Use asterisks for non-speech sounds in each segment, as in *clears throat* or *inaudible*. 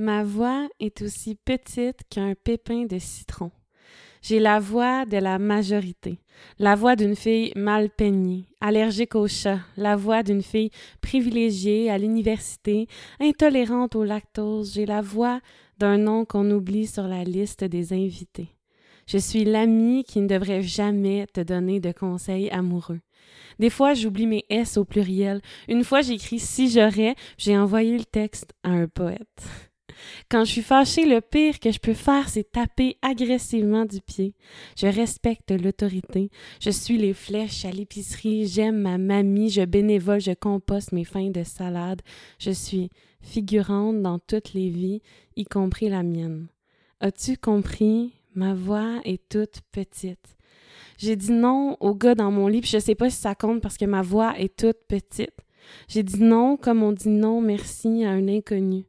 Ma voix est aussi petite qu'un pépin de citron. J'ai la voix de la majorité, la voix d'une fille mal peignée, allergique aux chats, la voix d'une fille privilégiée à l'université, intolérante au lactose. J'ai la voix d'un nom qu'on oublie sur la liste des invités. Je suis l'ami qui ne devrait jamais te donner de conseils amoureux. Des fois, j'oublie mes S au pluriel. Une fois, j'écris si j'aurais, j'ai envoyé le texte à un poète. Quand je suis fâchée, le pire que je peux faire, c'est taper agressivement du pied. Je respecte l'autorité. Je suis les flèches à l'épicerie. J'aime ma mamie. Je bénévole. Je composte mes fins de salade. Je suis figurante dans toutes les vies, y compris la mienne. As-tu compris? Ma voix est toute petite. J'ai dit non au gars dans mon lit, puis je sais pas si ça compte parce que ma voix est toute petite. J'ai dit non comme on dit non merci à un inconnu.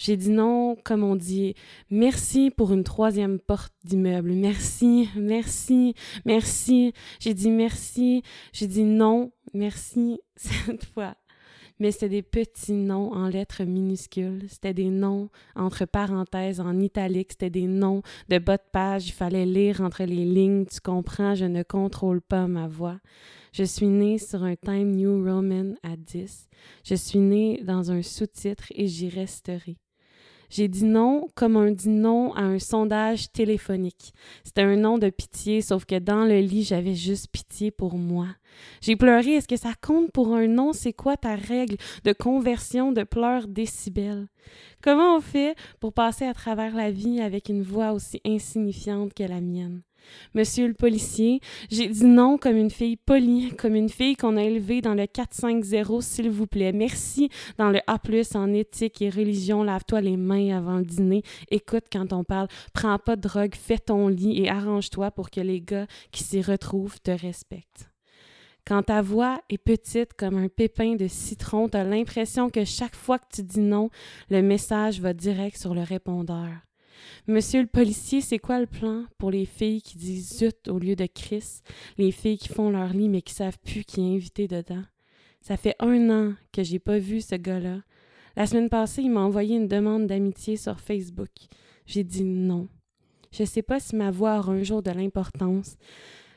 J'ai dit non, comme on dit, merci pour une troisième porte d'immeuble. Merci, merci, merci. J'ai dit merci. J'ai dit non, merci *laughs* cette fois. Mais c'était des petits noms en lettres minuscules. C'était des noms entre parenthèses en italique. C'était des noms de bas de page. Il fallait lire entre les lignes. Tu comprends, je ne contrôle pas ma voix. Je suis née sur un Time New Roman à 10. Je suis née dans un sous-titre et j'y resterai. J'ai dit non comme on dit non à un sondage téléphonique. C'était un nom de pitié, sauf que dans le lit, j'avais juste pitié pour moi. J'ai pleuré. Est-ce que ça compte pour un nom? C'est quoi ta règle de conversion de pleurs décibels? Comment on fait pour passer à travers la vie avec une voix aussi insignifiante que la mienne? Monsieur le policier, j'ai dit non comme une fille polie, *laughs* comme une fille qu'on a élevée dans le 4-5-0, s'il vous plaît. Merci dans le A+, en éthique et religion. Lave-toi les mains avant le dîner. Écoute quand on parle. Prends pas de drogue, fais ton lit et arrange-toi pour que les gars qui s'y retrouvent te respectent. Quand ta voix est petite comme un pépin de citron, tu as l'impression que chaque fois que tu dis non, le message va direct sur le répondeur. Monsieur le policier, c'est quoi le plan pour les filles qui disent zut au lieu de Chris, les filles qui font leur lit mais qui savent plus qui est invité dedans? Ça fait un an que j'ai pas vu ce gars-là. La semaine passée, il m'a envoyé une demande d'amitié sur Facebook. J'ai dit non. Je sais pas si ma voix aura un jour de l'importance.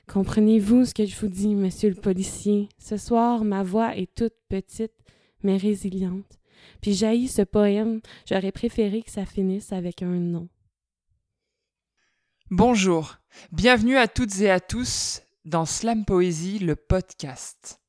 Comprenez-vous ce que je vous dis, monsieur le policier? Ce soir, ma voix est toute petite, mais résiliente. Puis jaillit ce poème, j'aurais préféré que ça finisse avec un nom. Bonjour, bienvenue à toutes et à tous dans Slam Poésie, le podcast.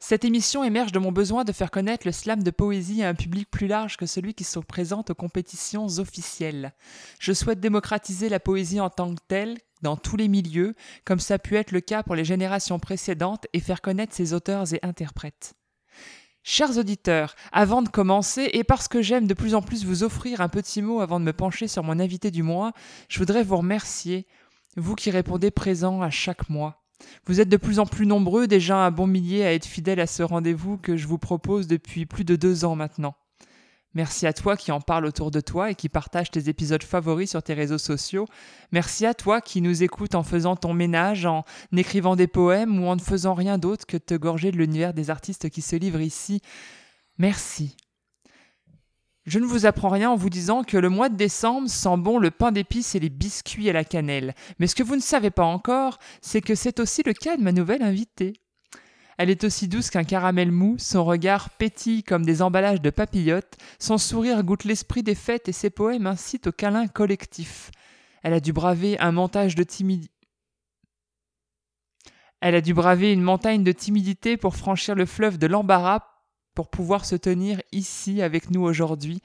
Cette émission émerge de mon besoin de faire connaître le slam de poésie à un public plus large que celui qui se présente aux compétitions officielles. Je souhaite démocratiser la poésie en tant que telle, dans tous les milieux, comme ça a pu être le cas pour les générations précédentes, et faire connaître ses auteurs et interprètes. Chers auditeurs, avant de commencer, et parce que j'aime de plus en plus vous offrir un petit mot avant de me pencher sur mon invité du mois, je voudrais vous remercier, vous qui répondez présent à chaque mois. Vous êtes de plus en plus nombreux, déjà un bon millier à être fidèles à ce rendez-vous que je vous propose depuis plus de deux ans maintenant. Merci à toi qui en parle autour de toi et qui partage tes épisodes favoris sur tes réseaux sociaux. Merci à toi qui nous écoute en faisant ton ménage, en écrivant des poèmes ou en ne faisant rien d'autre que te gorger de l'univers des artistes qui se livrent ici. Merci. Je ne vous apprends rien en vous disant que le mois de décembre sent bon le pain d'épices et les biscuits à la cannelle. Mais ce que vous ne savez pas encore, c'est que c'est aussi le cas de ma nouvelle invitée. Elle est aussi douce qu'un caramel mou, son regard pétille comme des emballages de papillotes, son sourire goûte l'esprit des fêtes et ses poèmes incitent au câlin collectif. Elle a dû braver un montage de timidité. Elle a dû braver une montagne de timidité pour franchir le fleuve de l'embarras pour pouvoir se tenir ici avec nous aujourd'hui.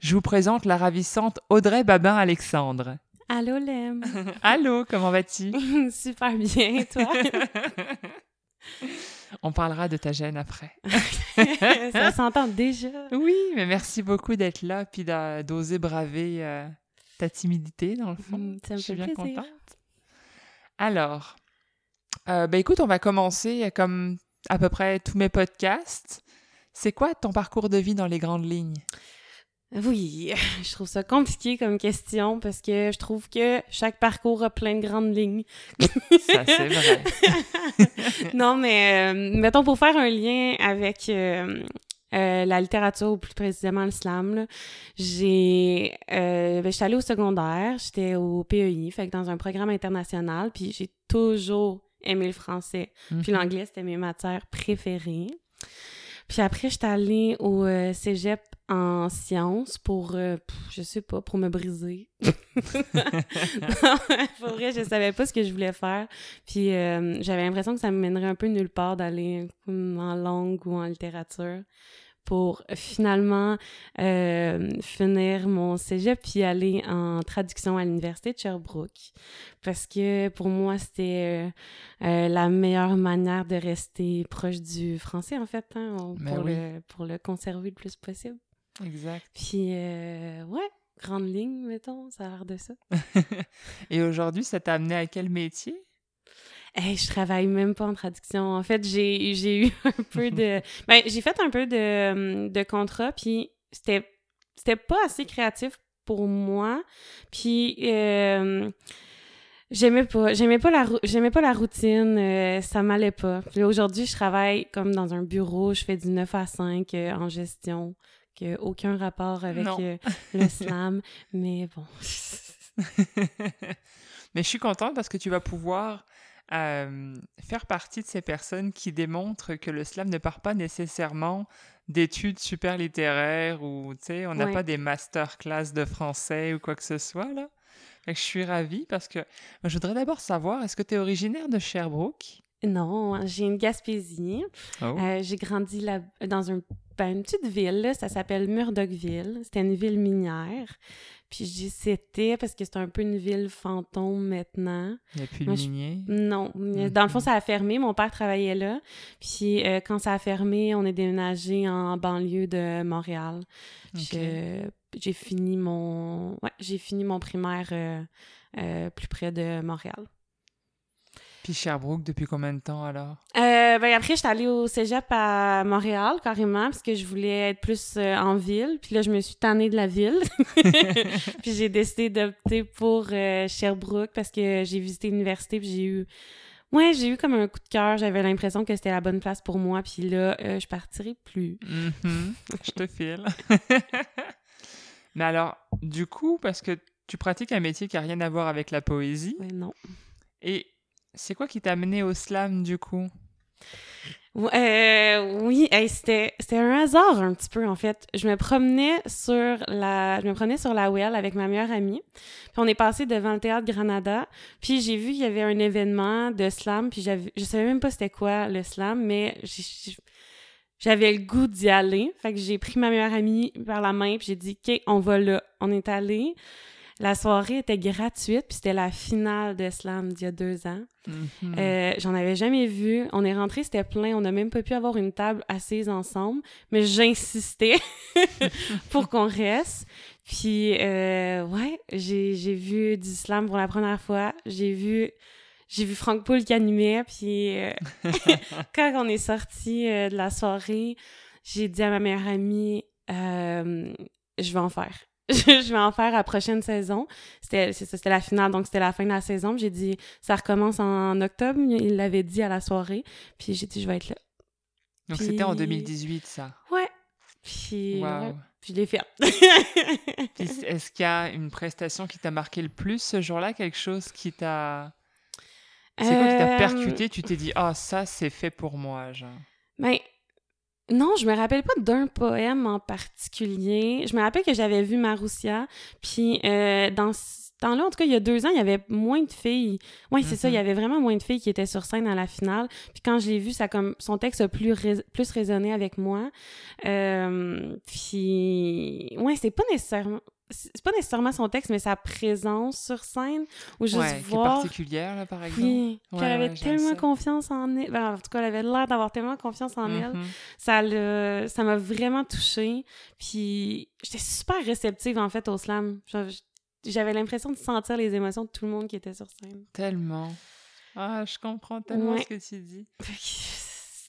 Je vous présente la ravissante Audrey Babin-Alexandre. Allô, Lem. *laughs* Allô, comment vas-tu? *laughs* Super bien, toi? *laughs* On parlera de ta gêne après. *laughs* ça s'entend déjà. Oui, mais merci beaucoup d'être là puis d'oser braver euh, ta timidité, dans le fond. Mm, ça me Je suis fait bien plaisir. contente. Alors, euh, ben écoute, on va commencer comme à peu près tous mes podcasts. C'est quoi ton parcours de vie dans les grandes lignes? Oui, *laughs* je trouve ça compliqué comme question parce que je trouve que chaque parcours a plein de grandes lignes. Ça, c'est vrai. *laughs* non, mais euh, mettons pour faire un lien avec euh, euh, la littérature, ou plus précisément le slam. là. J'ai, euh, ben, j'étais allée au secondaire, j'étais au PEI, fait que dans un programme international, puis j'ai toujours aimé le français. Puis Mhm. l'anglais, c'était mes matières préférées. Puis après, j'étais allée au euh, cégep en sciences pour, euh, je sais pas, pour me briser. *laughs* Non, pour vrai, je savais pas ce que je voulais faire. Puis euh, j'avais l'impression que ça me mènerait un peu nulle part d'aller en langue ou en littérature pour finalement euh, finir mon cégep puis aller en traduction à l'université de Sherbrooke parce que pour moi c'était euh, euh, la meilleure manière de rester proche du français en fait hein, Ben pour oui. le pour le conserver le plus possible Exact. puis euh, ouais grande ligne mettons ça a l'air de ça *laughs* Et aujourd'hui, ça t'a amené à quel métier? Hey, je travaille même pas en traduction. En fait, j'ai j'ai eu *laughs* un peu de... Ben, j'ai fait un peu de, de contrat, puis c'était c'était pas assez créatif pour moi. Puis... euh, J'aimais pas, j'aimais pas la, j'aimais pas la routine, euh, ça m'allait pas. Puis aujourd'hui, je travaille comme dans un bureau, je fais du 9 à 5 euh, en gestion, qui a aucun rapport avec euh, le *laughs* slam, mais bon. *laughs* Mais je suis contente parce que tu vas pouvoir euh, faire partie de ces personnes qui démontrent que le slam ne part pas nécessairement d'études super littéraires ou, tu sais, on n'a Ouais. pas des masterclass de français ou quoi que ce soit, là. Fait que je suis ravie parce que je voudrais d'abord savoir, est-ce que tu es originaire de Sherbrooke? Non, j'ai une Gaspésie. Oh. Euh, j'ai grandi là, dans un, ben, une petite ville, là, ça s'appelle Murdochville. C'était une ville minière. Puis je dis c'était parce que c'est un peu une ville fantôme maintenant. Il n'y a plus de moi, je-. Non, dans le fond, ça a fermé. Mon père travaillait là. Puis euh, quand ça a fermé, on est déménagé en banlieue de Montréal. Je- J'ai fini mon ouais, j'ai fini mon primaire euh, euh, plus près de Montréal. Puis Sherbrooke, depuis combien de temps alors? Euh, ben après, j'étais allée au cégep à Montréal, carrément, parce que je voulais être plus euh, en ville. Puis là, je me suis tannée de la ville. *laughs* puis j'ai décidé d'opter pour euh, Sherbrooke parce que j'ai visité l'université, puis j'ai eu... Ouais, j'ai eu comme un coup de cœur. J'avais l'impression que c'était la bonne place pour moi. Puis là, je partirai plus. Mhm, *laughs* je te file. *laughs* Mais alors, du coup, parce que tu pratiques un métier qui n'a rien à voir avec la poésie, Ouais, non. et c'est quoi qui t'a amené au slam, du coup? Euh, oui, c'était un hasard un petit peu en fait. Je me promenais sur la je me promenais avec ma meilleure amie. Puis on est passé devant le théâtre Granada, puis j'ai vu qu'il y avait un événement de slam, puis je savais même pas c'était quoi le slam, mais j'avais le goût d'y aller. Fait que j'ai pris ma meilleure amie par la main, puis j'ai dit OK, on va là. On est allé. La soirée était gratuite, puis c'était la finale de slam d'il y a deux ans. Mhm. Euh, J'en avais jamais vu. On est rentré, c'était plein. On n'a même pas pu avoir une table assise ensemble, mais j'insistais *laughs* pour qu'on reste. Puis, euh, ouais, j'ai j'ai vu du slam pour la première fois. J'ai vu, j'ai vu Franck Poul qui animait. Puis, euh, *laughs* quand on est sorti euh, de la soirée, j'ai dit à ma meilleure amie, euh, je vais en faire. *laughs* je vais en faire à la prochaine saison. C'était la finale, donc c'était la fin de la saison. J'ai dit, ça recommence en octobre. Il l'avait dit à la soirée. Puis j'ai dit, je vais être là. Donc c'était en puis- 2018, ça. Ouais. Puis, ouais, puis je l'ai fait. *laughs* Est-ce qu'il y a une prestation qui t'a marqué le plus ce jour-là? Quelque chose qui t'a... C'est quoi qui t'a Euh, percuté? Tu t'es dit, ah, ça, c'est fait pour moi, genre. Ben, non, je me rappelle pas d'un poème en particulier. Je me rappelle que j'avais vu Maroussia, puis euh, dans ce temps-là, en tout cas, il y a deux ans, il y avait moins de filles. Oui, c'est ça, il y Mhm. avait vraiment moins de filles qui étaient sur scène à la finale. Puis quand je l'ai vu, ça comme son texte a plus, plus résonné avec moi. Euh, puis, ouais, c'est pas nécessairement... C'est pas nécessairement son texte, mais sa présence sur scène, ou juste ouais, qui est voir... particulière, là, par exemple. Oui, Ouais, elle avait ouais, tellement ça. confiance en elle. Ben, en tout cas, elle avait l'air d'avoir tellement confiance en elle. Mhm. Ça l'a- ça m'a vraiment touchée. Puis j'étais super réceptive, en fait, au slam. J'avais l'impression de sentir les émotions de tout le monde qui était sur scène. Tellement. Ah, je comprends tellement ce que tu dis.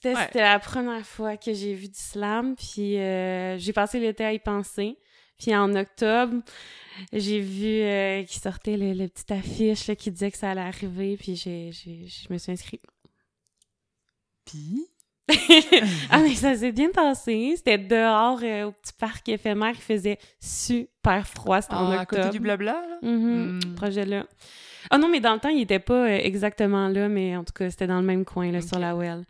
C'était la première fois que j'ai vu du slam. Puis euh, j'ai passé l'été à y penser. Puis en octobre, j'ai vu euh, qu'il sortait le, le petit affiche là, qui disait que ça allait arriver. Puis j'ai, je me suis inscrite. Puis, *laughs* ah, mais ça s'est bien passé. C'était dehors euh, au petit parc éphémère. Il faisait super froid. C'était en Ah, à côté octobre. du blabla, là? Mhm, Hmm. projet là. Ah non, mais dans le temps, il était pas euh, exactement là, mais en tout cas, c'était dans le même coin, là, sur la well.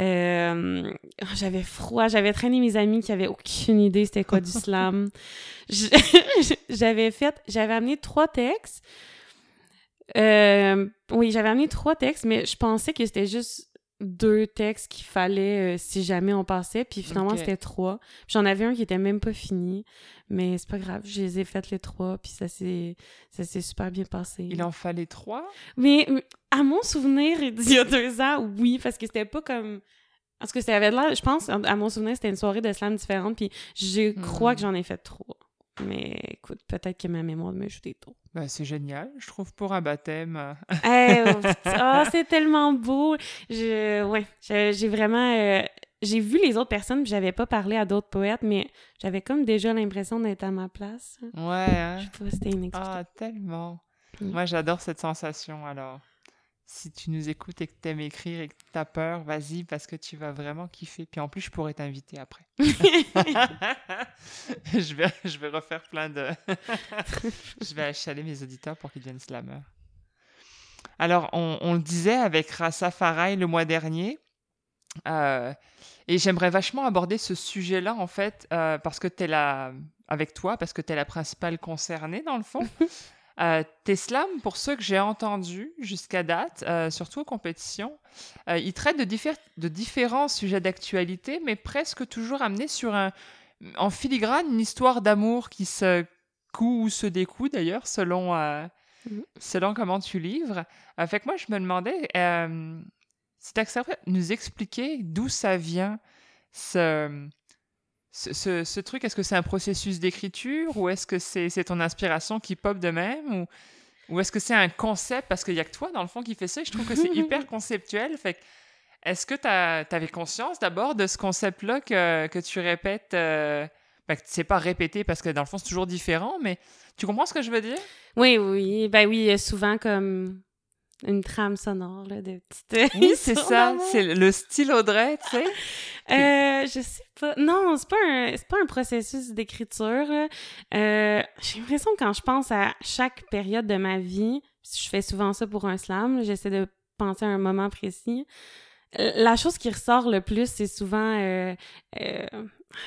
Euh, j'avais froid, j'avais traîné mes amis qui avaient aucune idée c'était quoi du *laughs* slam. J'avais fait, j'avais amené trois textes. Euh, oui, j'avais amené trois textes, mais je pensais que c'était juste deux textes qu'il fallait euh, si jamais on passait, puis finalement c'était trois. J'en avais un qui était même pas fini, mais c'est pas grave, je les ai faites les trois, puis ça s'est super bien passé. Il en fallait trois? Mais à mon souvenir *laughs* d'il y a deux ans, oui, parce que c'était pas comme. Parce que ça avait l'air, je pense, à mon souvenir, c'était une soirée de slam différente, puis je crois Hmm. que j'en ai fait trois. Mais écoute, peut-être que ma mémoire me joue des tours. Ben, c'est génial, je trouve, pour un baptême. Eh, oh, *laughs* oh, c'est tellement beau! Je, ouais, j'ai vraiment. euh, j'ai vu les autres personnes, puis j'avais pas parlé à d'autres poètes, mais j'avais comme déjà l'impression d'être à ma place. Ouais, hein? Je sais pas, c'était inexplicable. Ah, tellement. Mm. Moi, j'adore cette sensation, alors. Si tu nous écoutes et que t'aimes écrire et que t'as peur, vas-y, parce que tu vas vraiment kiffer. Puis en plus, je pourrais t'inviter après. *laughs* *laughs* je, vais, je vais refaire plein de... *laughs* je vais achaler mes auditeurs pour qu'ils deviennent slammers. Alors, on, on le disait avec Rassa Farai le mois dernier, euh, et j'aimerais vachement aborder ce sujet-là, en fait, euh, parce que t'es la... avec toi, parce que t'es la principale concernée, dans le fond. Euh, tes slams, pour ceux que j'ai entendus jusqu'à date, euh, surtout aux compétitions, euh, ils traitent de, diffé- de différents sujets d'actualité, mais presque toujours amenés sur un, en filigrane une histoire d'amour qui se coud ou se découd d'ailleurs, selon, euh, Mhm. selon comment tu livres. Fait que moi, je me demandais si tu accepterais de nous expliquer d'où ça vient, ce, ce, ce- ce truc. Est-ce que c'est un processus d'écriture ou est-ce que c'est ton inspiration qui pop de même ou, ou est-ce que c'est un concept? Parce qu'il n'y a que toi, dans le fond, qui fait ça et je trouve que c'est *laughs* hyper conceptuel. Fait est-ce que tu avais conscience d'abord de ce concept-là que, que tu répètes euh, ben, que tu sais pas répéter parce que dans le fond, c'est toujours différent, mais tu comprends ce que je veux dire? Oui, oui. Ben oui, souvent comme une trame sonore là, de petites. Oui, *laughs* c'est ça. C'est le style Audrey, tu sais. Euh, je sais pas. Non, c'est pas un, c'est pas un processus d'écriture. Euh, j'ai l'impression que quand je pense à chaque période de ma vie, je fais souvent ça pour un slam, j'essaie de penser à un moment précis. La chose qui ressort le plus, c'est souvent. Euh, euh,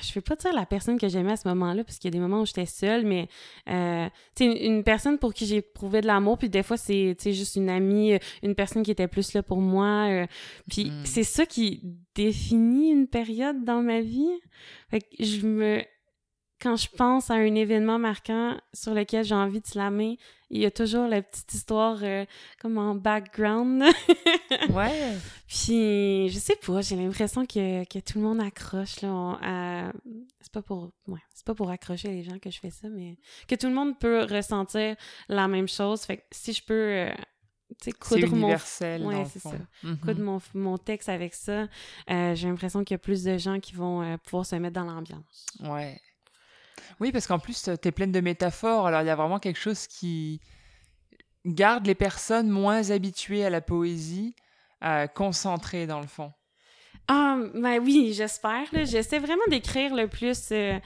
je vais pas dire la personne que j'aimais à ce moment-là, parce qu'il y a des moments où j'étais seule, mais euh, une, une personne pour qui j'ai éprouvé de l'amour, puis des fois, c'est juste une amie, une personne qui était plus là pour moi. euh, puis Mm. c'est ça qui définit une période dans ma vie. Fait que je me. Quand je pense à un événement marquant sur lequel j'ai envie de slammer, il y a toujours la petite histoire euh, comme en background. *laughs* Ouais. Puis, je sais pas, j'ai l'impression que, que tout le monde accroche, là. à- C'est pas pour... Ouais, c'est pas pour accrocher les gens que je fais ça, mais que tout le monde peut ressentir la même chose. Fait que si je peux, euh, C'est mon... Ouais, c'est coudre mon, mon texte avec ça, euh, j'ai l'impression qu'il y a plus de gens qui vont euh, pouvoir se mettre dans l'ambiance. Ouais. Oui, parce qu'en plus, tu es pleine de métaphores. Alors, il y a vraiment quelque chose qui garde les personnes moins habituées à la poésie euh, concentrées, dans le fond. Ah, ben oui, j'espère. J'essaie vraiment d'écrire le plus euh,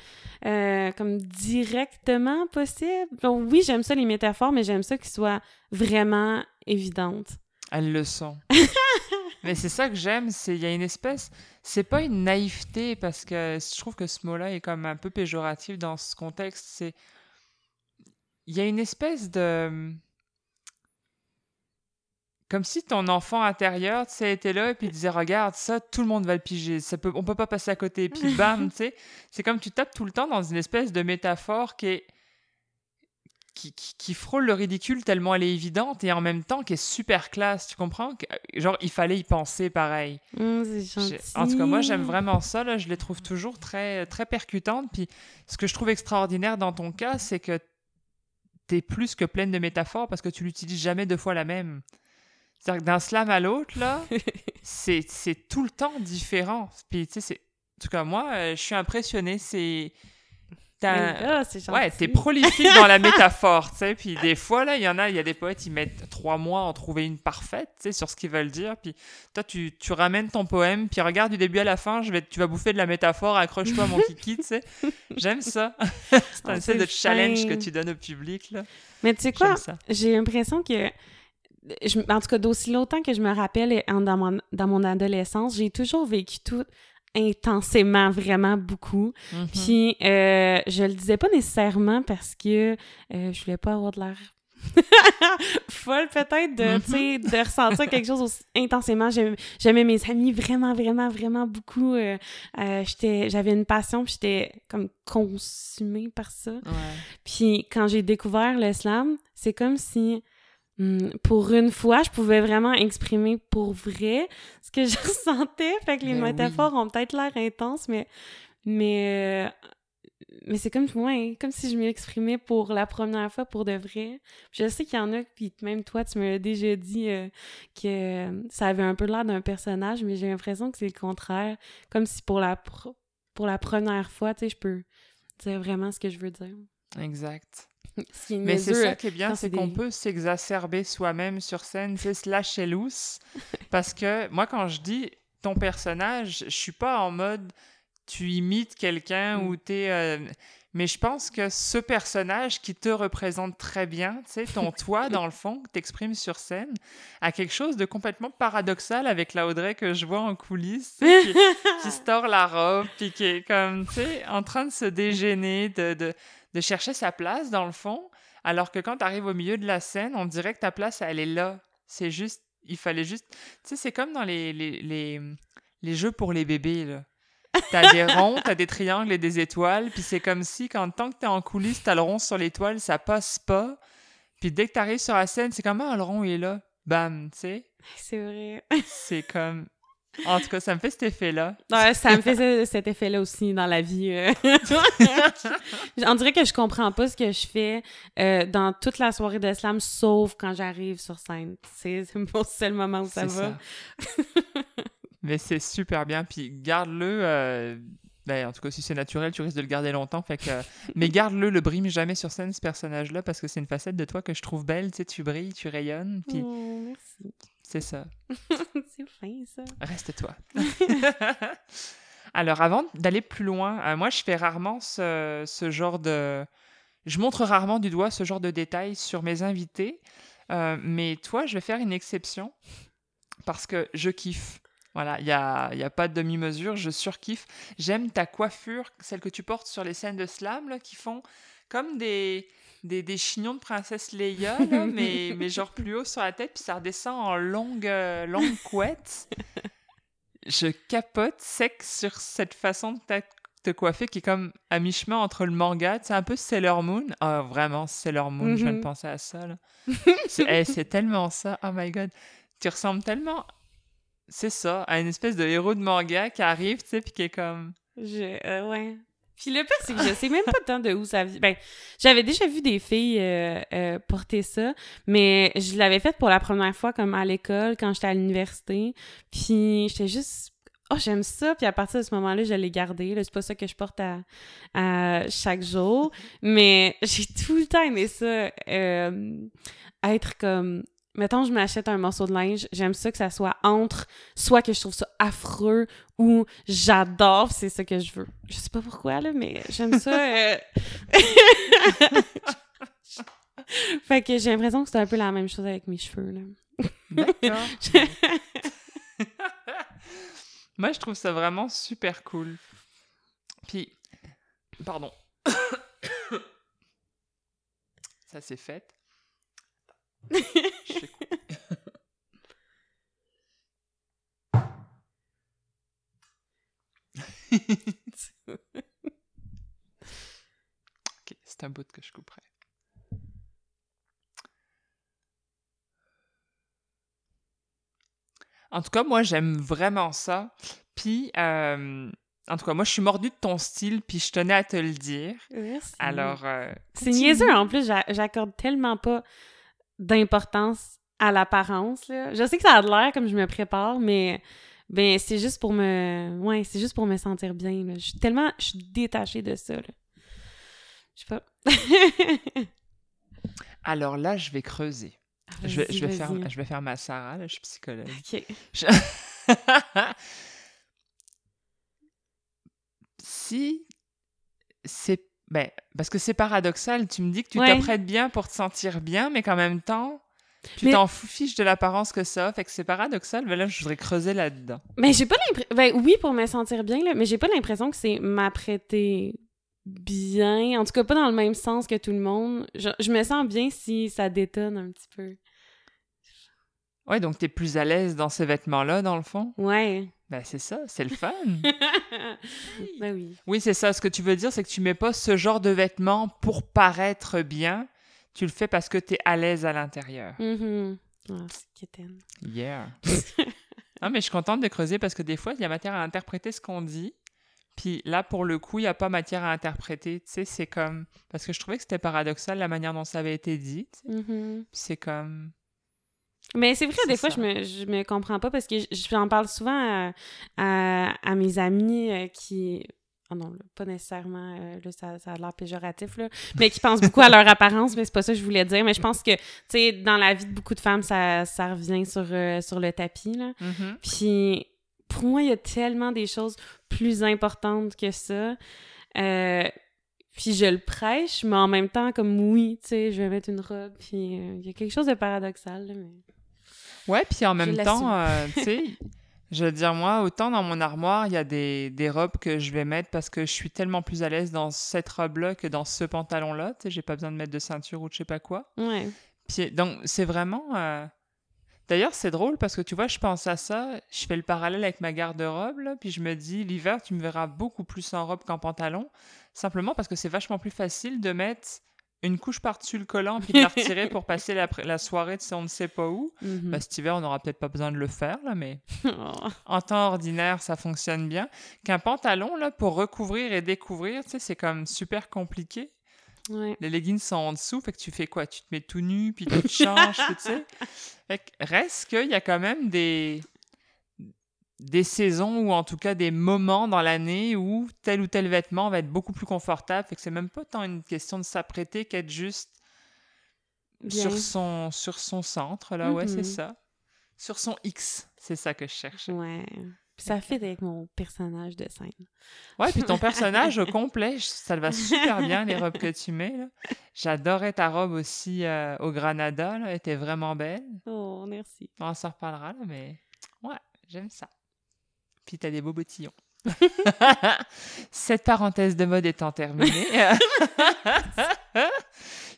euh, comme directement possible. Bon, oui, j'aime ça les métaphores, mais j'aime ça qu'ils soient vraiment évidentes. Elles le sont. *laughs* *laughs* Mais c'est ça que j'aime, c'est il y a une espèce, c'est pas une naïveté parce que je trouve que ce mot-là est comme un peu péjoratif dans ce contexte. C'est il y a une espèce de comme si ton enfant intérieur, tu sais, était là et puis il disait regarde ça, tout le monde va le piger, ça peut, on peut pas passer à côté. Puis bam, *laughs* tu sais, c'est comme tu tapes tout le temps dans une espèce de métaphore qui est qui, qui, qui frôle le ridicule tellement elle est évidente et en même temps qui est super classe, tu comprends? Que- Genre, il fallait y penser pareil. Gentil. En tout cas, moi, j'aime vraiment ça, là, je les trouve toujours très, très percutantes. Puis ce que je trouve extraordinaire dans ton cas, c'est que t'es plus que pleine de métaphores parce que tu l'utilises jamais deux fois la même. C'est-à-dire que d'un slam à l'autre, là, *laughs* c'est tout le temps différent. Puis, tu sais, c'est... En tout cas, moi, euh, je suis impressionnée. C'est... Ouais, t'es prolifique dans la *laughs* métaphore, tu sais. Puis des fois, là, il y en a, il y a des poètes, ils mettent trois mois à en trouver une parfaite, tu sais, sur ce qu'ils veulent dire. Puis toi, tu, tu ramènes ton poème, puis regarde du début à la fin, je vais, tu vas bouffer de la métaphore, accroche-toi, mon kiki, tu sais. J'aime ça. *laughs* c'est un Ah, espèce de challenge que tu donnes au public, là. Mais tu sais quoi, j'ai l'impression que, je- en tout cas, d'aussi longtemps que je me rappelle en- dans mon, dans mon adolescence, j'ai toujours vécu tout intensément, vraiment beaucoup. Mhm. Puis, euh, je le disais pas nécessairement parce que euh, je voulais pas avoir de l'air *laughs* folle, peut-être, de, tu sais, de ressentir quelque chose aussi intensément. J'aimais mes amis vraiment, vraiment, vraiment beaucoup. Euh, euh, J'avais une passion, puis j'étais comme consumée par ça. Ouais. Puis quand j'ai découvert le slam, c'est comme si pour une fois, je pouvais vraiment exprimer pour vrai ce que *laughs* je ressentais. Fait que les Ben oui. métaphores ont peut-être l'air intenses, mais mais euh, mais c'est comme ouais, comme si je m'exprimais pour la première fois pour de vrai. Puis je sais qu'il y en a puis même toi tu me l'as déjà dit euh, que ça avait un peu l'air d'un personnage, mais j'ai l'impression que c'est le contraire, comme si pour la pour la première fois, tu sais, je peux dire vraiment ce que je veux dire. Exact. *laughs* Ce Mais c'est ça qui est bien, c'est c'est qu'on peut s'exacerber soi-même sur scène, sais, se lâcher loose. *laughs* Parce que moi, quand je dis ton personnage, je suis pas en mode tu imites quelqu'un Mm. ou t'es. euh, Mais je pense que ce personnage qui te représente très bien, tu sais, ton *laughs* toi, dans le fond, que t'exprimes sur scène, a quelque chose de complètement paradoxal avec la Audrey que je vois en coulisses, qui, qui se tord la robe, puis qui est comme, tu sais, en train de se dégêner, de, de, de chercher sa place, dans le fond. Alors que quand tu arrives au milieu de la scène, on dirait que ta place, elle est là. C'est juste, il fallait juste. Tu sais, c'est comme dans les, les, les, les jeux pour les bébés, là. T'as des *laughs* ronds, t'as des triangles et des étoiles, puis c'est comme si, quand tant que t'es en coulisses, t'as le rond sur l'étoile, ça passe pas. Puis dès que t'arrives sur la scène, c'est comme, ah, le rond il est là. Bam, tu sais. C'est vrai. C'est comme. En tout cas, ça me fait cet effet-là. Ouais, ça me fait ce- cet effet-là aussi dans la vie. euh. *laughs* On dirait que je comprends pas ce que je fais euh, dans toute la soirée de slam, sauf quand j'arrive sur scène. C'est mon seul moment où ça va. *laughs* Mais c'est super bien. Puis garde-le. euh, ben, en tout cas, si c'est naturel, tu risques de le garder longtemps. Fait que... Mais garde-le, le brime jamais sur scène, ce personnage-là, parce que c'est une facette de toi que je trouve belle. Tu sais, tu brilles, tu rayonnes. Puis Oh, merci. C'est ça. *laughs* c'est fin, ça. Reste toi. *laughs* Alors, avant d'aller plus loin, euh, moi, je fais rarement ce, ce genre de. Je montre rarement du doigt ce genre de détails sur mes invités. Euh, mais toi, je vais faire une exception parce que je kiffe. Voilà, il n'y a, y a pas de demi-mesure, je surkiffe. J'aime ta coiffure, celle que tu portes sur les scènes de slam, là, qui font comme des, des, des chignons de princesse Leia, là, *laughs* mais, mais genre plus haut sur la tête, puis ça redescend en longue, euh, longue *laughs* couette. Je capote sec sur cette façon de te coiffer qui est comme à mi-chemin entre le manga, c'est un peu Sailor Moon. Ah, vraiment, Sailor Moon, je viens de Mhm. penser à ça. *laughs* C'est eh, c'est tellement ça. Oh my god. Tu ressembles tellement. C'est ça, à une espèce de héros de manga qui arrive, tu sais, puis qui est comme. Je, euh, ouais. Puis le pire, c'est que je sais même pas tant de où ça vient. Ben, j'avais déjà vu des filles euh, euh, porter ça, mais je l'avais fait pour la première fois comme à l'école, quand j'étais à l'université. Puis j'étais juste... Oh, j'aime ça. Puis à partir de ce moment-là, je l'ai gardé. Là, c'est pas ça que je porte à, chaque jour. Mais j'ai tout le temps aimé ça. euh, être comme... Mettons, je m'achète un morceau de linge, j'aime ça que ça soit entre soit que je trouve ça affreux ou j'adore, c'est ça que je veux. Je sais pas pourquoi, là, mais j'aime ça. euh. *laughs* fait que j'ai l'impression que c'est un peu la même chose avec mes cheveux, là. D'accord. *laughs* Moi, je trouve ça vraiment super cool. Puis, pardon. *coughs* ça c'est fait. *laughs* Ok, c'est un bout que je couperai. En tout cas, moi, j'aime vraiment ça. Puis, euh, en tout cas, moi, je suis mordue de ton style, puis je tenais à te le dire. Merci. Alors, euh, C'est niaiseux, en plus, j'a- j'accorde tellement pas d'importance à l'apparence, là. Je sais que ça a de l'air comme je me prépare, mais ben c'est juste pour me... Ouais, c'est juste pour me sentir bien, là. Je suis tellement... Je suis détachée de ça, là. Je sais pas. *laughs* Alors là, je vais creuser. Ah, Je vais, vas-y, je, vais faire, je vais faire ma Sarah, là, je suis psychologue. Ok. Je- *laughs* si c'est... Ben, parce que c'est paradoxal, tu me dis que tu Ouais. t'apprêtes bien pour te sentir bien, mais qu'en même temps, tu Mais- t'en fous fiche de l'apparence que ça fait que c'est paradoxal, mais là, je voudrais creuser là-dedans. Mais j'ai pas l'impression. Ben oui, pour me sentir bien, là, mais j'ai pas l'impression que c'est m'apprêter bien. En tout cas, pas dans le même sens que tout le monde. Je, je me sens bien si ça détonne un petit peu. Ouais, donc t'es plus à l'aise dans ces vêtements-là, dans le fond? Ouais. Ben, c'est ça, c'est le fun. *laughs* ben oui. Oui, c'est ça. Ce que tu veux dire, c'est que tu mets pas ce genre de vêtements pour paraître bien. Tu le fais parce que tu es à l'aise à l'intérieur. Ah, c'est quétaine. Yeah. *laughs* non, mais je suis contente de creuser parce que des fois, il y a matière à interpréter ce qu'on dit. Puis là, pour le coup, il n'y a pas matière à interpréter. Tu sais, c'est comme. Parce que je trouvais que c'était paradoxal la manière dont ça avait été dit. Mhm. C'est comme. Mais c'est vrai, des fois, je me, je me comprends pas parce que j'en parle souvent à, à, à mes amis euh, qui. Oh non, pas nécessairement, euh, là, ça, ça a l'air péjoratif, là, mais qui pensent beaucoup à leur apparence, mais c'est pas ça que je voulais dire. Mais je pense que, tu sais, dans la vie de beaucoup de femmes, ça, ça revient sur, euh, sur le tapis, là. Mhm. Puis, pour moi, il y a tellement des choses plus importantes que ça. Euh, puis je le prêche, mais en même temps, comme oui, tu sais, je vais mettre une robe, puis euh, il y a quelque chose de paradoxal, là, mais... Ouais, puis en même temps, euh, *laughs* tu sais, je veux dire, moi, autant dans mon armoire, il y a des, des robes que je vais mettre parce que je suis tellement plus à l'aise dans cette robe-là que dans ce pantalon-là. Tu sais, j'ai pas besoin de mettre de ceinture ou de je sais pas quoi. Ouais. Puis, donc, c'est vraiment. euh, D'ailleurs, c'est drôle parce que tu vois, je pense à ça, je fais le parallèle avec ma garde-robe, là, puis je me dis, l'hiver, tu me verras beaucoup plus en robe qu'en pantalon, simplement parce que c'est vachement plus facile de mettre une couche par-dessus le collant puis de la *laughs* retirer pour passer la, la soirée, sais, on ne sait pas où. Mhm. Bah, cet hiver, on n'aura peut-être pas besoin de le faire, là, mais *laughs* Oh. en temps ordinaire, ça fonctionne bien. Qu'un pantalon, là, pour recouvrir et découvrir, tu sais, c'est comme super compliqué. Ouais. Les leggings sont en dessous, fait que tu fais quoi? Tu te mets tout nu, puis tu te *laughs* changes, tu sais. Fait que reste qu'il y a quand même des des saisons ou en tout cas des moments dans l'année où tel ou tel vêtement va être beaucoup plus confortable. Fait que c'est même pas tant une question de s'apprêter qu'être juste Bien. sur son, sur son centre, là, ouais, c'est Mhm. ça. Sur son X, c'est ça que je cherche. Ouais. Puis ça fait avec mon personnage de scène. Ouais, puis ton *laughs* personnage au complet, ça te va super bien, les robes que tu mets. J'adorais ta robe aussi euh, au Granada, là, elle était vraiment belle. Oh, merci. On s'en reparlera, là, mais ouais, j'aime ça. Puis t'as des beaux bottillons. *laughs* Cette parenthèse de mode étant terminée. *laughs*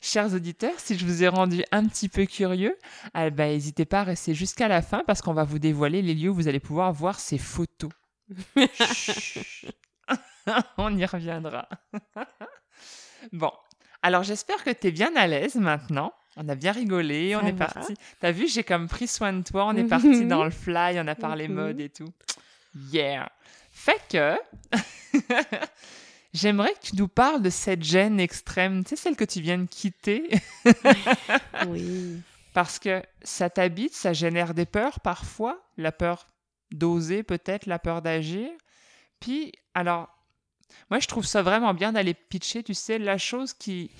Chers auditeurs, si je vous ai rendu un petit peu curieux, eh ben, n'hésitez pas à rester jusqu'à la fin parce qu'on va vous dévoiler les lieux où vous allez pouvoir voir ces photos. *laughs* On y reviendra. bon, alors j'espère que tu es bien à l'aise maintenant. On a bien rigolé, on Ça est va. parti. T'as vu, j'ai comme pris soin de toi, on est parti Mhm. dans le fly, on a parlé Mhm. mode et tout. Yeah. Fait que *laughs* j'aimerais que tu nous parles de cette gêne extrême, tu sais, celle que tu viens de quitter, *laughs* Oui. parce que ça t'habite, ça génère des peurs parfois, la peur d'oser peut-être, la peur d'agir. Puis, alors, moi je trouve ça vraiment bien d'aller pitcher, tu sais, la chose qui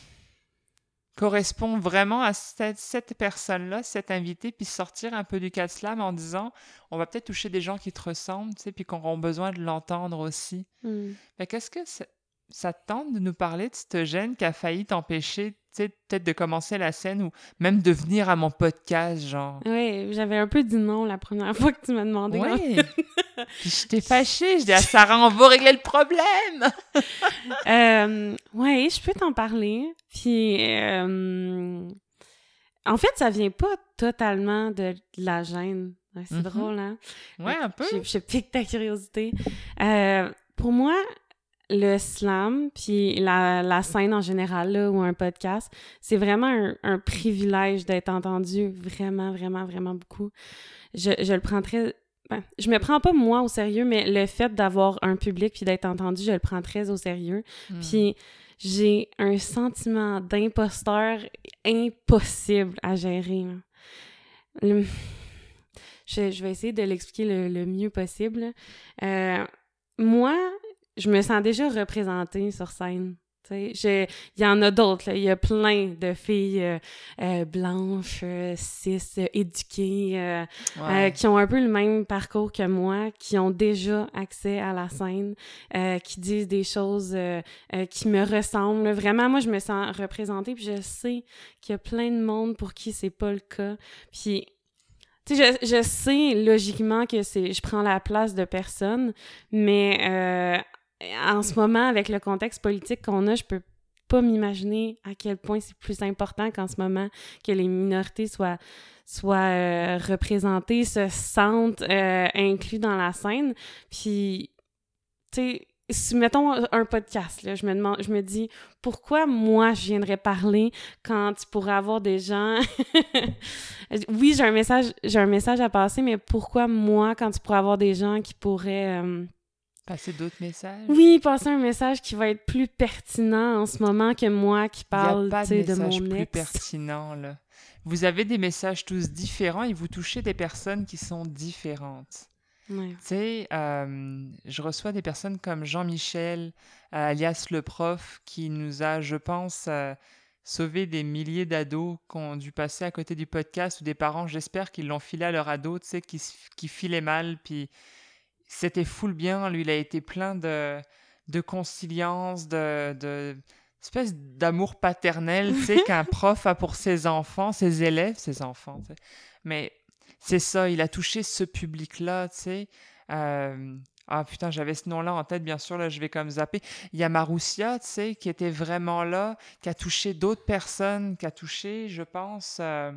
correspond vraiment à cette, cette personne-là, cet invité, puis sortir un peu du de slam en disant, on va peut-être toucher des gens qui te ressemblent, tu sais, puis qui auront besoin de l'entendre aussi. Hmm. Fait qu'est-ce que ça, ça te tente de nous parler de cette gêne qui a failli t'empêcher, tu sais, peut-être de commencer la scène ou même de venir à mon podcast, genre? Ouais, j'avais un peu dit non la première *laughs* fois que tu m'as demandé. hein. Puis je t'ai fâchée, je dis à Sarah, on va régler le problème. *laughs* Euh, ouais, je peux t'en parler. Puis, euh, en fait, ça vient pas totalement de la gêne. Ouais, c'est Mhm. drôle, hein? Ouais, un peu. Je, je pique ta curiosité. Euh, pour moi, le slam, puis la, la scène en général, là, ou un podcast, c'est vraiment un, un privilège d'être entendu vraiment, vraiment, vraiment beaucoup. Je, je le prends très... ben, je me prends pas moi au sérieux, mais le fait d'avoir un public puis d'être entendu, je le prends très au sérieux. Hmm. Puis j'ai un sentiment d'imposteur impossible à gérer. Le- Je, je vais essayer de l'expliquer le, le mieux possible. Euh, moi, je me sens déjà représentée sur scène. Il y en a d'autres. Il y a plein de filles euh, euh, blanches, cis, éduquées, qui ont un peu le même parcours que moi, qui ont déjà accès à la scène, qui disent des choses qui me ressemblent. Vraiment, moi, je me sens représentée, puis je sais qu'il y a plein de monde pour qui c'est pas le cas. Puis tu sais, je, je, sais logiquement que c'est je prends la place de personne, mais euh, en ce moment, avec le contexte politique qu'on a, je peux pas m'imaginer à quel point c'est plus important qu'en ce moment que les minorités soient soient euh, représentées, se sentent euh, inclus dans la scène. Puis, tu sais, mettons un podcast, je me demande, je me dis pourquoi moi je viendrais parler quand tu pourrais avoir des gens. *laughs* oui, j'ai un message, j'ai un message à passer, mais pourquoi moi quand tu pourrais avoir des gens qui pourraient euh, Passer d'autres messages? Oui, passer un message qui va être plus pertinent en ce moment que moi qui parle de, de mon plus pertinent, là. Vous avez des messages tous différents et vous touchez des personnes qui sont différentes. Tu sais, euh, je reçois des personnes comme Jean-Michel, euh, alias le prof, qui nous a, je pense, euh, sauvé des milliers d'ados qui ont dû passer à côté du podcast ou des parents, j'espère qu'ils l'ont filé à leur ado, tu sais, qui, qui filait mal, puis c'était full bien. Lui, il a été plein de, de conciliance, de, de espèce d'amour paternel, tu sais, *laughs* qu'un prof a pour ses enfants, ses élèves, ses enfants. Mais c'est ça, il a touché ce public-là, tu sais. Euh, ah putain, j'avais ce nom-là en tête, bien sûr, là, je vais comme zapper. Il y a Maroussia, tu sais, qui était vraiment là, qui a touché d'autres personnes, qui a touché, je pense. Euh...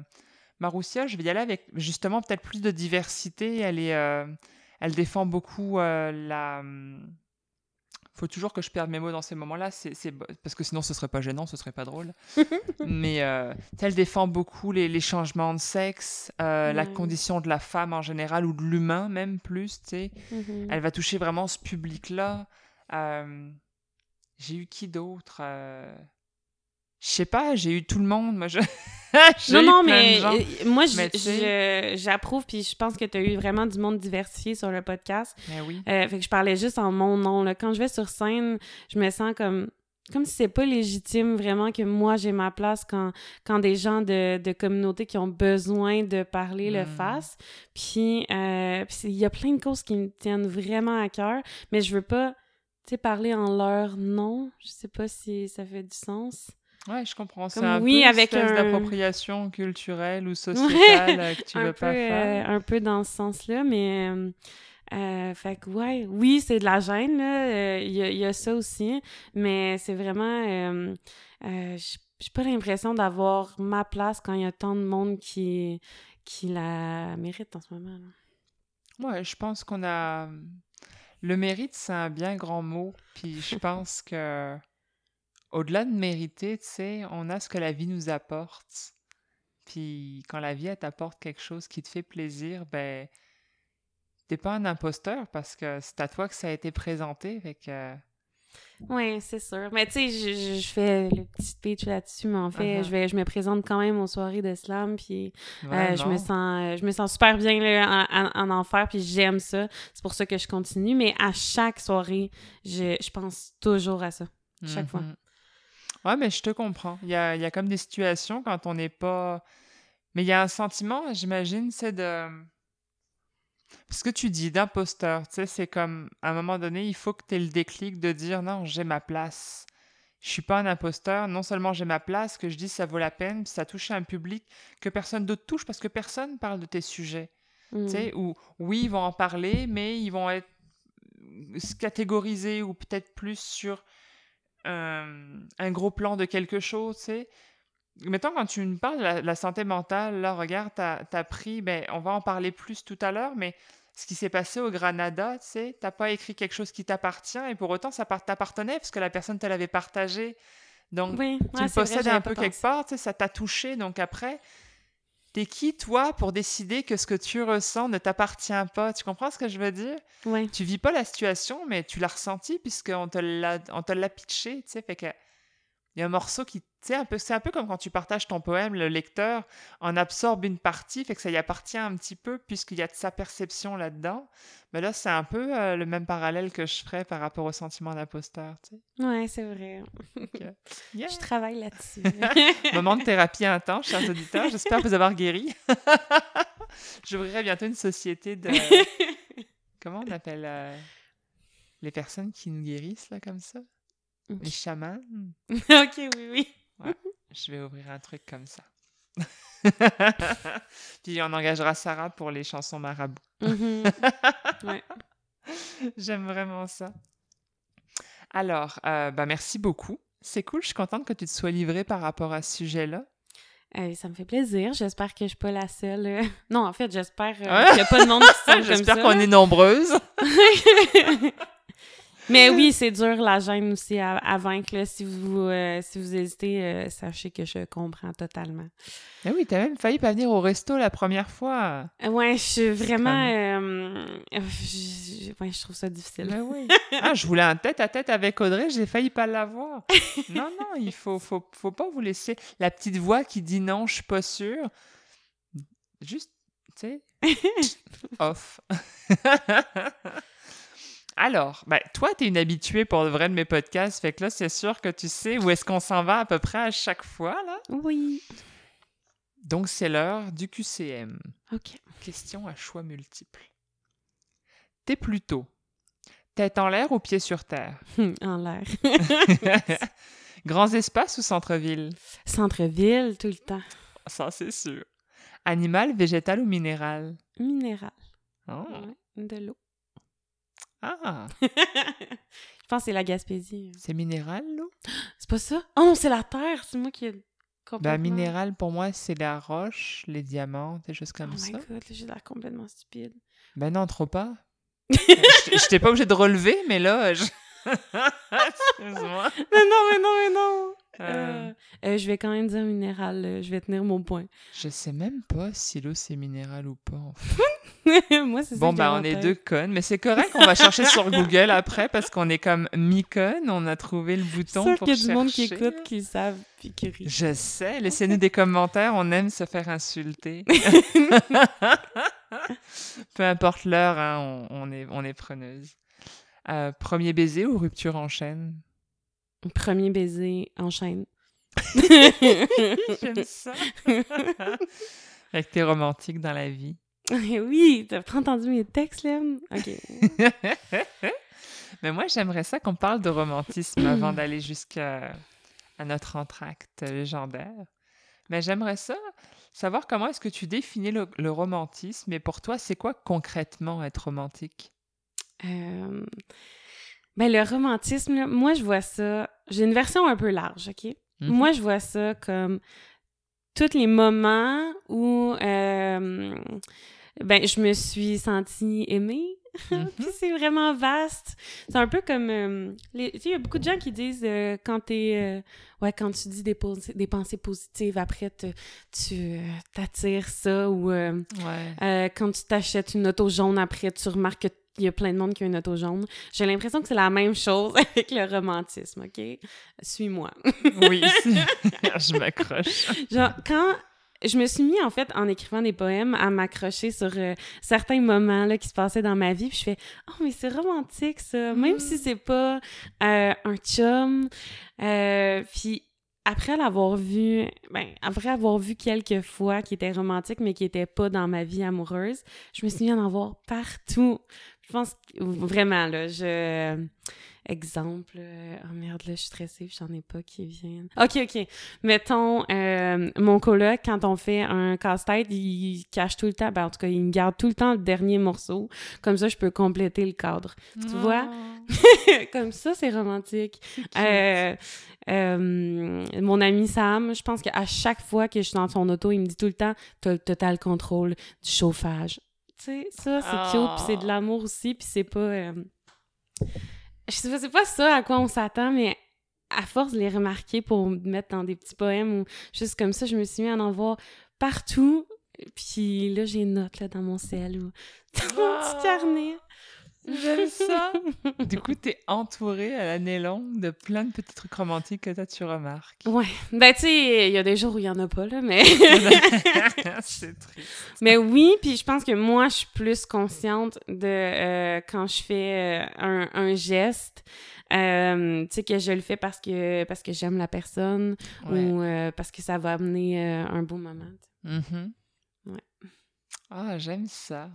Maroussia, je vais y aller avec justement peut-être plus de diversité. Elle est. Euh, elle défend beaucoup euh, la. Hum, faut toujours que je perde mes mots dans ces moments-là, c'est parce que sinon ce serait pas gênant, ce serait pas drôle. *laughs* Mais euh, elle défend beaucoup les, changements de sexe, euh, la condition de la femme en général ou de l'humain même plus. Tu sais, mm-hmm. elle va toucher vraiment ce public-là. J'ai eu qui d'autre je sais pas, j'ai eu tout le monde. Moi, je... *laughs* non, non, mais moi, j'approuve, puis je pense que tu as eu vraiment du monde diversifié sur le podcast. Ben oui. Euh, fait que je parlais juste en mon nom. Là. Quand je vais sur scène, je me sens comme comme si c'est pas légitime vraiment que moi j'ai ma place quand, quand des gens de, de communautés qui ont besoin de parler le hmm. fassent. Puis euh, il y a plein de causes qui me tiennent vraiment à cœur, mais je veux pas parler en leur nom. Je sais pas si ça fait du sens. Ouais, je comprends. C'est un oui, peu avec une d'appropriation culturelle ou sociétale euh, que tu *laughs* veux pas faire. Euh, un peu dans ce sens-là, mais... Euh, fait que, ouais, oui, c'est de la gêne, là. Il y, y, a ça aussi, mais c'est vraiment... J'ai pas l'impression d'avoir ma place quand il y a tant de monde qui, qui la mérite en ce moment. Là. Ouais, je pense qu'on a... Le mérite, c'est un bien grand mot, puis je *laughs* pense que au-delà de mériter, tu sais, on a ce que la vie nous apporte. Puis quand la vie, elle t'apporte quelque chose qui te fait plaisir, ben, t'es pas un imposteur parce que c'est à toi que ça a été présenté. Fait que... Oui, c'est sûr. Mais tu sais, je, fais le petit speech là-dessus, mais en fait, uh-huh. je, vais, je me présente quand même aux soirées de slam, puis euh, je, me sens, je me sens super bien là, en, enfer, puis j'aime ça. C'est pour ça que je continue. Mais à chaque soirée, je, je pense toujours à ça. Chaque fois. Ouais, mais je te comprends. Il y a, y a comme des situations quand on n'est pas. Mais il y a un sentiment, j'imagine, c'est de. Ce que tu dis d'imposteur, tu sais, c'est comme à un moment donné, il faut que tu aies le déclic de dire non, j'ai ma place. Je suis pas un imposteur. Non seulement j'ai ma place, que je dis ça vaut la peine, ça touche un public que personne d'autre touche parce que personne parle de tes sujets. Tu sais, mmh. ou oui, ils vont en parler, mais ils vont être catégorisés ou peut-être plus sur un, gros plan de quelque chose, tu sais. Mettons, quand tu me parles de la, santé mentale, là, regarde, t'as as pris, ben, on va en parler plus tout à l'heure, mais ce qui s'est passé au Granada, tu sais, t'as pas écrit quelque chose qui t'appartient, et pour autant, ça t'appartenait, parce que la personne te l'avait partagé. Donc, tu le possèdes un peu quelque part, tu sais, ça t'a touché, donc après, T'es qui, toi, pour décider que ce que tu ressens ne t'appartient pas? Tu comprends ce que je veux dire? Oui. Tu vis pas la situation, mais tu l'as ressenti puisqu'on te l'a, on te l'a pitché, tu sais. Fait que il y a un morceau qui, Sais, un peu, c'est un peu comme quand tu partages ton poème, le lecteur en absorbe une partie, fait que ça y appartient un petit peu puisqu'il y a de sa perception là-dedans. Mais là, c'est un peu euh, le même parallèle que je ferais par rapport au sentiment d'imposteur, tu sais. Ouais, c'est vrai. *laughs* Yeah. Je travaille là-dessus. *laughs* Moment de thérapie intense, chers auditeurs. J'espère vous avoir guéri. *laughs* J'ouvrirai bientôt une société de... Comment on appelle euh, les personnes qui nous guérissent, là, comme ça? Les chamans? ok, oui, oui. *laughs* Je vais ouvrir un truc comme ça. *laughs* Puis on engagera Sarah pour les chansons marabout. Mhm. Ouais. *laughs* J'aime vraiment ça. Alors, euh, bah merci beaucoup. C'est cool, je suis contente que tu te sois livrée par rapport à ce sujet-là. Euh, ça me fait plaisir. J'espère que je suis pas la seule. euh. Non, en fait, j'espère euh, qu'il n'y a pas de monde qui. J'espère qu'on est nombreuses. Mais oui, c'est dur la gêne aussi à, à vaincre. là. Si vous euh, si vous hésitez, euh, sachez que je comprends totalement. Ah oui, t'as même failli pas venir au resto la première fois. Euh, Ouais, je suis vraiment. euh, je, je- ouais, je trouve ça difficile. Ben oui. *laughs* Ah, je voulais un tête à tête avec Audrey, j'ai failli pas l'avoir. Non, non, il faut, faut, faut pas vous laisser la petite voix qui dit non, je suis pas sûre. Juste, tu sais, *laughs* off. *laughs* Alors, ben, toi, tu es une habituée pour le vrai de mes podcasts, fait que là, c'est sûr que tu sais où est-ce qu'on s'en va à peu près à chaque fois, là. Oui. Donc, c'est l'heure du QCM. OK. Question à choix multiples. T'es plutôt tête en l'air ou pied sur terre? *laughs* en l'air. *laughs* Grands espaces ou centre-ville? Centre-ville, tout le temps. Ça, c'est sûr. Animal, végétal ou minéral? Minéral. Oh. Ouais, de l'eau. Ah, *laughs* je pense que c'est la Gaspésie. c'est minéral, l'eau? C'est pas ça? Oh non, c'est la terre. C'est moi qui ai Ben, complètement... minéral, pour moi, c'est la roche, les diamants, des choses Oh comme my ça. god, là, j'ai l'air complètement stupide. Ben non, trop pas. *laughs* je je t'ai pas obligé de relever, mais là, je... *laughs* Excuse-moi. Mais non, mais non, mais non! Euh, Euh, euh, je vais quand même dire minéral. je vais tenir mon point. Je sais même pas si l'eau, c'est minéral ou pas, en fait. *laughs* moi, c'est Bon, ben, j'avais on est deux connes, mais c'est correct, on va chercher sur Google après parce qu'on est comme mi-connes, on a trouvé le bouton pour qu'il y a du monde qui écoute, qui savent, puis qui rit. Je sais, laissez-nous des commentaires, on aime se faire insulter. *laughs* Peu importe l'heure, hein, on, on est, on est preneuse. Euh, premier baiser ou rupture en chaîne? Premier baiser en chaîne. *laughs* J'aime ça. *laughs* fait que t'es romantique dans la vie. oui, t'as pas entendu mes textes, Lem? OK. *laughs* Mais moi, j'aimerais ça qu'on parle de romantisme avant *clears throat* d'aller jusqu'à à notre entracte légendaire. Mais j'aimerais ça savoir comment est-ce que tu définis le, le romantisme et pour toi, c'est quoi concrètement être romantique? Euh, Ben, le romantisme, là, moi, je vois ça... J'ai une version un peu large, OK? Mhm. Moi, je vois ça comme tous les moments où euh, ben, je me suis sentie aimée. *laughs* Mhm. Puis c'est vraiment vaste. C'est un peu comme... euh, les- tu sais, il y a beaucoup de gens qui disent euh, quand ouais, quand tu dis des, des pensées positives, après, te- tu t'attires ça. Ou Ouais. quand tu t'achètes une auto jaune, après, tu remarques qu'il y a plein de monde qui a une auto jaune. J'ai l'impression que c'est la même chose *laughs* avec le romantisme, OK? Suis-moi. Oui, *laughs* je m'accroche. Genre, quand je me suis mis, en fait, en écrivant des poèmes, à m'accrocher sur euh, certains moments là, qui se passaient dans ma vie, puis je fais « Oh, mais c'est romantique, ça! Même si c'est pas euh, un chum. Euh, puis après l'avoir vu, ben, après avoir vu quelques fois qui était romantique, mais qui était pas dans ma vie amoureuse, je me suis mis à en voir partout. Je pense que, vraiment, là, je... Exemple, euh, oh merde, là, je suis stressée, j'en ai pas qui viennent. Ok, ok. Mettons, euh, mon coloc, quand on fait un casse-tête, il cache tout le temps, ben en tout cas, il me garde tout le temps le dernier morceau. Comme ça, je peux compléter le cadre. Tu vois? *laughs* Comme ça, c'est romantique. Euh, euh, mon ami Sam, je pense qu'à chaque fois que je suis dans son auto, il me dit tout le temps T'as le total contrôle du chauffage. Sais, ça, c'est cute, puis c'est de l'amour aussi, puis c'est pas. euh, Je sais pas, c'est pas ça à quoi on s'attend, mais à force de les remarquer pour me mettre dans des petits poèmes ou juste comme ça, je me suis mis à en voir partout. Puis là, j'ai une note là, dans mon ciel ou dans mon petit Ah. carnet. J'aime ça. *laughs* du coup, t'es entourée à l'année longue de plein de petits trucs romantiques que toi, tu remarques. Ouais. Ben, tu sais, il y a des jours où il y en a pas, là, mais... *laughs* C'est triste. mais oui, puis je pense que moi, je suis plus consciente de euh, quand je fais euh, un, un geste, euh, tu sais, que je le fais parce que, parce que j'aime la personne Ouais. ou euh, parce que ça va amener un beau moment. Mhm. Ouais. Ah, j'aime ça.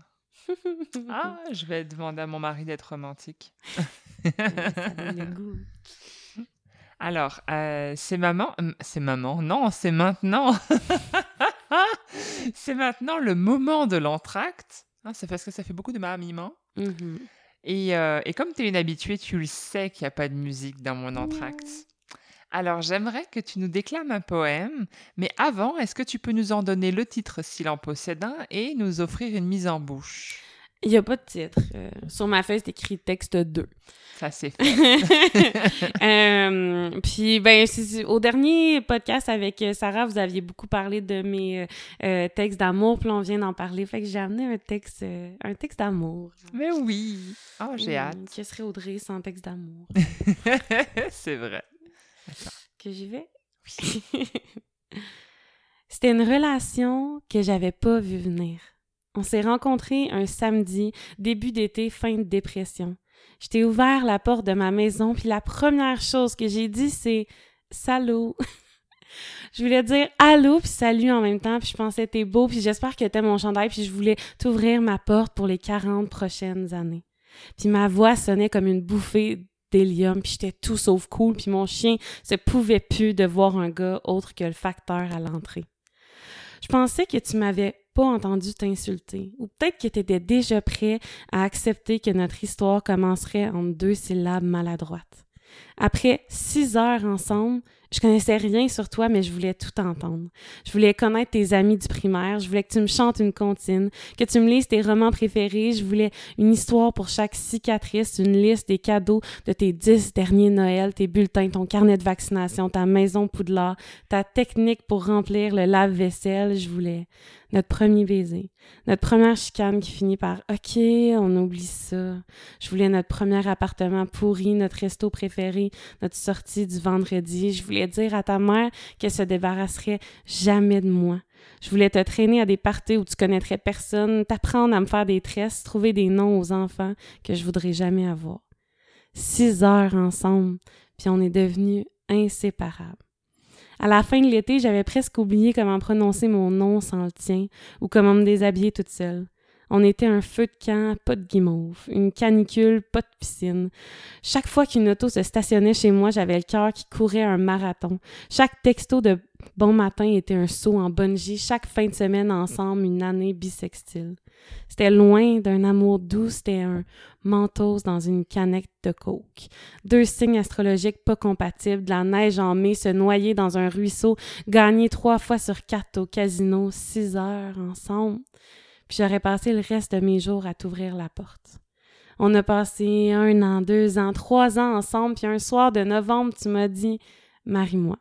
Ah, je vais demander à mon mari d'être romantique. ça donne le goût. Alors, euh, c'est maman. C'est maman. Non, c'est maintenant. *laughs* c'est maintenant le moment de l'entracte. Hein, c'est parce que ça fait beaucoup de mamiments. Mhm. Et, euh, et comme tu es une habituée, tu le sais qu'il n'y a pas de musique dans mon entracte. Alors, j'aimerais que tu nous déclames un poème, mais avant, est-ce que tu peux nous en donner le titre s'il en possède un et nous offrir une mise en bouche? Il n'y a pas de titre. Euh, sur ma feuille, c'est écrit texte 2. Ça, c'est *laughs* fait. Euh, puis, ben, au dernier podcast avec euh, Sarah, vous aviez beaucoup parlé de mes euh, textes d'amour, puis on vient d'en parler. Fait que j'ai amené un texte, un texte d'amour. mais oui. Oh, j'ai Hum, hâte. Que serait Audrey sans texte d'amour? *laughs* *laughs* c'est vrai. Que j'y vais? *laughs* C'était une relation que j'avais pas vue venir. On s'est rencontrés un samedi, début d'été, fin de dépression. Je t'ai ouvert la porte de ma maison, puis la première chose que j'ai dit, c'est « Salut! » *laughs* Je voulais dire allô puis salut en même temps, puis je pensais t'es beau, puis j'espère que t'aimes mon chandail, puis je voulais t'ouvrir ma porte pour les 40 prochaines années. Puis ma voix sonnait comme une bouffée d'hélium, puis j'étais tout sauf cool, puis mon chien se pouvait plus de voir un gars autre que le facteur à l'entrée. Je pensais que tu m'avais pas entendu t'insulter, ou peut-être que tu étais déjà prêt à accepter que notre histoire commencerait en deux syllabes maladroites. Après six heures ensemble, je connaissais rien sur toi, mais je voulais tout entendre. Je voulais connaître tes amis du primaire, je voulais que tu me chantes une comptine, que tu me lises tes romans préférés, je voulais une histoire pour chaque cicatrice, une liste des cadeaux de tes dix derniers Noëls, tes bulletins, ton carnet de vaccination, ta maison Poudlard, ta technique pour remplir le lave-vaisselle. Je voulais notre premier baiser, notre première chicane qui finit par OK, on oublie ça. Je voulais notre premier appartement pourri, notre resto préféré, notre sortie du vendredi. Je voulais dire à ta mère qu'elle se débarrasserait jamais de moi. Je voulais te traîner à des parties où tu connaîtrais personne, t'apprendre à me faire des tresses, trouver des noms aux enfants que je voudrais jamais avoir. Six heures ensemble, puis on est devenus inséparables. À la fin de l'été, j'avais presque oublié comment prononcer mon nom sans le tien ou comment me déshabiller toute seule. On était un feu de camp, pas de guimauve, une canicule, pas de piscine. Chaque fois qu'une auto se stationnait chez moi, j'avais le cœur qui courait un marathon. Chaque texto de bon matin était un saut en bungee. Chaque fin de semaine ensemble, une année bisextile. C'était loin d'un amour doux, c'était un mentos dans une canette de coke. Deux signes astrologiques pas compatibles, de la neige en mai, se noyer dans un ruisseau, gagner trois fois sur quatre au casino, six heures ensemble. Puis j'aurais passé le reste de mes jours à t'ouvrir la porte. On a passé un an, deux ans, trois ans ensemble, puis un soir de novembre, tu m'as dit « Marie-moi ».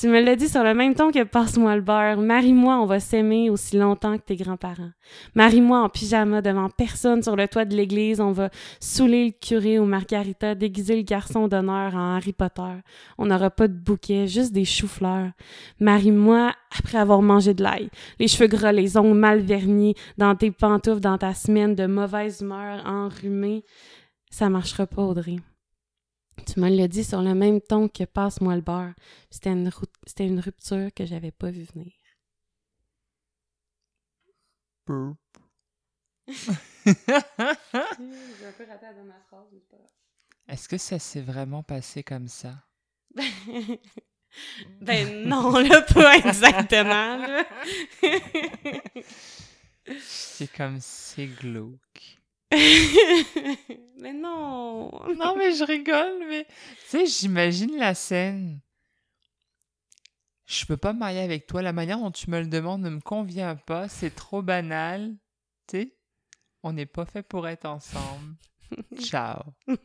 Tu me l'as dit sur le même ton que Passe-moi le beurre. Marie-moi, on va s'aimer aussi longtemps que tes grands-parents. Marie-moi en pyjama devant personne sur le toit de l'église. On va saouler le curé ou Margarita, déguiser le garçon d'honneur en Harry Potter. On n'aura pas de bouquet, juste des choux-fleurs. Marie-moi après avoir mangé de l'ail. Les cheveux gras, les ongles mal vernis, dans tes pantoufles, dans ta semaine de mauvaise humeur, enrhumée. Ça marchera pas, Audrey. Tu me l'as dit sur le même ton que Passe-moi le beurre. C'était une, rou- c'était une rupture que j'avais pas vue venir. J'ai un peu raté la dernière phrase, mais pas. Est-ce que ça s'est vraiment passé comme ça? *laughs* Ben non, là, pas exactement. là. C'est comme c'est glauque. *laughs* mais non. Non, mais je rigole, mais tu sais, j'imagine la scène. Je peux pas me marier avec toi. La manière dont tu me le demandes ne me convient pas. C'est trop banal. Tu sais, on n'est pas fait pour être ensemble. *laughs* Ciao. *laughs*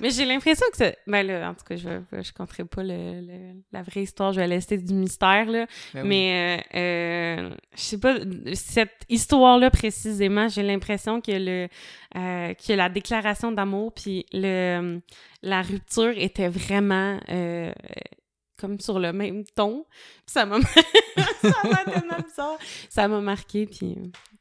mais j'ai l'impression que c'est. Ben là, en tout cas, je ne je compterai pas le, le- la vraie histoire, je vais laisser du mystère, là. Ben oui. Mais euh, euh, je sais pas, cette histoire-là précisément, j'ai l'impression que le euh, que la déclaration d'amour puis le la rupture était vraiment euh, comme sur le même ton. Ça m'a *laughs* ça m'a tellement bizarre. Ça m'a marqué puis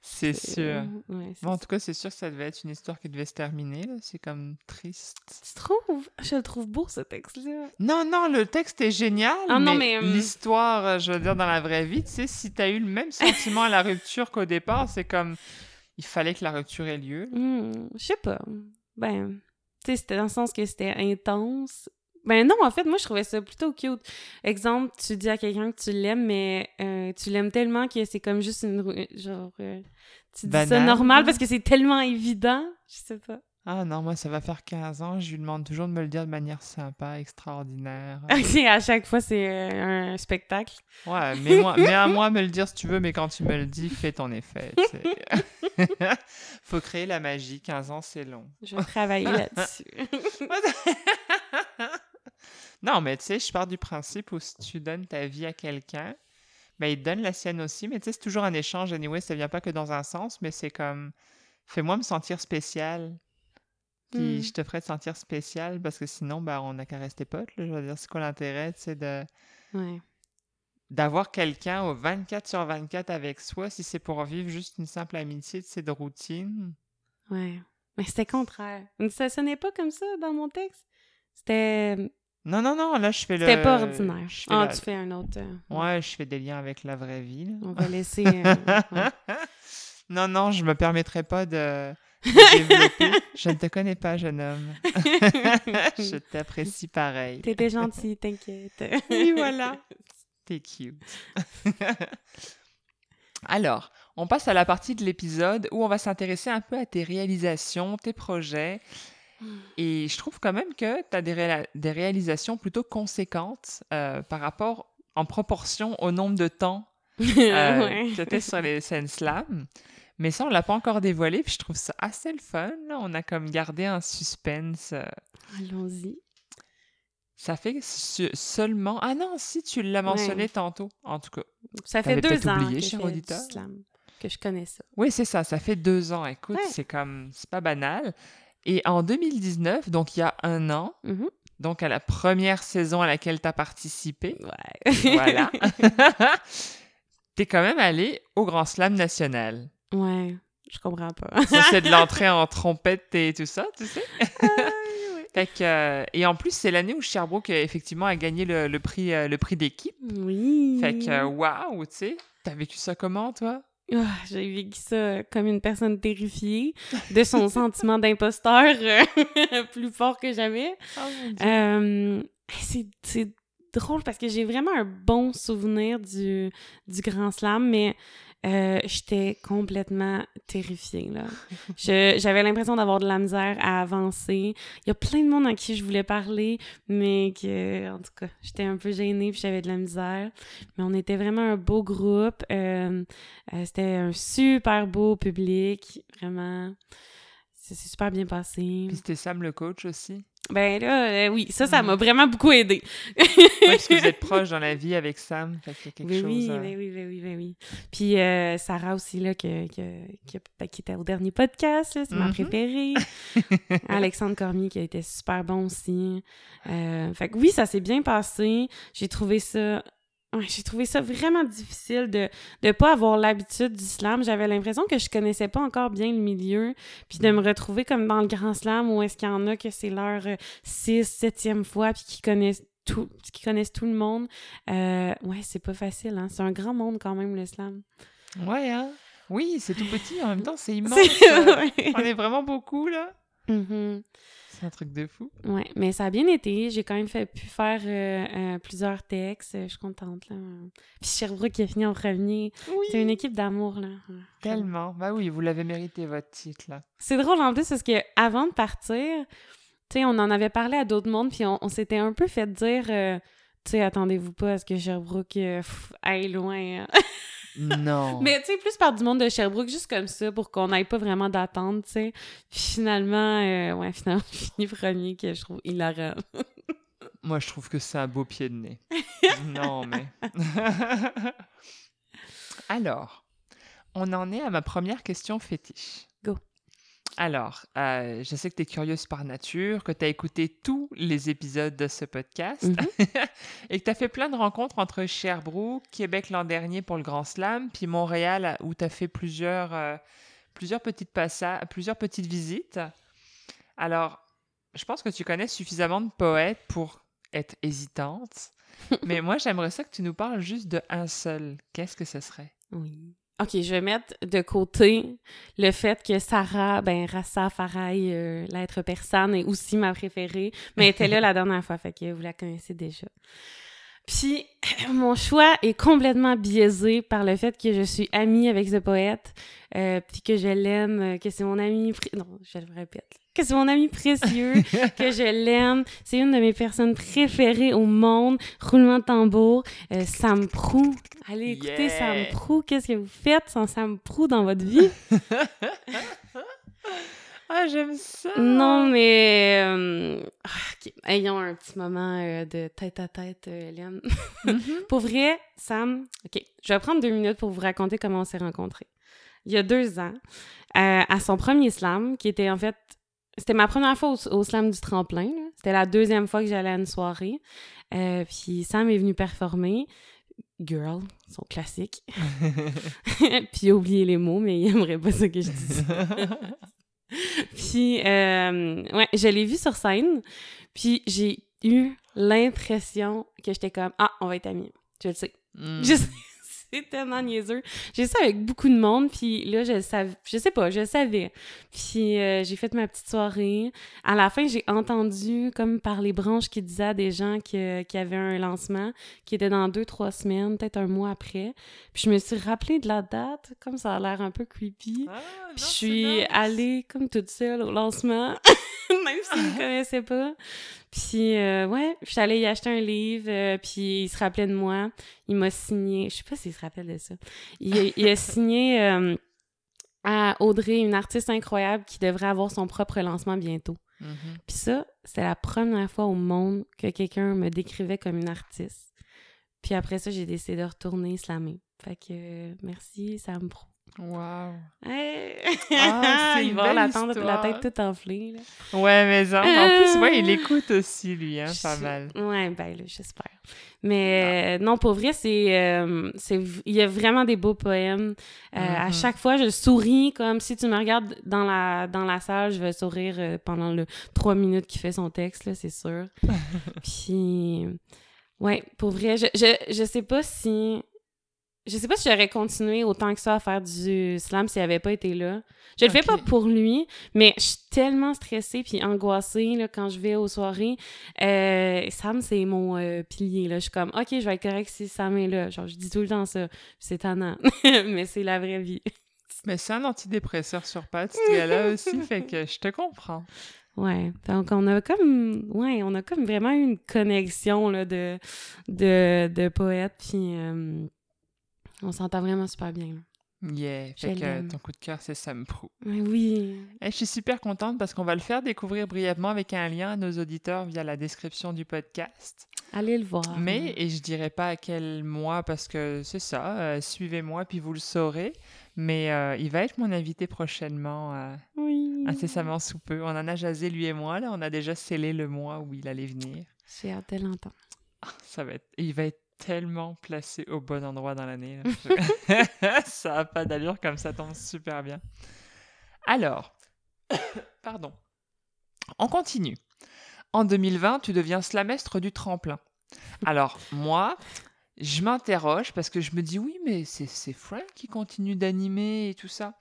c'est sûr. ouais, Bon, en tout cas, c'est sûr que ça devait être une histoire qui devait se terminer. C'est comme triste. Tu trouves? Je le trouve beau ce texte-là. Non, non, le texte est génial. Ah mais mais, euh, l'histoire, je veux dire, dans la vraie vie, tu sais, si t'as eu le même *laughs* sentiment à la rupture qu'au départ, c'est comme. Il fallait que la rupture ait lieu. Hmm, je sais pas. Ben, tu sais, c'était dans le sens que c'était intense. Ben non, en fait, moi, je trouvais ça plutôt cute. Exemple, tu dis à quelqu'un que tu l'aimes, mais euh, tu l'aimes tellement que c'est comme juste une... rou- Genre, euh, tu dis ça normal parce que c'est tellement évident. Je sais pas. Ah non, moi, ça va faire 15 ans. Je lui demande toujours de me le dire de manière sympa, extraordinaire. *laughs* Ok, à chaque fois, c'est euh, un spectacle. Ouais, mais, moi, mais à moi me le dire si tu veux, mais quand tu me le dis, fais ton effet. *laughs* Faut créer la magie. 15 ans, c'est long. Je vais travailler là-dessus. *laughs* non, mais tu sais, je pars du principe où si tu donnes ta vie à quelqu'un, ben, il te donne la sienne aussi. Mais tu sais, c'est toujours un échange. Anyway, ça vient pas que dans un sens, mais c'est comme fais-moi me sentir spécial. Puis Mm. je te ferai te sentir spécial parce que sinon, ben, on n'a qu'à rester potes. là. Je veux dire, c'est quoi l'intérêt, tu sais, de ouais. d'avoir quelqu'un au 24 sur 24 avec soi si c'est pour vivre juste une simple amitié, tu sais, de routine? Ouais. Mais c'était contraire. Ça sonnait pas comme ça dans mon texte. C'était... Non, non, non, là, je fais le... C'était pas ordinaire. Ah, la- tu fais un autre... euh, Ouais, je fais des liens avec la vraie vie. là. On va laisser... euh, ouais. *laughs* non, non, je me permettrai pas de, *laughs* je ne te connais pas, jeune homme. *laughs* je t'apprécie pareil. T'étais gentil, t'inquiète. Oui, voilà. T'es cute. Alors, on passe à la partie de l'épisode où on va s'intéresser un peu à tes réalisations, tes projets. Et je trouve quand même que tu as des, réalisations plutôt conséquentes euh, par rapport, en proportion au nombre de temps *laughs* euh, ouais. que tu sur les scènes slam. Mais ça, on l'a pas encore dévoilé, puis je trouve ça assez le fun. là. On a comme gardé un suspense. euh, Allons-y. Ça fait se- seulement... Ah non, si, tu l'as mentionné Ouais. tantôt, en tout cas. Ça fait deux ans oublié, que je cher du auditeur. slam, que je connais ça. Oui, c'est ça, ça fait deux ans. Écoute, Ouais. c'est comme... C'est pas banal. Et en 2019, donc il y a un an, Mhm. donc à la première saison à laquelle tu as participé, Ouais. voilà, *laughs* t'es quand même allé au Grand Slam national. ouais, je comprends pas. Ça, c'est de l'entrée en trompette et tout ça, tu sais. Ah, ouais. Fait que, euh, et en plus, c'est l'année où Sherbrooke, effectivement, a gagné le, le prix, euh, le prix d'équipe. Oui. Fait que, waouh, tu sais. T'as vécu ça comment, toi? Ah, J'ai vécu ça comme une personne terrifiée de son *laughs* sentiment d'imposteur euh, *laughs* plus fort que jamais. Euh, c'est, c'est drôle parce que j'ai vraiment un bon souvenir du, du Grand Slam, mais euh, j'étais complètement terrifiée. Là. J'avais l'impression d'avoir de la misère à avancer. Il y a plein de monde à qui je voulais parler, mais que, en tout cas, j'étais un peu gênée puis j'avais de la misère. Mais on était vraiment un beau groupe. Euh, euh, c'était un super beau public, vraiment. Ça s'est super bien passé. Puis c'était Sam le coach aussi? Ben là, euh, oui, ça, ça Mhm. m'a vraiment beaucoup aidé. Oui, parce que vous êtes *laughs* proche dans la vie avec Sam. Fait a quelque Oui, chose. oui, euh, oui, oui, oui, oui, oui, oui. Puis euh, Sarah aussi, là, que, que, que- ben, qui était au dernier podcast, là, c'est ma Mhm. préférée. *laughs* Alexandre Cormier, qui a été super bon aussi. Euh, fait que oui, ça s'est bien passé. J'ai trouvé ça... ouais, j'ai trouvé ça vraiment difficile de ne pas avoir l'habitude du slam. J'avais l'impression que je connaissais pas encore bien le milieu. Puis de me retrouver comme dans le grand slam où est-ce qu'il y en a que c'est leur euh, six, septième fois puis qui connaissent tout, qui connaissent tout le monde. Euh, ouais, c'est pas facile, hein. C'est un grand monde quand même, le slam. Ouais, hein? Oui, c'est tout petit, en même temps, c'est immense. *laughs* Euh. On est vraiment beaucoup, là. Mhm. C'est un truc de fou. Ouais, mais ça a bien été. J'ai quand même fait, pu faire euh, euh, plusieurs textes. Je suis contente, là. Puis Sherbrooke qui a fini en premier. Oui. C'est une équipe d'amour, là. Tellement. Bah oui, vous l'avez mérité, votre titre, là. C'est drôle en plus parce que avant de partir, tu sais, on en avait parlé à d'autres mondes, puis on, on s'était un peu fait dire, euh, tu sais, attendez-vous pas à ce que Sherbrooke aille loin. *laughs* Non. *laughs* Mais tu sais, plus par du monde de Sherbrooke, juste comme ça, pour qu'on n'aille pas vraiment d'attente, tu sais. Finalement, euh, ouais, finalement, *laughs* je finis premier, que je trouve hilarant. *laughs* Moi, je trouve que c'est un beau pied de nez. non, mais. Alors, on en est à ma première question fétiche. Alors, euh, je sais que tu es curieuse par nature, que tu as écouté tous les épisodes de ce podcast Mhm. *laughs* et que tu as fait plein de rencontres entre Sherbrooke, Québec l'an dernier pour le Grand Slam, puis Montréal où tu as fait plusieurs, euh, plusieurs, petites plusieurs petites visites. Alors, je pense que tu connais suffisamment de poètes pour être hésitante, *laughs* mais moi j'aimerais ça que tu nous parles juste de un seul. Qu'est-ce que ce serait? Oui. OK, je vais mettre de côté le fait que Sarah, ben Rassa Farai, euh, l'être persane, est aussi ma préférée, mais elle était là la *laughs* dernière fois, fait que vous la connaissez déjà. Puis, *clears throat* mon choix est complètement biaisé par le fait que je suis amie avec ce poète, euh, puis que je l'aime, euh, que c'est mon ami... Non, je le répète. Que c'est mon ami précieux, *laughs* que je l'aime. C'est une de mes personnes préférées au monde. Roulement de tambour. Euh, Sam Prou. Allez écouter Yeah. Sam Prou. Qu'est-ce que vous faites sans Sam Prou dans votre vie? *laughs* *laughs* Ah, j'aime ça! Non, mais... euh, ah. Ayons un petit moment euh, de tête à tête, euh, Hélène. *laughs* Mhm. Pour vrai, Sam, OK, je vais prendre deux minutes pour vous raconter comment on s'est rencontrés. Il y a deux ans, euh, à son premier slam, qui était en fait... C'était ma première fois au, au slam du tremplin. C'était la deuxième fois que j'allais à une soirée. Euh, puis Sam est venu performer. Girl, son classique. *laughs* puis il a oublié les mots, mais il aimerait pas ça que je dise. *laughs* Puis, euh, ouais, je l'ai vu sur scène. Puis, j'ai eu l'impression que j'étais comme, ah, on va être amis. Je le sais. Mm. Je sais, c'est tellement niaiseux. J'ai ça avec beaucoup de monde, puis là, je savais. Je sais pas, je savais. Puis, euh, j'ai fait ma petite soirée. À la fin, j'ai entendu, comme par les branches, qui disaient à des gens que- qu'il y avait un lancement qui était dans deux, trois semaines, peut-être un mois après. Puis, je me suis rappelé de la date, comme ça a l'air un peu creepy. Ah, non, Puis je suis nice. allée comme toute seule au lancement, *laughs* *laughs* même s'il ne me connaissait pas. Puis euh, ouais, je suis allée y acheter un livre, euh, puis il se rappelait de moi. Il m'a signé, je sais pas s'il se rappelle de ça. Il, a- il a *laughs* signé euh, à Audrey, une artiste incroyable qui devrait avoir son propre lancement bientôt. Mhm. Puis ça, c'est la première fois au monde que quelqu'un me décrivait comme une artiste. Puis après ça, j'ai décidé de retourner slammer. Fait que merci, ça me pro. Wow. Hey! Ah, *laughs* il va avoir la, tête toute enflée. Là. Ouais, mais en, en plus, ouais, il Euh. écoute aussi, lui, hein, pas mal. Ouais, ben là, j'espère. Mais euh, non, pour vrai, c'est, euh, c'est, il y a vraiment des beaux poèmes. Euh, À Mhm. chaque fois, je souris comme si tu me regardes dans la, dans la salle, je vais sourire euh, pendant le trois minutes qu'il fait son texte, là, c'est sûr. *laughs* Puis, ouais, pour vrai, je, je, je sais pas si... Je sais pas si j'aurais continué autant que ça à faire du slam s'il avait pas été là. Je le fais pas pour lui, mais je suis tellement stressée puis angoissée là, quand je vais aux soirées. Euh, Sam, c'est mon euh, pilier. Là. Je suis comme, OK, je vais être correct si Sam est là. Genre, je dis tout le temps ça. C'est tannant. *laughs* mais c'est la vraie vie. Mais c'est un antidépresseur sur pattes, ce gars-là aussi, *laughs* fait que je te comprends. Ouais. Donc, on a comme, ouais, on a comme vraiment une connexion là, de, de, de poètes. Puis, euh, on s'entend vraiment super bien. là. Yeah, Je fait que ton coup de cœur, c'est Sam Prou. Oui. Eh, je suis super contente parce qu'on va le faire découvrir brièvement avec un lien à nos auditeurs via la description du podcast. Allez le voir. Mais, et je dirais pas à quel mois parce que c'est ça, euh, suivez-moi puis vous le saurez. Mais euh, il va être mon invité prochainement, euh, Oui. incessamment sous peu. On en a jasé, lui et moi, là, on a déjà scellé le mois où il allait venir. J'ai hâte de l'entendre. Ça va être, il va être tellement placé au bon endroit dans l'année. *laughs* ça a pas d'allure comme ça tombe super bien. Alors, pardon. On continue. En 2020, tu deviens slamestre du tremplin. Alors, moi, je m'interroge parce que je me dis, oui, mais c'est c'est Frank qui continue d'animer et tout ça.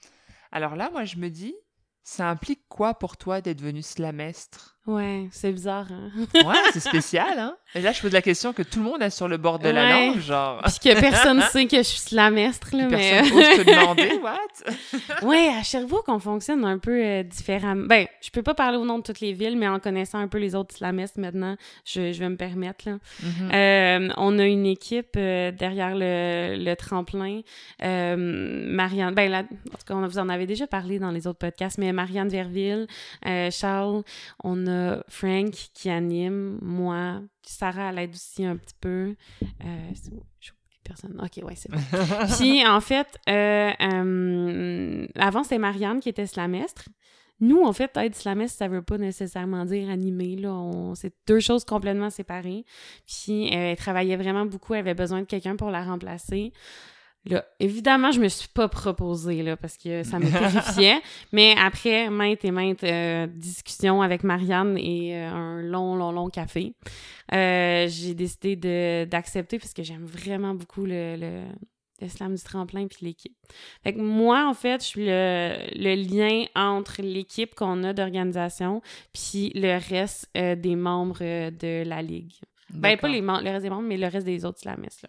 Alors là, moi, je me dis, ça implique quoi pour toi d'être devenu slamestre? Ouais, c'est bizarre, hein? Ouais, c'est spécial, hein? Et là, je pose la question que tout le monde est sur le bord de la langue, genre. Puis que personne *laughs* sait que je suis slamestre, là, mais... Personne ose te *laughs* demander, what? *laughs* Ouais, à Sherbrooke, on fonctionne un peu euh, différemment. Ben, je peux pas parler au nom de toutes les villes, mais en connaissant un peu les autres islamistes maintenant, je, je vais me permettre, là. Mhm. Euh, on a une équipe euh, derrière le, le tremplin. Euh, Marianne, ben là, en tout cas, on vous en avez déjà parlé dans les autres podcasts, mais Marianne Verville, euh, Charles, on a Frank qui anime, moi, Sarah elle aide aussi un petit peu. Euh, personne. Ok, ouais, c'est bon. *laughs* Puis en fait, euh, euh, avant c'était Marianne qui était slamestre. Nous, en fait, être slamestre, ça veut pas nécessairement dire animer. Là. On... C'est deux choses complètement séparées. Puis euh, elle travaillait vraiment beaucoup, elle avait besoin de quelqu'un pour la remplacer. Là, évidemment, je me suis pas proposée là, parce que ça me terrifiait. *laughs* mais après maintes et maintes euh, discussions avec Marianne et euh, un long, long, long café, euh, j'ai décidé de- d'accepter parce que j'aime vraiment beaucoup le, le, le slam du tremplin puis l'équipe. Fait que moi, en fait, je suis le, le lien entre l'équipe qu'on a d'organisation puis le reste des membres de la ligue. Ben, pas les membres, le reste des membres, mais le reste des autres islamistes, là.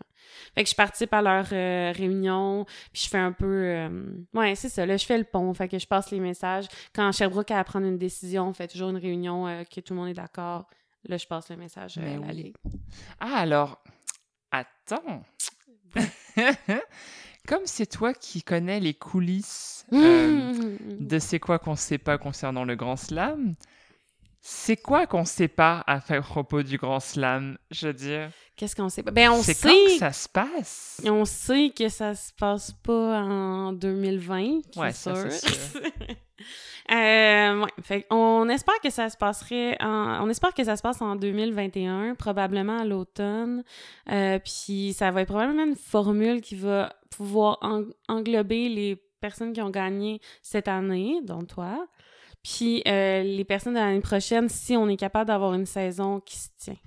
Fait que je participe à leurs euh, réunions, puis je fais un peu... euh, Ouais, c'est ça, là, je fais le pont, fait que je passe les messages. Quand Sherbrooke a à prendre une décision, on fait toujours une réunion euh, que tout le monde est d'accord. Là, je passe le message Mais à la oui. Ligue. Ah, alors, attends. *laughs* Comme c'est toi qui connais les coulisses Mmh. de c'est quoi qu'on sait pas concernant le Grand Slam, c'est quoi qu'on sait pas à faire propos du Grand Slam Je veux dire, Qu'est-ce qu'on sait? Ben, on c'est sait... quand que ça se passe On sait que ça se passe pas en 2020, c'est Ouais, ça, sûr. c'est sûr. *laughs* Euh, ouais, fait on espère que ça se passerait en, on espère que ça se passe en 2021, probablement à l'automne. Euh, puis ça va être probablement une formule qui va pouvoir en- englober les personnes qui ont gagné cette année, dont toi, puis euh, les personnes de l'année prochaine si on est capable d'avoir une saison qui se tient.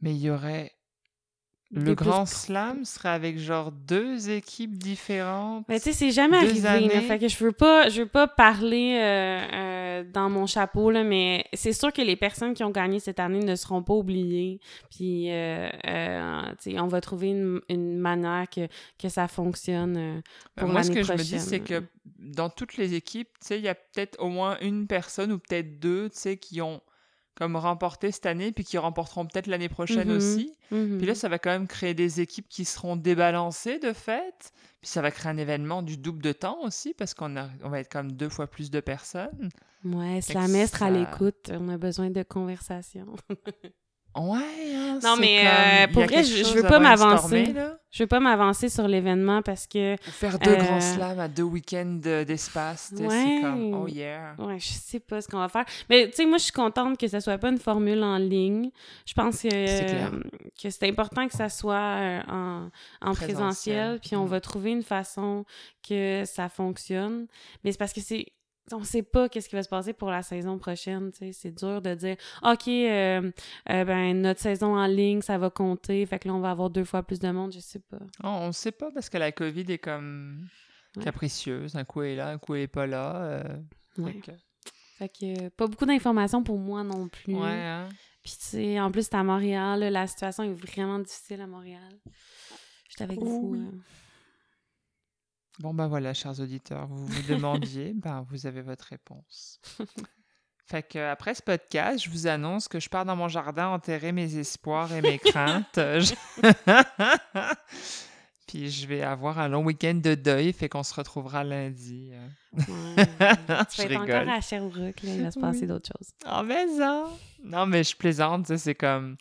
Mais il y aurait. Le Grand Slam serait avec genre deux équipes différentes. Mais tu sais, c'est jamais arrivé. là. fait que je veux pas, je veux pas parler euh, euh, dans mon chapeau là, mais c'est sûr que les personnes qui ont gagné cette année ne seront pas oubliées. Puis, euh, euh, tu sais, on va trouver une, une manière que, que ça fonctionne Euh, pour Moi, ce que je me dis, c'est que dans toutes les équipes, tu sais, il y a peut-être au moins une personne ou peut-être deux, tu sais, qui ont comme remporté cette année, puis qui remporteront peut-être l'année prochaine Mhm. aussi. Mhm. Puis là, ça va quand même créer des équipes qui seront débalancées de fait. Puis ça va créer un événement du double de temps aussi, parce qu'on a- on va être comme deux fois plus de personnes. Ouais, c'est la mestre à ça- l'écoute. On a besoin de conversation. *laughs* Ouais, hein, Non, mais, comme- euh, pour vrai, je- je veux pas m'avancer. Je veux pas m'avancer sur l'événement parce que faire deux Euh, grands slams à deux week-ends de- d'espace, tu sais, c'est comme, Ouais. oh yeah. Ouais, je sais pas ce qu'on va faire. Mais tu sais, moi, je suis contente que ça soit pas une formule en ligne. Je pense que euh, que c'est important que ça soit en, en Présentiel. présentiel, puis on Mm. va trouver une façon que ça fonctionne. Mais c'est parce que c'est on sait pas qu'est-ce qui va se passer pour la saison prochaine, tu sais, c'est dur de dire OK euh, euh, ben notre saison en ligne, ça va compter, fait que là on va avoir deux fois plus de monde, je sais pas. Oh, on ne sait pas parce que la COVID est comme Ouais. capricieuse. Un coup elle est là, un coup elle est pas là. euh, Ouais. fait que- Fait que pas beaucoup d'informations pour moi non plus. ouais, hein. Puis, tu sais, en plus, c'est à Montréal. là, la situation est vraiment difficile à Montréal. J'étais avec Oh vous. oui. Bon, ben voilà, chers auditeurs, vous vous *laughs* demandiez, ben vous avez votre réponse. Fait que après ce podcast, je vous annonce que je pars dans mon jardin enterrer mes espoirs et mes craintes. Je- *laughs* Puis je vais avoir un long week-end de deuil, fait qu'on se retrouvera lundi. Ouais. *laughs* tu Je vas être encore à Sherbrooke. Là, il va se passer Oui. d'autres choses. Oh, mais ça! Non, mais je plaisante, c'est comme...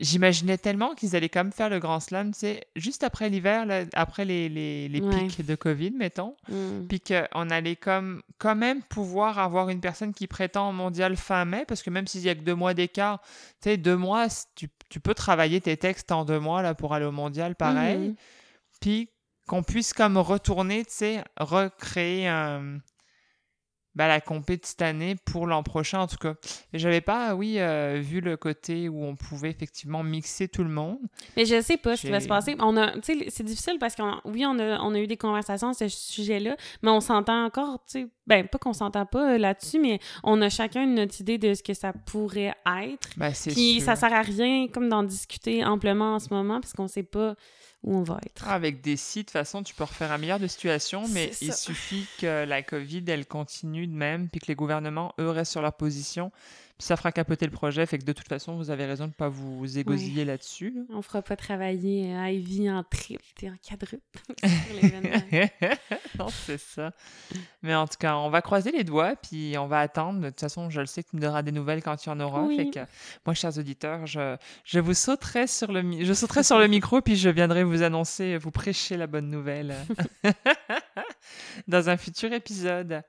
J'imaginais tellement qu'ils allaient comme faire le Grand Slam, tu sais, juste après l'hiver, là, après les, les, les Ouais. pics de COVID, mettons, Mm. puis qu'on allait comme quand même pouvoir avoir une personne qui prétend au mondial fin mai, parce que même s'il y a que deux mois d'écart, tu sais, deux mois, tu, tu peux travailler tes textes en deux mois, là, pour aller au mondial, pareil, Mhm. puis qu'on puisse comme retourner, tu sais, recréer un bah, la compé de cette année pour l'an prochain en tout cas. Et j'avais pas, oui, euh, vu le côté où on pouvait effectivement mixer tout le monde. Mais je sais pas ce qui va se passer. On a, c'est difficile parce qu'on, oui, on a, on a eu des conversations à ce sujet-là, mais on s'entend encore, tu sais, ben pas qu'on s'entend pas euh, là-dessus, mais on a chacun notre idée de ce que ça pourrait être. Ben, Puis ça sert à rien comme d'en discuter amplement en ce moment parce qu'on sait pas où on va être. Avec des sites, de toute façon, tu peux refaire un milliard de situations, mais il suffit que la COVID, elle continue de même, puis que les gouvernements, eux, restent sur leur position. Ça fera capoter le projet, fait que de toute façon, vous avez raison de ne pas vous égosiller là-dessus. On fera pas travailler Ivy en triple et en quadruple *laughs* *laughs* non, c'est ça. Mais en tout cas, on va croiser les doigts, puis on va attendre. De toute façon, je le sais que tu me donneras des nouvelles quand y en aura. Fait que, moi, chers auditeurs, je, je vous sauterai sur le, je sauterai sur le micro, puis je viendrai vous annoncer, vous prêcher la bonne nouvelle *laughs* dans un futur épisode.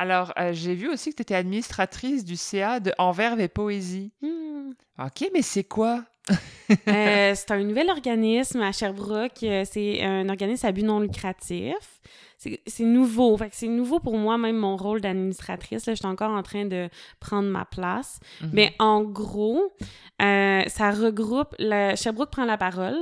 Alors, euh, j'ai vu aussi que tu étais administratrice du CA de Enverve et Poésie. Hmm. OK, mais c'est quoi? Euh, *laughs* c'est un nouvel organisme à Sherbrooke. Euh, c'est un organisme à but non lucratif c'est nouveau. Fait c'est nouveau pour moi, même mon rôle d'administratrice. Je suis encore en train de prendre ma place. Mhm. Mais en gros, euh, ça regroupe. Le... Sherbrooke prend la parole.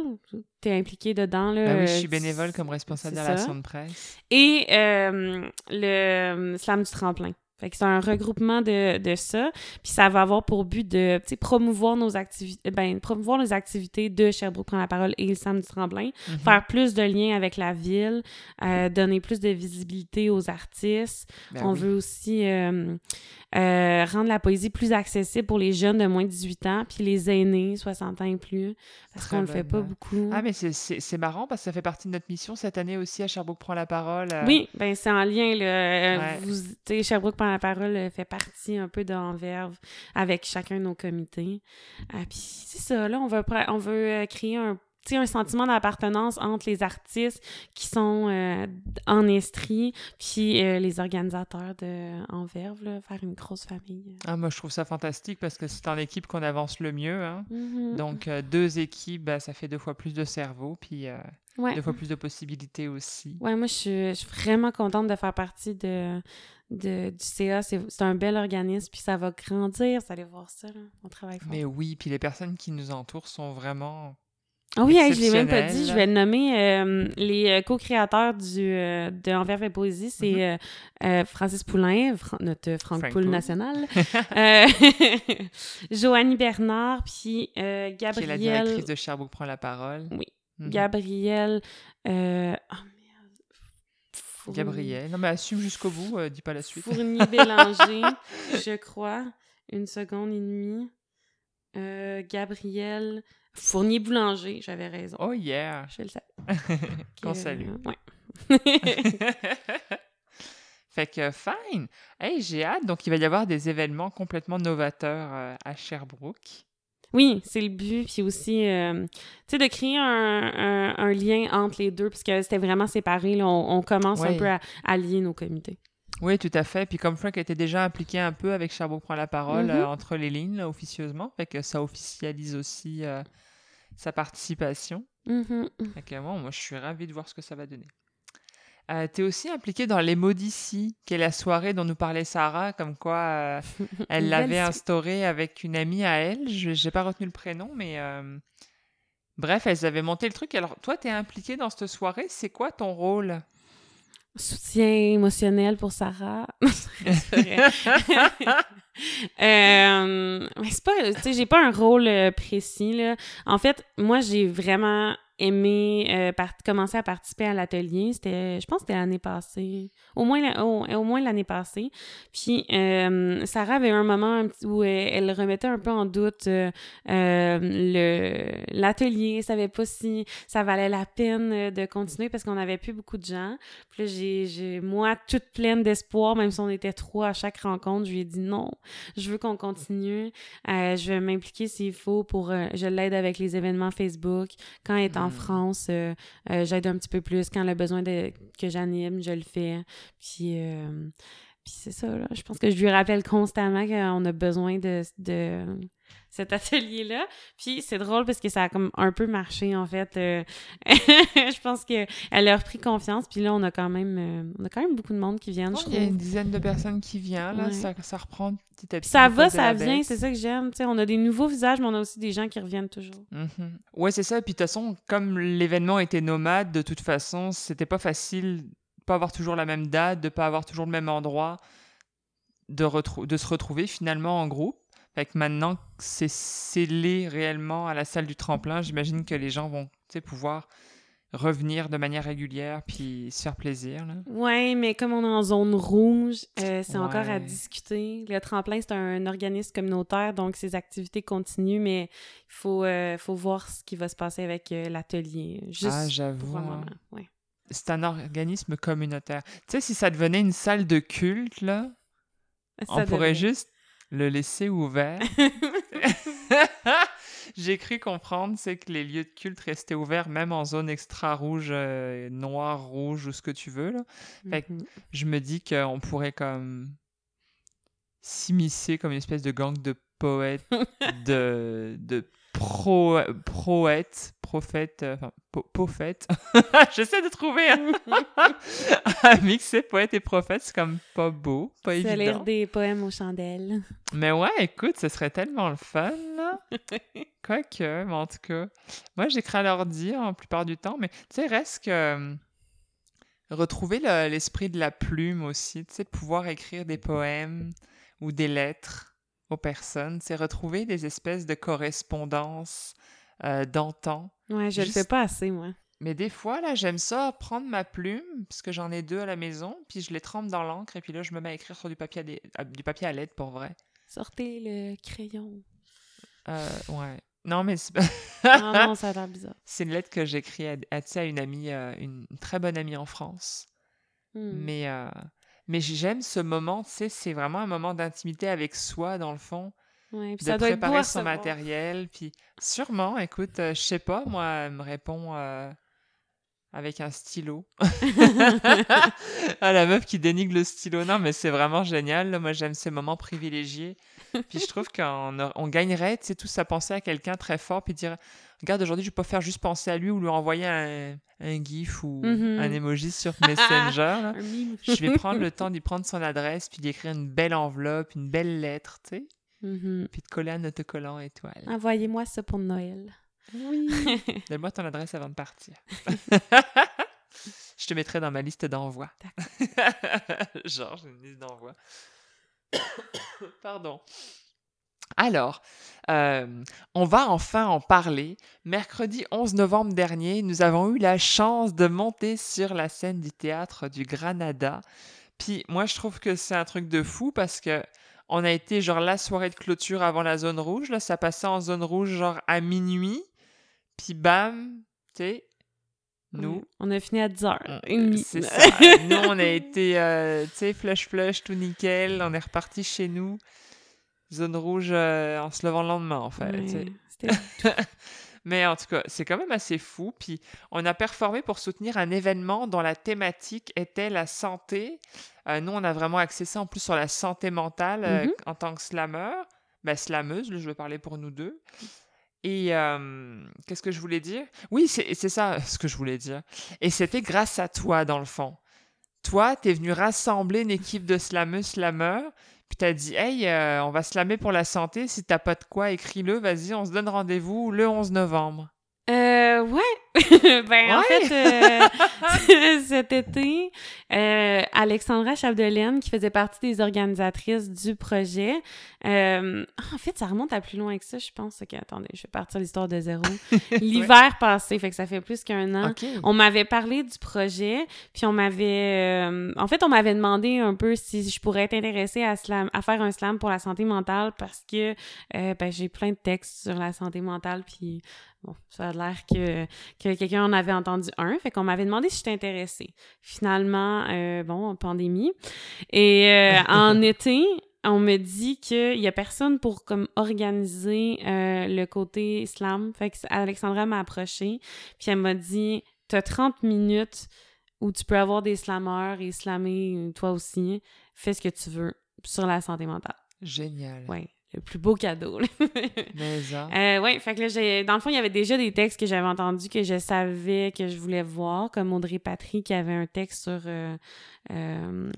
Tu es impliqué dedans. Là, ben oui, je suis bénévole comme responsable de la de presse. Et euh, le slam du tremplin. Fait que c'est un regroupement de, de ça. Puis ça va avoir pour but de promouvoir nos activités ben, promouvoir les activités de Sherbrooke prend la parole et le Sam du Tremblin, mhm. faire plus de liens avec la ville, euh, donner plus de visibilité aux artistes. Ben On veut aussi euh, euh, rendre la poésie plus accessible pour les jeunes de moins de 18 ans, puis les aînés, 60 ans et plus, parce qu'on le fait pas beaucoup. Ah, mais c'est marrant parce que ça fait partie de notre mission cette année aussi à Sherbrooke prend la parole. Euh. Oui, ben c'est en lien. Là. Vous, Sherbrooke prend la parole euh, fait partie un peu d'Enverve avec chacun de nos comités. puis c'est ça, là, on veut, on veut créer un un sentiment d'appartenance entre les artistes qui sont euh, en Estrie puis euh, les organisateurs de Enverve, là, faire une grosse famille. Ah, moi, je trouve ça fantastique parce que c'est en équipe qu'on avance le mieux. Hein. Mm-hmm. Donc, euh, deux équipes, ben, ça fait deux fois plus de cerveau, puis deux fois plus de possibilités aussi. Ouais, moi, je suis, vraiment contente de faire partie de, de, du CA. C'est un bel organisme, puis ça va grandir. Vous allez voir ça, on travaille fort. Mais oui, puis les personnes qui nous entourent sont vraiment ah oui, je l'ai même pas dit. Je vais nommer euh, les euh, co-créateurs du euh, de Envers et Poésie. C'est mm-hmm. Francis Poulain, notre Franck, Poul national, *laughs* *laughs* Joanie Bernard, puis Gabrielle... Qui est la directrice de Sherbrooke prend la parole. Oui. Mm-hmm. Gabrielle... Oh merde. Gabrielle. Non, mais assume jusqu'au bout, dis pas la suite. Fournier Bélanger, *laughs* je crois. Une seconde et demie. Gabrielle... Fournier boulanger, j'avais raison. Oh yeah! Je le sais. *laughs* Qu'on salue. ouais. *laughs* fait que fine. Hey, j'ai hâte. Donc, il va y avoir des événements complètement novateurs euh, à Sherbrooke. Oui, c'est le but. Puis aussi, euh, tu sais, de créer un, un, lien entre les deux, puisque c'était vraiment séparé. Là, on, commence un peu à, lier nos comités. Oui, tout à fait. Puis comme Frank était déjà impliqué un peu avec Sherbrooke prend la parole mm-hmm. euh, entre les lignes, officieusement, fait que ça officialise aussi sa participation. Mm-hmm. moi, je suis ravie de voir ce que ça va donner. Euh, tu es aussi impliquée dans les mots d'ici, qui est la soirée dont nous parlait Sarah, comme quoi euh, elle *laughs* l'avait instaurée avec une amie à elle. Je n'ai pas retenu le prénom, mais euh, bref, elles avaient monté le truc. Alors, toi, tu es impliquée dans cette soirée. C'est quoi ton rôle? Soutien émotionnel pour Sarah. *laughs* *laughs* *laughs* euh, mais c'est pas, tu sais, j'ai pas un rôle euh, précis, là. En fait, moi, j'ai vraiment aimé euh, commencer à participer à l'atelier. C'était, je pense c'était l'année passée, au moins, au, moins l'année passée. Puis euh, Sarah avait un moment où elle, remettait un peu en doute euh, le l'atelier, savait pas si ça valait la peine de continuer parce qu'on n'avait plus beaucoup de gens. Puis là, j'ai, j'ai moi toute pleine d'espoir, même si on était trois à chaque rencontre, je lui ai dit non, je veux qu'on continue, je vais m'impliquer s'il faut pour, je l'aide avec les événements Facebook quand elle est en en France, euh, euh, j'aide un petit peu plus. Quand a besoin de, que j'anime, je le fais. Puis, euh, Puis c'est ça, là. Je pense que je lui rappelle constamment qu'on a besoin de, de cet atelier-là. Puis c'est drôle parce que ça a comme un peu marché, en fait. Euh, *laughs* je pense qu'elle a repris confiance. Puis là, on a quand même, euh, on a quand même beaucoup de monde qui viennent, je Il y a une dizaine de personnes qui viennent, là. Ouais. Ça, ça reprend petit à petit. Ça va, ça vient, c'est ça que j'aime. Tu sais, on a des nouveaux visages, mais on a aussi des gens qui reviennent toujours. Mhm. Ouais, c'est ça. Puis de toute façon, comme l'événement était nomade, de toute façon, c'était pas facile pas avoir toujours la même date, de pas avoir toujours le même endroit, de, se retrouver finalement en groupe. Fait que maintenant que c'est scellé réellement à la salle du tremplin, j'imagine que les gens vont pouvoir revenir de manière régulière puis se faire plaisir. Là. Ouais, mais comme on est en zone rouge, euh, c'est encore à discuter. Le tremplin, c'est un organisme communautaire, donc ses activités continuent, mais il faut, euh, faut voir ce qui va se passer avec euh, l'atelier. Juste ah, j'avoue. hein. Ouais. C'est un organisme communautaire. Tu sais, si ça devenait une salle de culte, là, on pourrait juste le laisser ouvert. *laughs* J'ai cru comprendre, c'est que les lieux de culte restaient ouverts même en zone extra rouge, euh, noir, rouge ou ce que tu veux. Là. Fait que- Mhm. Je me dis qu'on pourrait comme s'immiscer comme une espèce de gang de poètes, *laughs* de, de pro, proètes, prophètes, euh, enfin, pophètes. *laughs* J'essaie de trouver un, *laughs* mixé poète et prophète, c'est comme pas beau, pas évident. des poèmes aux chandelles. Mais ouais, écoute, ce serait tellement le fun, là. *laughs* Quoique, mais en tout cas. Moi, j'écris à l'ordi en plupart du temps, mais tu sais, reste que. euh, retrouver le- l'esprit de la plume aussi, tu sais, de pouvoir écrire des poèmes ou des lettres aux personnes, c'est retrouver des espèces de correspondances euh, d'antan. Ouais, je le Juste- fais pas assez, moi. Mais des fois, là, j'aime ça, prendre ma plume, parce que j'en ai deux à la maison, puis je les trempe dans l'encre, et puis là, je me mets à écrire sur du papier à, à- du papier à lettres, pour vrai. Sortez le crayon. Euh, ouais. Non, mais c'est non, non, ça a l'air bizarre. *laughs* c'est une lettre que j'écris à une amie, euh, une très bonne amie en France. Hmm. Mais, euh, mais j'aime ce moment, tu sais, c'est vraiment un moment d'intimité avec soi, dans le fond, Ouais, puis de ça préparer son matériel. Puis sûrement, écoute, euh, je sais pas, moi, elle me répond euh, avec un stylo. *laughs* ah, la meuf qui dénigre le stylo. Non, mais c'est vraiment génial. là. Moi, j'aime ces moments privilégiés. Puis je trouve qu'on on gagnerait, tu sais, tous à penser à quelqu'un très fort, puis dire Regarde, aujourd'hui, je pas faire juste penser à lui ou lui envoyer un, un GIF ou Mhm. un emoji sur *laughs* Messenger. Je vais prendre le temps d'y prendre son adresse, puis d'écrire une belle enveloppe, une belle lettre, tu sais, Mhm. puis de coller un autocollant étoile. Envoyez-moi ça pour Noël. Oui. *laughs* Donne-moi ton adresse avant de partir. *laughs* Je te mettrai dans ma liste d'envoi. Genre, j'ai une liste d'envoi. *coughs* Pardon. Alors, euh, on va enfin en parler. Mercredi 11 novembre dernier, nous avons eu la chance de monter sur la scène du théâtre du Granada. Puis moi, je trouve que c'est un truc de fou parce que on a été genre la soirée de clôture avant la zone rouge. Là, ça passait en zone rouge genre à minuit. Puis bam, tu sais, nous. On a fini à on- 10h30. c'est *laughs* ça. Nous, on a été, euh, tu sais, flush flush, tout nickel. On est reparti chez nous. Zone rouge euh, en se levant le lendemain, en fait. Ouais, *laughs* Mais en tout cas, c'est quand même assez fou. Puis on a performé pour soutenir un événement dont la thématique était la santé. Euh, nous, on a vraiment axé ça en plus sur la santé mentale euh, Mhm. en tant que slammer. Ben, slameuse, je vais parler pour nous deux. Et euh, qu'est-ce que je voulais dire? Oui, c'est c'est ça *laughs* ce que je voulais dire. Et c'était grâce à toi, dans le fond. Toi, t'es venu rassembler une équipe de slameux, slameurs, puis t'as dit, hey, euh, on va slammer pour la santé. Si t'as pas de quoi, écris-le. Vas-y, on se donne rendez-vous le 11 novembre. Euh, ouais. *laughs* ben, en fait, euh, *laughs* cet été, euh, Alexandra Chapdelaine, qui faisait partie des organisatrices du projet, euh, en fait, ça remonte à plus loin que ça, je pense. Ok, attendez, je vais partir l'histoire de zéro. *laughs* L'hiver passé, fait que ça fait plus qu'un an. On m'avait parlé du projet, puis on m'avait... euh, en fait, on m'avait demandé un peu si je pourrais être intéressée à, slam, à faire un slam pour la santé mentale parce que euh, ben, j'ai plein de textes sur la santé mentale, puis bon, ça a l'air que, que quelqu'un en avait entendu un, fait qu'on m'avait demandé si j'étais intéressée. Finalement, euh, bon, pandémie. Et euh, *laughs* en été... On me dit qu'il y a personne pour comme organiser euh, le côté slam. Fait que Alexandra m'a approché puis elle m'a dit T'as 30 minutes où tu peux avoir des slammeurs et slammer toi aussi. Fais ce que tu veux sur la santé mentale. Génial. Ouais le plus beau cadeau. Mais *laughs* ça. Euh, oui, fait que là, j'ai... dans le fond, il y avait déjà des textes que j'avais entendus que je savais que je voulais voir, comme Audrey Patry qui avait un texte sur euh, euh,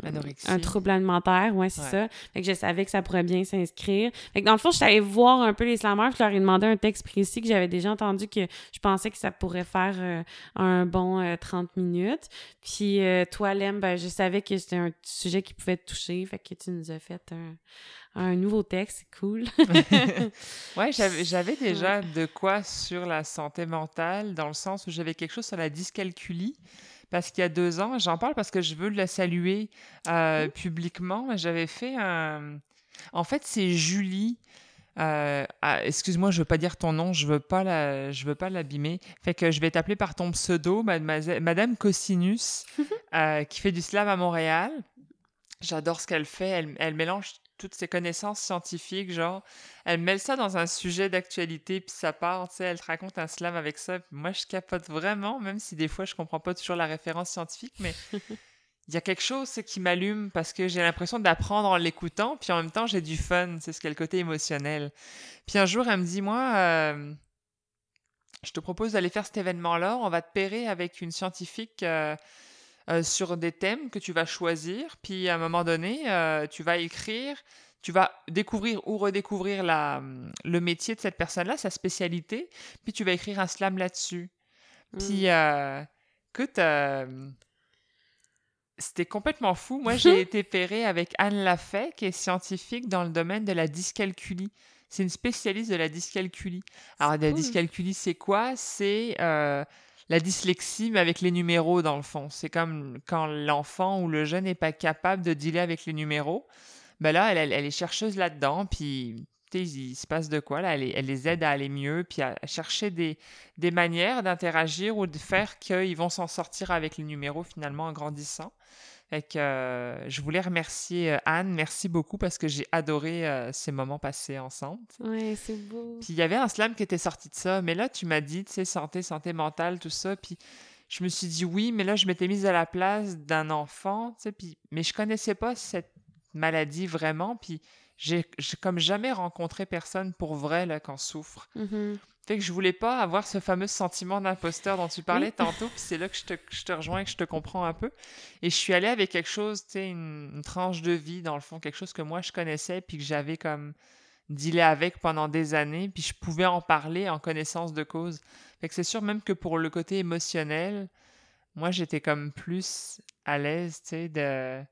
un trouble alimentaire. Ouais, c'est ça. Fait que je savais que ça pourrait bien s'inscrire. Fait que dans le fond, je suis allée voir un peu les slammers, je leur ai demandé un texte précis que j'avais déjà entendu que je pensais que ça pourrait faire un bon 30 minutes. Puis toi, Lem, ben, je savais que c'était un sujet qui pouvait te toucher. Fait que tu nous as fait un un nouveau texte, c'est cool. *laughs* ouais, j'avais déjà de quoi sur la santé mentale, dans le sens où j'avais quelque chose sur la dyscalculie. Parce qu'il y a deux ans, j'en parle parce que je veux la saluer euh, mmh. publiquement. J'avais fait un. En fait, c'est Julie. Euh, ah, excuse-moi, je veux pas dire ton nom, je veux pas la, je veux pas l'abîmer. Fait que je vais t'appeler par ton pseudo, Madame Cosinus, *laughs* euh, qui fait du slam à Montréal. J'adore ce qu'elle fait. Elle, elle, mélange toutes ses connaissances scientifiques, genre, elle mêle ça dans un sujet d'actualité, puis ça part, tu sais, elle te raconte un slam avec ça. moi, je capote vraiment, même si des fois, je comprends pas toujours la référence scientifique, mais *laughs* il y a quelque chose qui m'allume parce que j'ai l'impression d'apprendre en l'écoutant, puis en même temps, j'ai du fun, c'est ce qu'est le côté émotionnel. Puis un jour, elle me dit, moi, euh, je te propose d'aller faire cet événement-là, on va te pairer avec une scientifique... Euh, euh, sur des thèmes que tu vas choisir, puis à un moment donné, euh, tu vas écrire, tu vas découvrir ou redécouvrir la, le métier de cette personne-là, sa spécialité, puis tu vas écrire un slam là-dessus. Puis, mmh. euh, écoute, c'était complètement fou. Moi, j'ai *laughs* été pairée avec Anne Lafay, qui est scientifique dans le domaine de la dyscalculie. C'est une spécialiste de la dyscalculie. Alors, la dyscalculie, c'est quoi? C'est la dyslexie, mais avec les numéros dans le fond. C'est comme quand l'enfant ou le jeune n'est pas capable de dealer avec les numéros. Ben là, elle, est chercheuse là-dedans, puis il, se passe de quoi là? Elle, les aide à aller mieux, puis à, chercher des, des manières d'interagir ou de faire qu'ils vont s'en sortir avec les numéros finalement en grandissant. Fait que euh, je voulais remercier euh, Anne, merci beaucoup parce que j'ai adoré euh, ces moments passés ensemble. Oui, c'est beau. Puis il y avait un slam qui était sorti de ça, mais là tu m'as dit, tu sais, santé, santé mentale, tout ça, puis je me suis dit oui, mais là je m'étais mise à la place d'un enfant, tu sais, puis mais je connaissais pas cette maladie vraiment, puis j'ai comme jamais rencontré personne pour vrai là qu'en souffre. Mm-hmm. Fait que je voulais pas avoir ce fameux sentiment d'imposteur dont tu parlais *laughs* tantôt, puis c'est là que je te, je te, rejoins et que je te comprends un peu. Et je suis allée avec quelque chose, tu sais, une, tranche de vie, dans le fond, quelque chose que moi je connaissais, puis que j'avais comme dealé avec pendant des années, puis je pouvais en parler en connaissance de cause. Fait que c'est sûr, même que pour le côté émotionnel, moi j'étais comme plus à l'aise, tu sais, de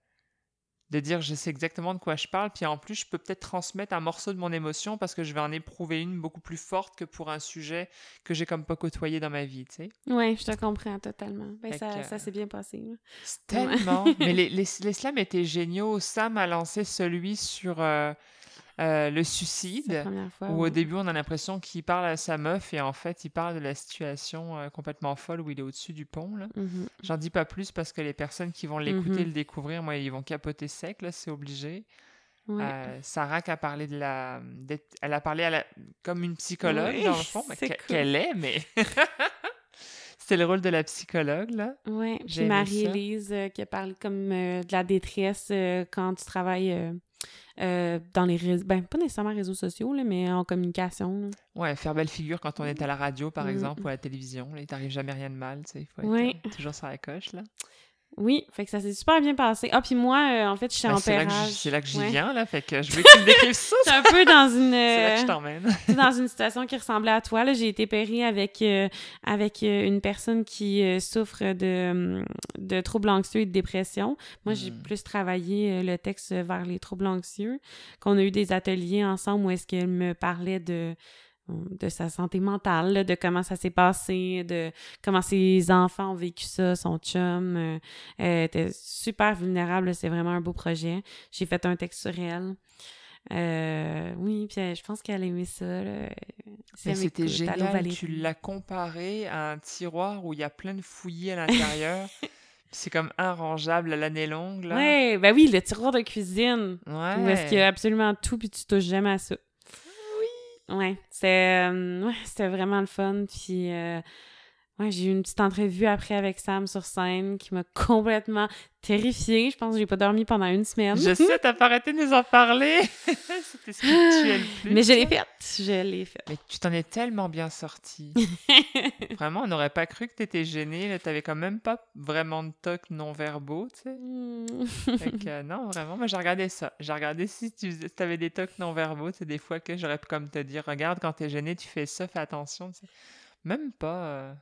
de dire je sais exactement de quoi je parle, puis en plus je peux peut-être transmettre un morceau de mon émotion parce que je vais en éprouver une beaucoup plus forte que pour un sujet que j'ai comme pas côtoyé dans ma vie, tu sais. Oui, je te comprends totalement. Ben, ça, ça s'est bien passé. Tellement. Mais *laughs* les, les, les, slams étaient géniaux. Sam a lancé celui sur euh, euh, le suicide, où au début on a l'impression qu'il parle à sa meuf et en fait il parle de la situation euh, complètement folle où il est au-dessus du pont. Là. Mmh J'en dis pas plus parce que les personnes qui vont l'écouter mmh le découvrir, moi, ils vont capoter sec, là, c'est obligé. Euh, Sarah qui a parlé de la. Elle a parlé à la, comme une psychologue, dans le fond, *laughs* qu'elle est, mais. *laughs* C'était le rôle de la psychologue, là. Oui, puis Marie-Élise qui a parlé comme de la détresse quand tu travailles euh, dans les réseaux, ben, pas nécessairement réseaux sociaux, là, mais en communication. Là. Ouais, faire belle figure quand on est à la radio, par mm. exemple, ou à la télévision. Là, il t'arrive jamais rien de mal, tu sais. Il faut être euh, toujours sur la coche, là. Oui, fait que ça s'est super bien passé. Ah, puis moi, euh, en fait, je suis ben, en pérage. C'est là que j'y viens, là, fait que je veux que tu me décrives ça. *laughs* C'est un peu dans une... *laughs* c'est là que je t'emmène. dans une situation qui ressemblait à toi, là. J'ai été périe avec, euh, avec euh, une personne qui souffre de, de troubles anxieux et de dépression. Moi, j'ai hmm. plus travaillé le texte vers les troubles anxieux, qu'on a eu des ateliers ensemble où est-ce qu'elle me parlait de de sa santé mentale, de comment ça s'est passé, de comment ses enfants ont vécu ça, son chum. Euh, elle était super vulnérable, c'est vraiment un beau projet. J'ai fait un texte sur elle. Euh, oui, puis euh, je pense qu'elle aimait ça. c'était génial. Tu l'as comparé à un tiroir où il y a plein de fouillis à l'intérieur. *laughs* c'est comme arrangeable à l'année longue. Oui, ben oui, le tiroir de cuisine. Ouais. Où est-ce qu'il y a absolument tout puis tu touches jamais à ça. Ouais, c'est euh, ouais, c'était vraiment le fun. Puis, euh, Ouais, j'ai eu une petite entrevue après avec Sam sur scène qui m'a complètement terrifiée. Je pense que j'ai pas dormi pendant une semaine. Je sais, t'as pas arrêté de nous en parler. *laughs* C'était spirituel plus. Mais je l'ai faite. Je l'ai faite. Mais tu t'en es tellement bien sortie. *laughs* Vraiment, on n'aurait pas cru que t'étais gênée. T'avais quand même pas vraiment de tocs non-verbaux, tu sais. Hmm. Euh, non, vraiment, moi, j'ai regardé ça. J'ai regardé si tu avais des tocs non-verbaux. Des fois que j'aurais pu comme te dire, regarde, quand t'es gêné, tu fais ça, fais attention. Même pas. euh,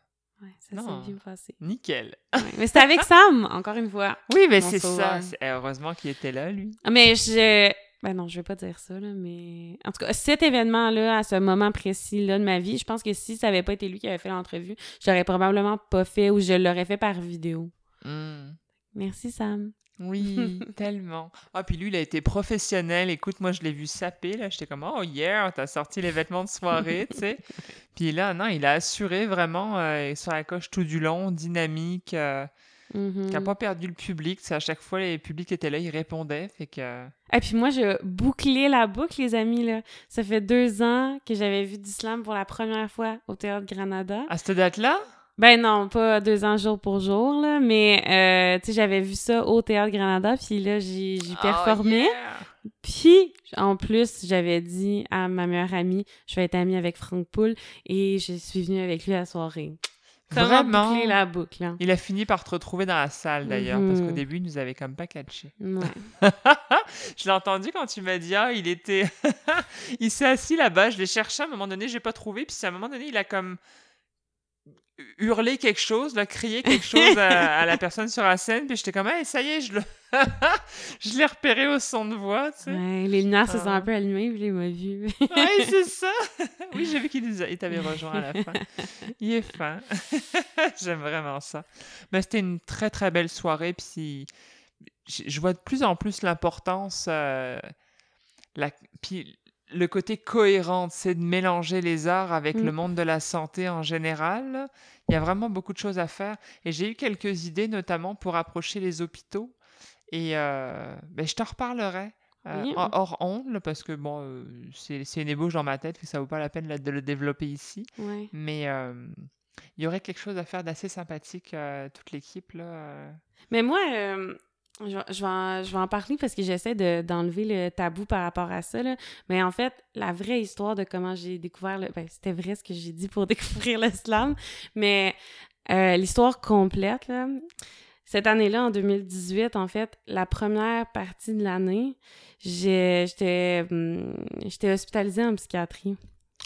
Ouais, ça Non. s'est bien passé. Nickel. Ouais, Mais c'était avec Sam, encore une fois. Oui, mais c'est ça. eh, Heureusement qu'il était là, lui. Ah, Mais je. Ben non, je vais pas dire ça, là, mais. En tout cas, cet événement-là, à ce moment précis-là de ma vie, je pense que si ça avait pas été lui qui avait fait l'entrevue, je l'aurais probablement pas fait ou je l'aurais fait par vidéo. Hmm. Merci, Sam. Oui, *laughs* tellement. Ah, puis lui, il a été professionnel. Écoute, moi, je l'ai vu saper, là. J'étais comme, oh, yeah, t'as sorti les vêtements de soirée, tu sais. *laughs* Puis là, non, il a assuré vraiment euh, sur la coche tout du long, dynamique, euh, Mhm. qui n'a pas perdu le public. Tu sais, à chaque fois, les publics étaient là, ils répondaient. Fait que. Et puis moi, je bouclais la boucle, les amis, là. Ça fait deux ans que j'avais vu du slam pour la première fois au Théâtre Granada. À cette date-là, Ben non, pas deux ans jour pour jour, là, mais euh, tu sais, j'avais vu ça au Théâtre Granada, puis là, j'ai j'ai performé. Oh, yeah! Puis, en plus, j'avais dit à ma meilleure amie, je vais être amie avec Franck Poul, et je suis venue avec lui à la soirée. Vraiment? boucler la boucle, hein? Il a fini par te retrouver dans la salle, d'ailleurs, parce qu'au Mhm. début, il nous avait comme pas catché. Ouais. *laughs* je l'ai entendu quand tu m'as dit, ah, il était. *laughs* il s'est assis là-bas, je l'ai cherché à un moment donné, j'ai pas trouvé, puis à un moment donné, il a comme hurlé quelque chose, là, crié quelque chose à, à la personne sur la scène, puis j'étais comme, hey, ça y est, je le. *laughs* je l'ai repéré au son de voix, tu sais. Ouais, les lumières se sont Ah. un peu allumées, puis il m'a vu. Oui, *laughs* c'est ça. oui, j'ai vu qu'il nous a- il t'avait rejoint à la fin. Il est fin. *laughs* J'aime vraiment ça. Mais c'était une très, très belle soirée. Puis je je vois de plus en plus l'importance, euh, la... puis le côté cohérent, c'est de mélanger les arts avec Mm. le monde de la santé en général. Il y a vraiment beaucoup de choses à faire. Et j'ai eu quelques idées, notamment pour approcher les hôpitaux. Et euh, ben, je t'en reparlerai. euh, Oui. hors onde, là, parce que bon, euh, c'est une ébauche dans ma tête, que ça vaut pas la peine là, de le développer ici. Ouais. Mais il y aurait quelque chose à faire d'assez sympathique, toute l'équipe. là. Mais moi, je, vais- je vais en, je vais en parler parce que j'essaie de- d'enlever le tabou par rapport à ça. là. Mais en fait, la vraie histoire de comment j'ai découvert le... Ben, c'était vrai ce que j'ai dit pour *laughs* découvrir le slam, mais euh, l'histoire complète, là, cette année-là, en 2018, en fait, la première partie de l'année, j'étais hum, j'étais hospitalisée en psychiatrie.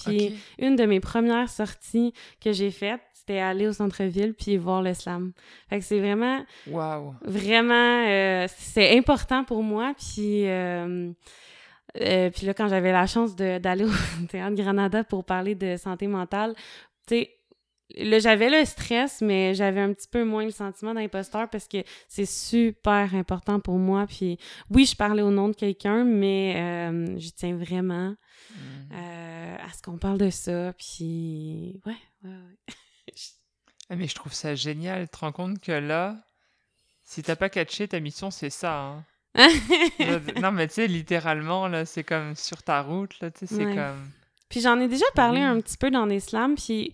Puis une de mes premières sorties que j'ai faites, c'était aller au centre-ville puis voir le slam. Fait que c'est vraiment Waouh! vraiment euh, c'est important pour moi puis euh, euh, puis là quand j'avais la chance d'aller au *laughs* théâtre Granada pour parler de santé mentale tu sais là j'avais le stress mais j'avais un petit peu moins le sentiment d'imposteur parce que c'est super important pour moi puis oui je parlais au nom de quelqu'un mais euh, je tiens vraiment Mm. euh, à ce qu'on parle de ça puis ouais ouais, ouais. *laughs* Ah, mais je trouve ça génial. Tu te rends compte que là, si t'as pas catché, ta mission, c'est ça. hein. *laughs* Non, mais tu sais, littéralement, là, c'est comme sur ta route, là, tu sais, c'est Ouais. comme. Puis j'en ai déjà parlé Oui. un petit peu dans des slams, puis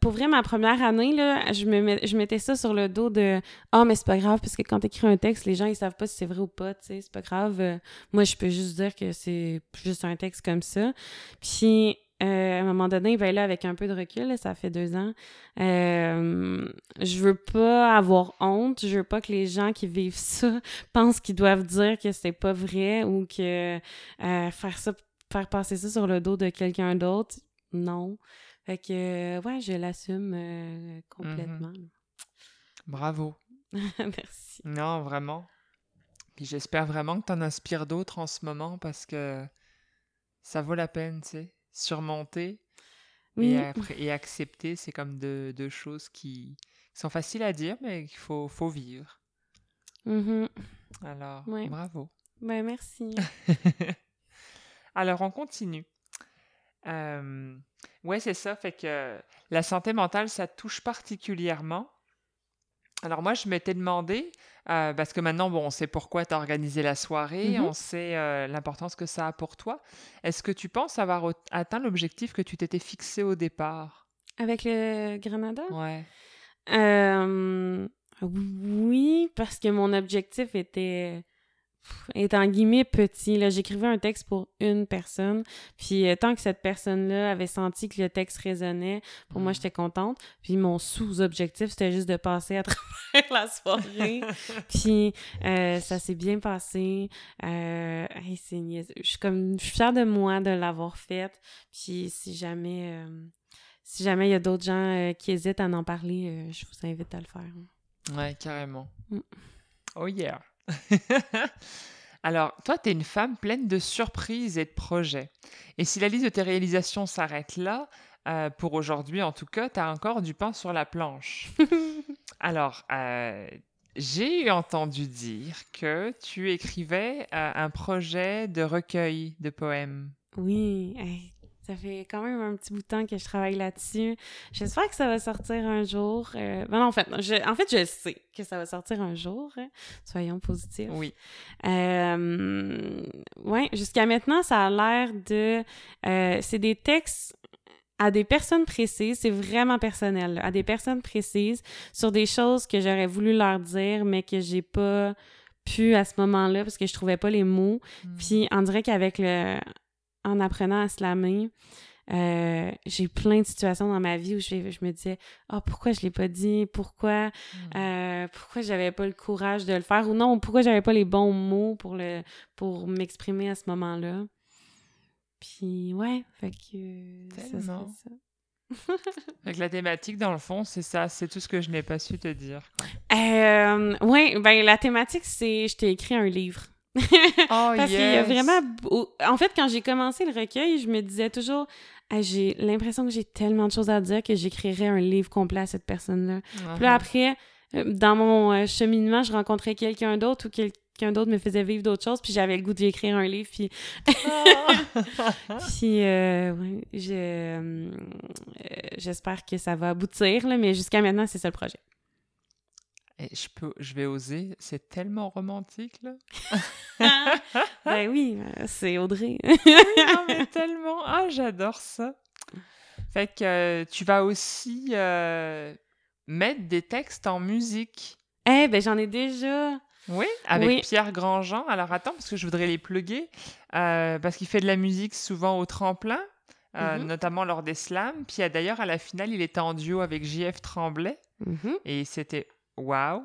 pour vrai, ma première année, là, je, me met- je mettais ça sur le dos de « Ah, mais c'est pas grave, parce que quand t'écris un texte, les gens, ils savent pas si c'est vrai ou pas, tu sais, c'est pas grave. Euh, moi, je peux juste dire que c'est juste un texte comme ça. » Puis, euh, à un moment donné, ben là, avec un peu de recul, là, ça fait deux ans, euh, je veux pas avoir honte, je veux pas que les gens qui vivent *laughs* ça pensent qu'ils doivent dire que c'est pas vrai ou que euh, faire ça faire passer ça sur le dos de quelqu'un d'autre, non. Fait que, euh, ouais, je l'assume complètement. Bravo. *laughs* Merci. Non, vraiment. Puis j'espère vraiment que t'en inspires d'autres en ce moment parce que ça vaut la peine, tu sais. Surmonter Oui, et, après, et accepter, c'est comme deux, deux choses qui sont faciles à dire, mais qu'il faut, faut vivre. mhm. Alors, Ouais. bravo. ben merci. *laughs* Alors, on continue. Euh, ouais, c'est ça. Fait que la santé mentale, ça touche particulièrement. Alors, moi, je m'étais demandé, euh, parce que maintenant, bon, on sait pourquoi tu as organisé la soirée, Mhm. on sait euh, l'importance que ça a pour toi. Est-ce que tu penses avoir atteint l'objectif que tu t'étais fixé au départ? Avec le Granada? Ouais. Euh, oui, parce que mon objectif était est en guillemets petit. Là, j'écrivais un texte pour une personne. Puis euh, tant que cette personne-là avait senti que le texte résonnait, pour moi, Mm. j'étais contente. Puis mon sous-objectif, c'était juste de passer à *laughs* travers la soirée. *laughs* puis euh, ça s'est bien passé. Euh, hey, c'est niaiseux. Je suis comme, je suis fière de moi de l'avoir faite. Puis si jamais, si jamais il y a d'autres gens qui hésitent à en parler, je vous invite à le faire. Ouais, carrément. Mm. Oh yeah. *laughs* Alors, toi, tu es une femme pleine de surprises et de projets. Et si la liste de tes réalisations s'arrête là, euh, pour aujourd'hui en tout cas, tu as encore du pain sur la planche. *laughs* Alors, euh, j'ai entendu dire que tu écrivais euh, un projet de recueil de poèmes. Oui, hey, ça fait quand même un petit bout de temps que je travaille là-dessus. J'espère que ça va sortir un jour. Euh, ben non, en fait, je, en fait, je sais que ça va sortir un jour. hein. Soyons positifs. Oui. Euh, ouais, jusqu'à maintenant, ça a l'air de... euh, c'est des textes à des personnes précises, c'est vraiment personnel, là, à des personnes précises sur des choses que j'aurais voulu leur dire, mais que j'ai pas pu à ce moment-là parce que je trouvais pas les mots. Mm. Puis on dirait qu'avec le... En apprenant à slammer, euh, j'ai plein de situations dans ma vie où je, je me disais « Ah, pourquoi je l'ai pas dit? Pourquoi... Mm. Euh, pourquoi j'avais pas le courage de le faire ou non, pourquoi j'avais pas les bons mots pour le pour m'exprimer à ce moment-là? Puis ouais, fait que ça Tellement. ça. *laughs* Fait que la thématique, dans le fond, c'est ça, c'est tout ce que je n'ai pas su te dire. Euh, ouais, ben la thématique c'est je t'ai écrit un livre. *laughs* Oh, Parce qu'il y a vraiment en fait quand j'ai commencé le recueil, je me disais toujours Ah, j'ai l'impression que j'ai tellement de choses à dire que j'écrirais un livre complet à cette personne-là. Uh-huh. Puis là, après, euh, dans mon euh, cheminement, je rencontrais quelqu'un d'autre ou quelqu'un d'autre me faisait vivre d'autres choses, puis j'avais le goût d'écrire un livre, puis, Ah! *laughs* *laughs* puis euh, ouais, je, j'espère que ça va aboutir, là, mais jusqu'à maintenant, c'est ça le projet. Et je, peux, je vais oser, c'est tellement romantique, là. *laughs* ben oui, euh, c'est Audrey. *laughs* non, mais tellement. Ah, j'adore ça. Fait que euh, tu vas aussi euh, mettre des textes en musique. Eh ben j'en ai déjà. Oui, avec Oui. Pierre Grandjean. Alors attends, parce que je voudrais les plugger. euh, parce qu'il fait de la musique souvent au tremplin, euh, Mhm. notamment lors des slams. Puis d'ailleurs, à la finale, il était en duo avec JF Tremblay. Mhm. Et c'était waouh.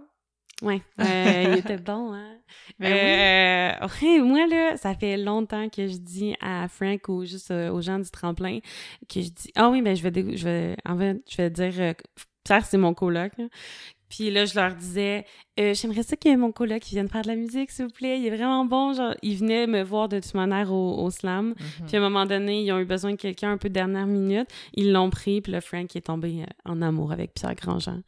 Ouais, *laughs* euh, il était bon, hein. Mais Euh, ouais, moi, là, ça fait longtemps que je dis à Frank ou juste euh, aux gens du tremplin que je dis Ah oui, ben je vais, je vais en fait, je vais dire euh, Pierre, c'est mon coloc. là. Puis là, je leur disais Euh, J'aimerais ça que mon coloc vienne faire de la musique, s'il vous plaît. Il est vraiment bon. Genre, il venait me voir de toute manière au, au slam. oui. Puis à un moment donné, ils ont eu besoin de quelqu'un un peu de dernière minute. Ils l'ont pris, puis là, Frank est tombé euh, en amour avec Pierre Grandjean.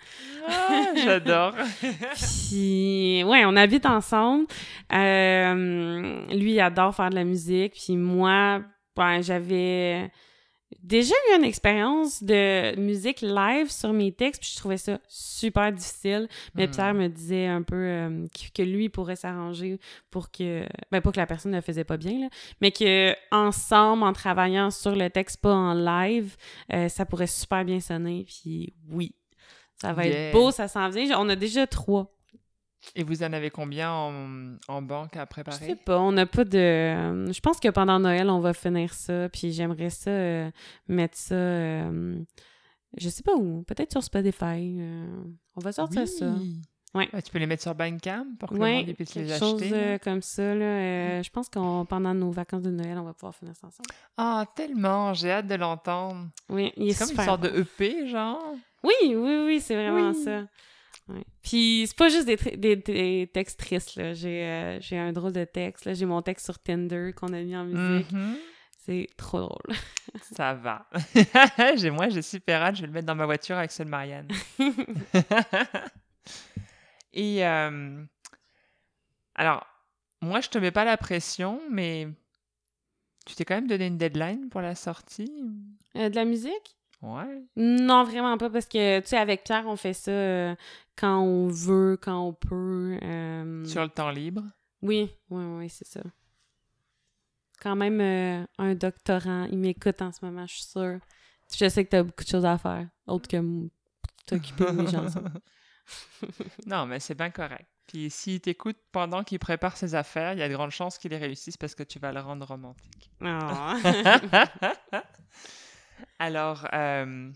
Ah, j'adore. *laughs* Puis, ouais, on habite ensemble. Euh, lui, il adore faire de la musique. Puis moi, ben, j'avais déjà eu une expérience de musique live sur mes textes. Puis je trouvais ça super difficile. Mais Hmm. Pierre me disait un peu euh, que, que lui pourrait s'arranger pour que... Ben, pas que la personne ne le faisait pas bien, là, mais que ensemble, en travaillant sur le texte, pas en live, euh, ça pourrait super bien sonner. Puis oui, ça va Yeah. être beau, ça s'en vient. On a déjà trois. Et vous en avez combien en, en banque à Je préparer? sais pas, on n'a pas de... euh, Je pense que pendant Noël, on va finir ça, puis j'aimerais ça euh, mettre ça... euh, Je sais pas où, peut-être sur Spotify. euh, On va sortir ça. Ouais. Ah, tu peux les mettre sur Bandcamp pour que le Oui, monde puisse les chose acheter. euh, là? comme ça. Là, euh, je pense qu'on pendant nos vacances de Noël, on va pouvoir finir ça ensemble. Ah, tellement, j'ai hâte de l'entendre. Oui, il est, C'est comme une sorte bon. de EP, genre. Oui, oui, oui, c'est vraiment Oui. ça. Ouais. Puis c'est pas juste des, des, des textes tristes, là. J'ai euh, j'ai un drôle de texte, là. J'ai mon texte sur Tinder qu'on a mis en musique. Mhm. C'est trop drôle. *laughs* Ça va. *laughs* j'ai, moi, j'ai super hâte. Je vais le mettre dans ma voiture avec celle Marianne. *laughs* Et euh, alors, moi, je te mets pas la pression, mais tu t'es quand même donné une deadline pour la sortie? Euh, de la musique? Ouais. Non, vraiment pas, parce que, tu sais, avec Pierre, on fait ça euh, quand on veut, quand on peut. euh, Sur le temps libre? Oui, oui, oui, c'est ça. Quand même euh, un doctorant, il m'écoute en ce moment, je suis sûre. Je sais que t'as beaucoup de choses à faire, autre que t'occuper de mes *laughs* chansons. non, mais c'est bien correct. Puis s'il t'écoute pendant qu'il prépare ses affaires, il y a de grandes chances qu'il les réussisse parce que tu vas le rendre romantique. Ah. *laughs* Alors, euh,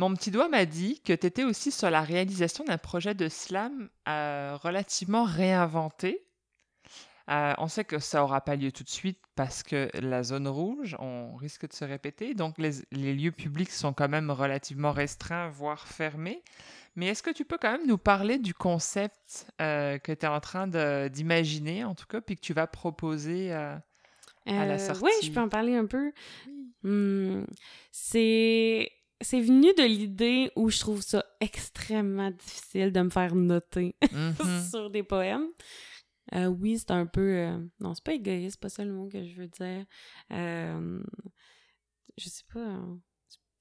mon petit doigt m'a dit que tu étais aussi sur la réalisation d'un projet de slam euh, relativement réinventé. Euh, on sait que ça n'aura pas lieu tout de suite parce que la zone rouge, on risque de se répéter. Donc, les, les lieux publics sont quand même relativement restreints, voire fermés. Mais est-ce que tu peux quand même nous parler du concept euh, que tu es en train d'imaginer, en tout cas, puis que tu vas proposer à la sortie? Oui, je peux en parler un peu. Hmm, c'est c'est venu de l'idée où je trouve ça extrêmement difficile de me faire noter *laughs* Mhm. sur des poèmes. Euh, oui, c'est un peu... euh, Non, c'est pas égoïste, c'est pas ça le mot que je veux dire. Euh, Je sais pas...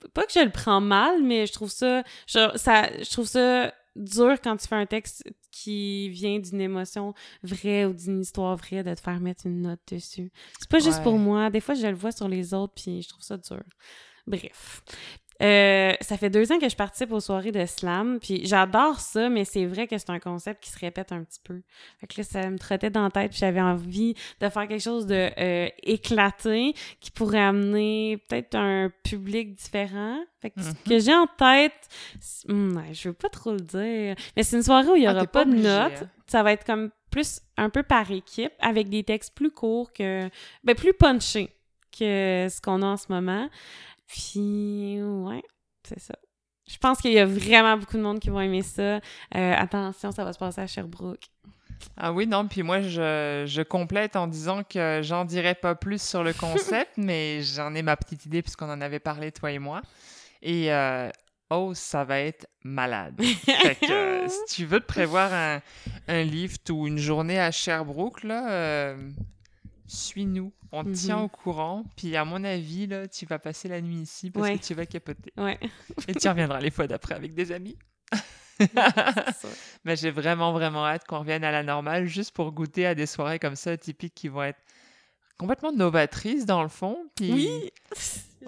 c'est Pas que je le prends mal, mais je trouve ça... Je, ça, je trouve ça dur quand tu fais un texte qui vient d'une émotion vraie ou d'une histoire vraie de te faire mettre une note dessus. C'est pas juste pour moi. Des fois, je le vois sur les autres, puis je trouve ça dur. Bref. Euh, ça fait deux ans que je participe aux soirées de slam, puis j'adore ça, mais c'est vrai que c'est un concept qui se répète un petit peu. Fait que là, ça me trottait dans la tête, puis j'avais envie de faire quelque chose de euh, éclaté qui pourrait amener peut-être un public différent. Fait que ce Mhm. que j'ai en tête, ouais, je veux pas trop le dire, mais c'est une soirée où il y Ah, aura t'es pas, de notes. hein. Ça va être comme plus un peu par équipe, avec des textes plus courts que, ben plus punchés que ce qu'on a en ce moment. Puis, ouais, c'est ça. Je pense qu'il y a vraiment beaucoup de monde qui vont aimer ça. Euh, attention, ça va se passer à Sherbrooke. Ah oui, non, puis moi, je, je complète en disant que j'en dirai pas plus sur le concept, *laughs* mais j'en ai ma petite idée puisqu'on en avait parlé, toi et moi. Et euh, oh, ça va être malade. *laughs* fait que euh, si tu veux te prévoir un, un lift ou une journée à Sherbrooke, là, euh, suis-nous. On te tient Mhm. au courant. Puis à mon avis, là, tu vas passer la nuit ici parce Ouais. que tu vas capoter. Ouais, Et tu reviendras les fois d'après avec des amis. *laughs* Mais j'ai vraiment, vraiment hâte qu'on revienne à la normale juste pour goûter à des soirées comme ça typiques qui vont être complètement novatrices dans le fond. Puis, Oui!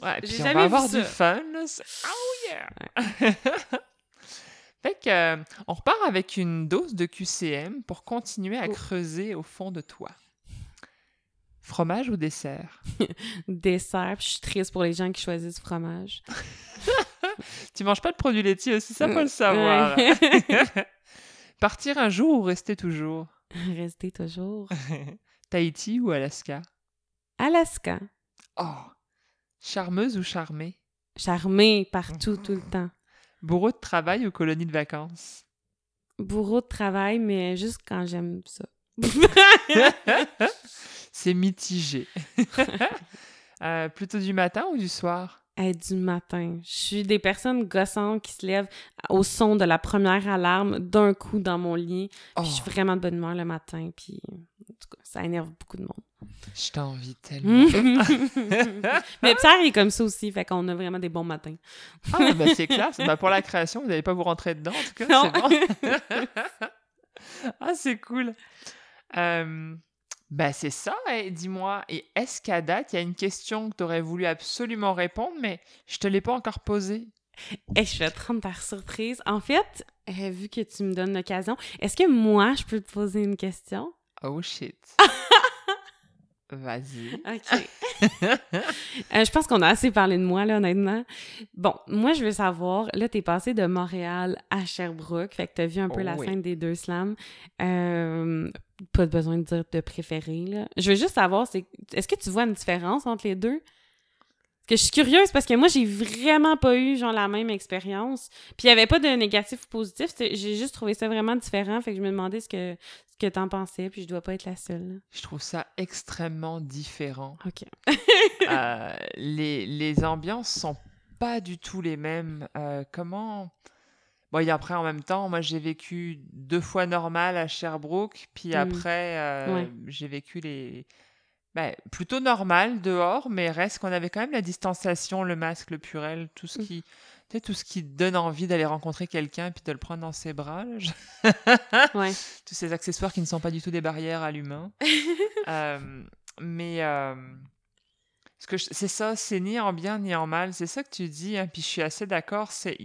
ouais, puis on jamais va avoir ça. du fun. là. Oh yeah! *laughs* fait que, euh, on repart avec une dose de QCM pour continuer à Cool. creuser au fond de toi. Fromage ou dessert? *laughs* Dessert, je suis triste pour les gens qui choisissent fromage. *laughs* Tu manges pas de produits laitiers aussi, ça faut le savoir. Ouais. *laughs* Partir un jour ou rester toujours? Restez toujours. Tahiti ou Alaska? Alaska. Oh! Charmeuse ou charmée? Charmé partout, tout le temps. Bourreau de travail ou colonie de vacances? Bourreau de travail, mais juste quand j'aime ça. C'est mitigé. *laughs* Euh, plutôt du matin ou du soir? Être du matin. Je suis des personnes gossantes qui se lèvent au son de la première alarme d'un coup dans mon lit. Oh, je suis vraiment de bonne humeur le matin, puis en tout cas, ça énerve beaucoup de monde. je t'envie tellement. *laughs* Mais Pierre est comme ça aussi, fait qu'on a vraiment des bons matins. Ah, ben c'est classe. Ben, pour la création, vous n'allez pas vous rentrer dedans, en tout cas. Non. C'est bon. *laughs* ah, c'est cool. Euh, ben, c'est ça. Et dis-moi, et est-ce qu'à date, il y a une question que tu aurais voulu absolument répondre, mais je te l'ai pas encore posée? Et je vais te rendre par surprise. En fait, euh, vu que tu me donnes l'occasion, est-ce que moi, je peux te poser une question? Oh shit. *laughs* Vas-y. OK. *laughs* Euh, je pense qu'on a assez parlé de moi, là, honnêtement. Bon, moi, je veux savoir, là, t'es passé de Montréal à Sherbrooke, fait que t'as vu un peu Oh la oui. scène des deux slams. Euh, pas besoin de dire de préféré, là. Je veux juste savoir, c'est est-ce que tu vois une différence entre les deux? Parce que je suis curieuse parce que moi, j'ai vraiment pas eu, genre, la même expérience. Puis il y avait pas de négatif ou positif, j'ai juste trouvé ça vraiment différent, fait que je me demandais ce que, ce que t'en pensais, puis je dois pas être la seule, là. Je trouve ça extrêmement différent. OK. Euh, *laughs* les, les ambiances sont pas du tout les mêmes. Euh, comment... Bon, et après, en même temps, moi, j'ai vécu deux fois normal à Sherbrooke, puis Mm. après, euh, Ouais. j'ai vécu les... ben, plutôt normal dehors, mais reste qu'on avait quand même la distanciation, le masque, le purel, tout ce Mm. qui... Tu sais, tout ce qui donne envie d'aller rencontrer quelqu'un puis de le prendre dans ses bras. là. Je- Ouais. *laughs* tous ces accessoires qui ne sont pas du tout des barrières à l'humain. *laughs* Euh, mais euh, c'est ça, c'est ni en bien ni en mal. C'est ça que tu dis, hein, puis je suis assez d'accord. C'est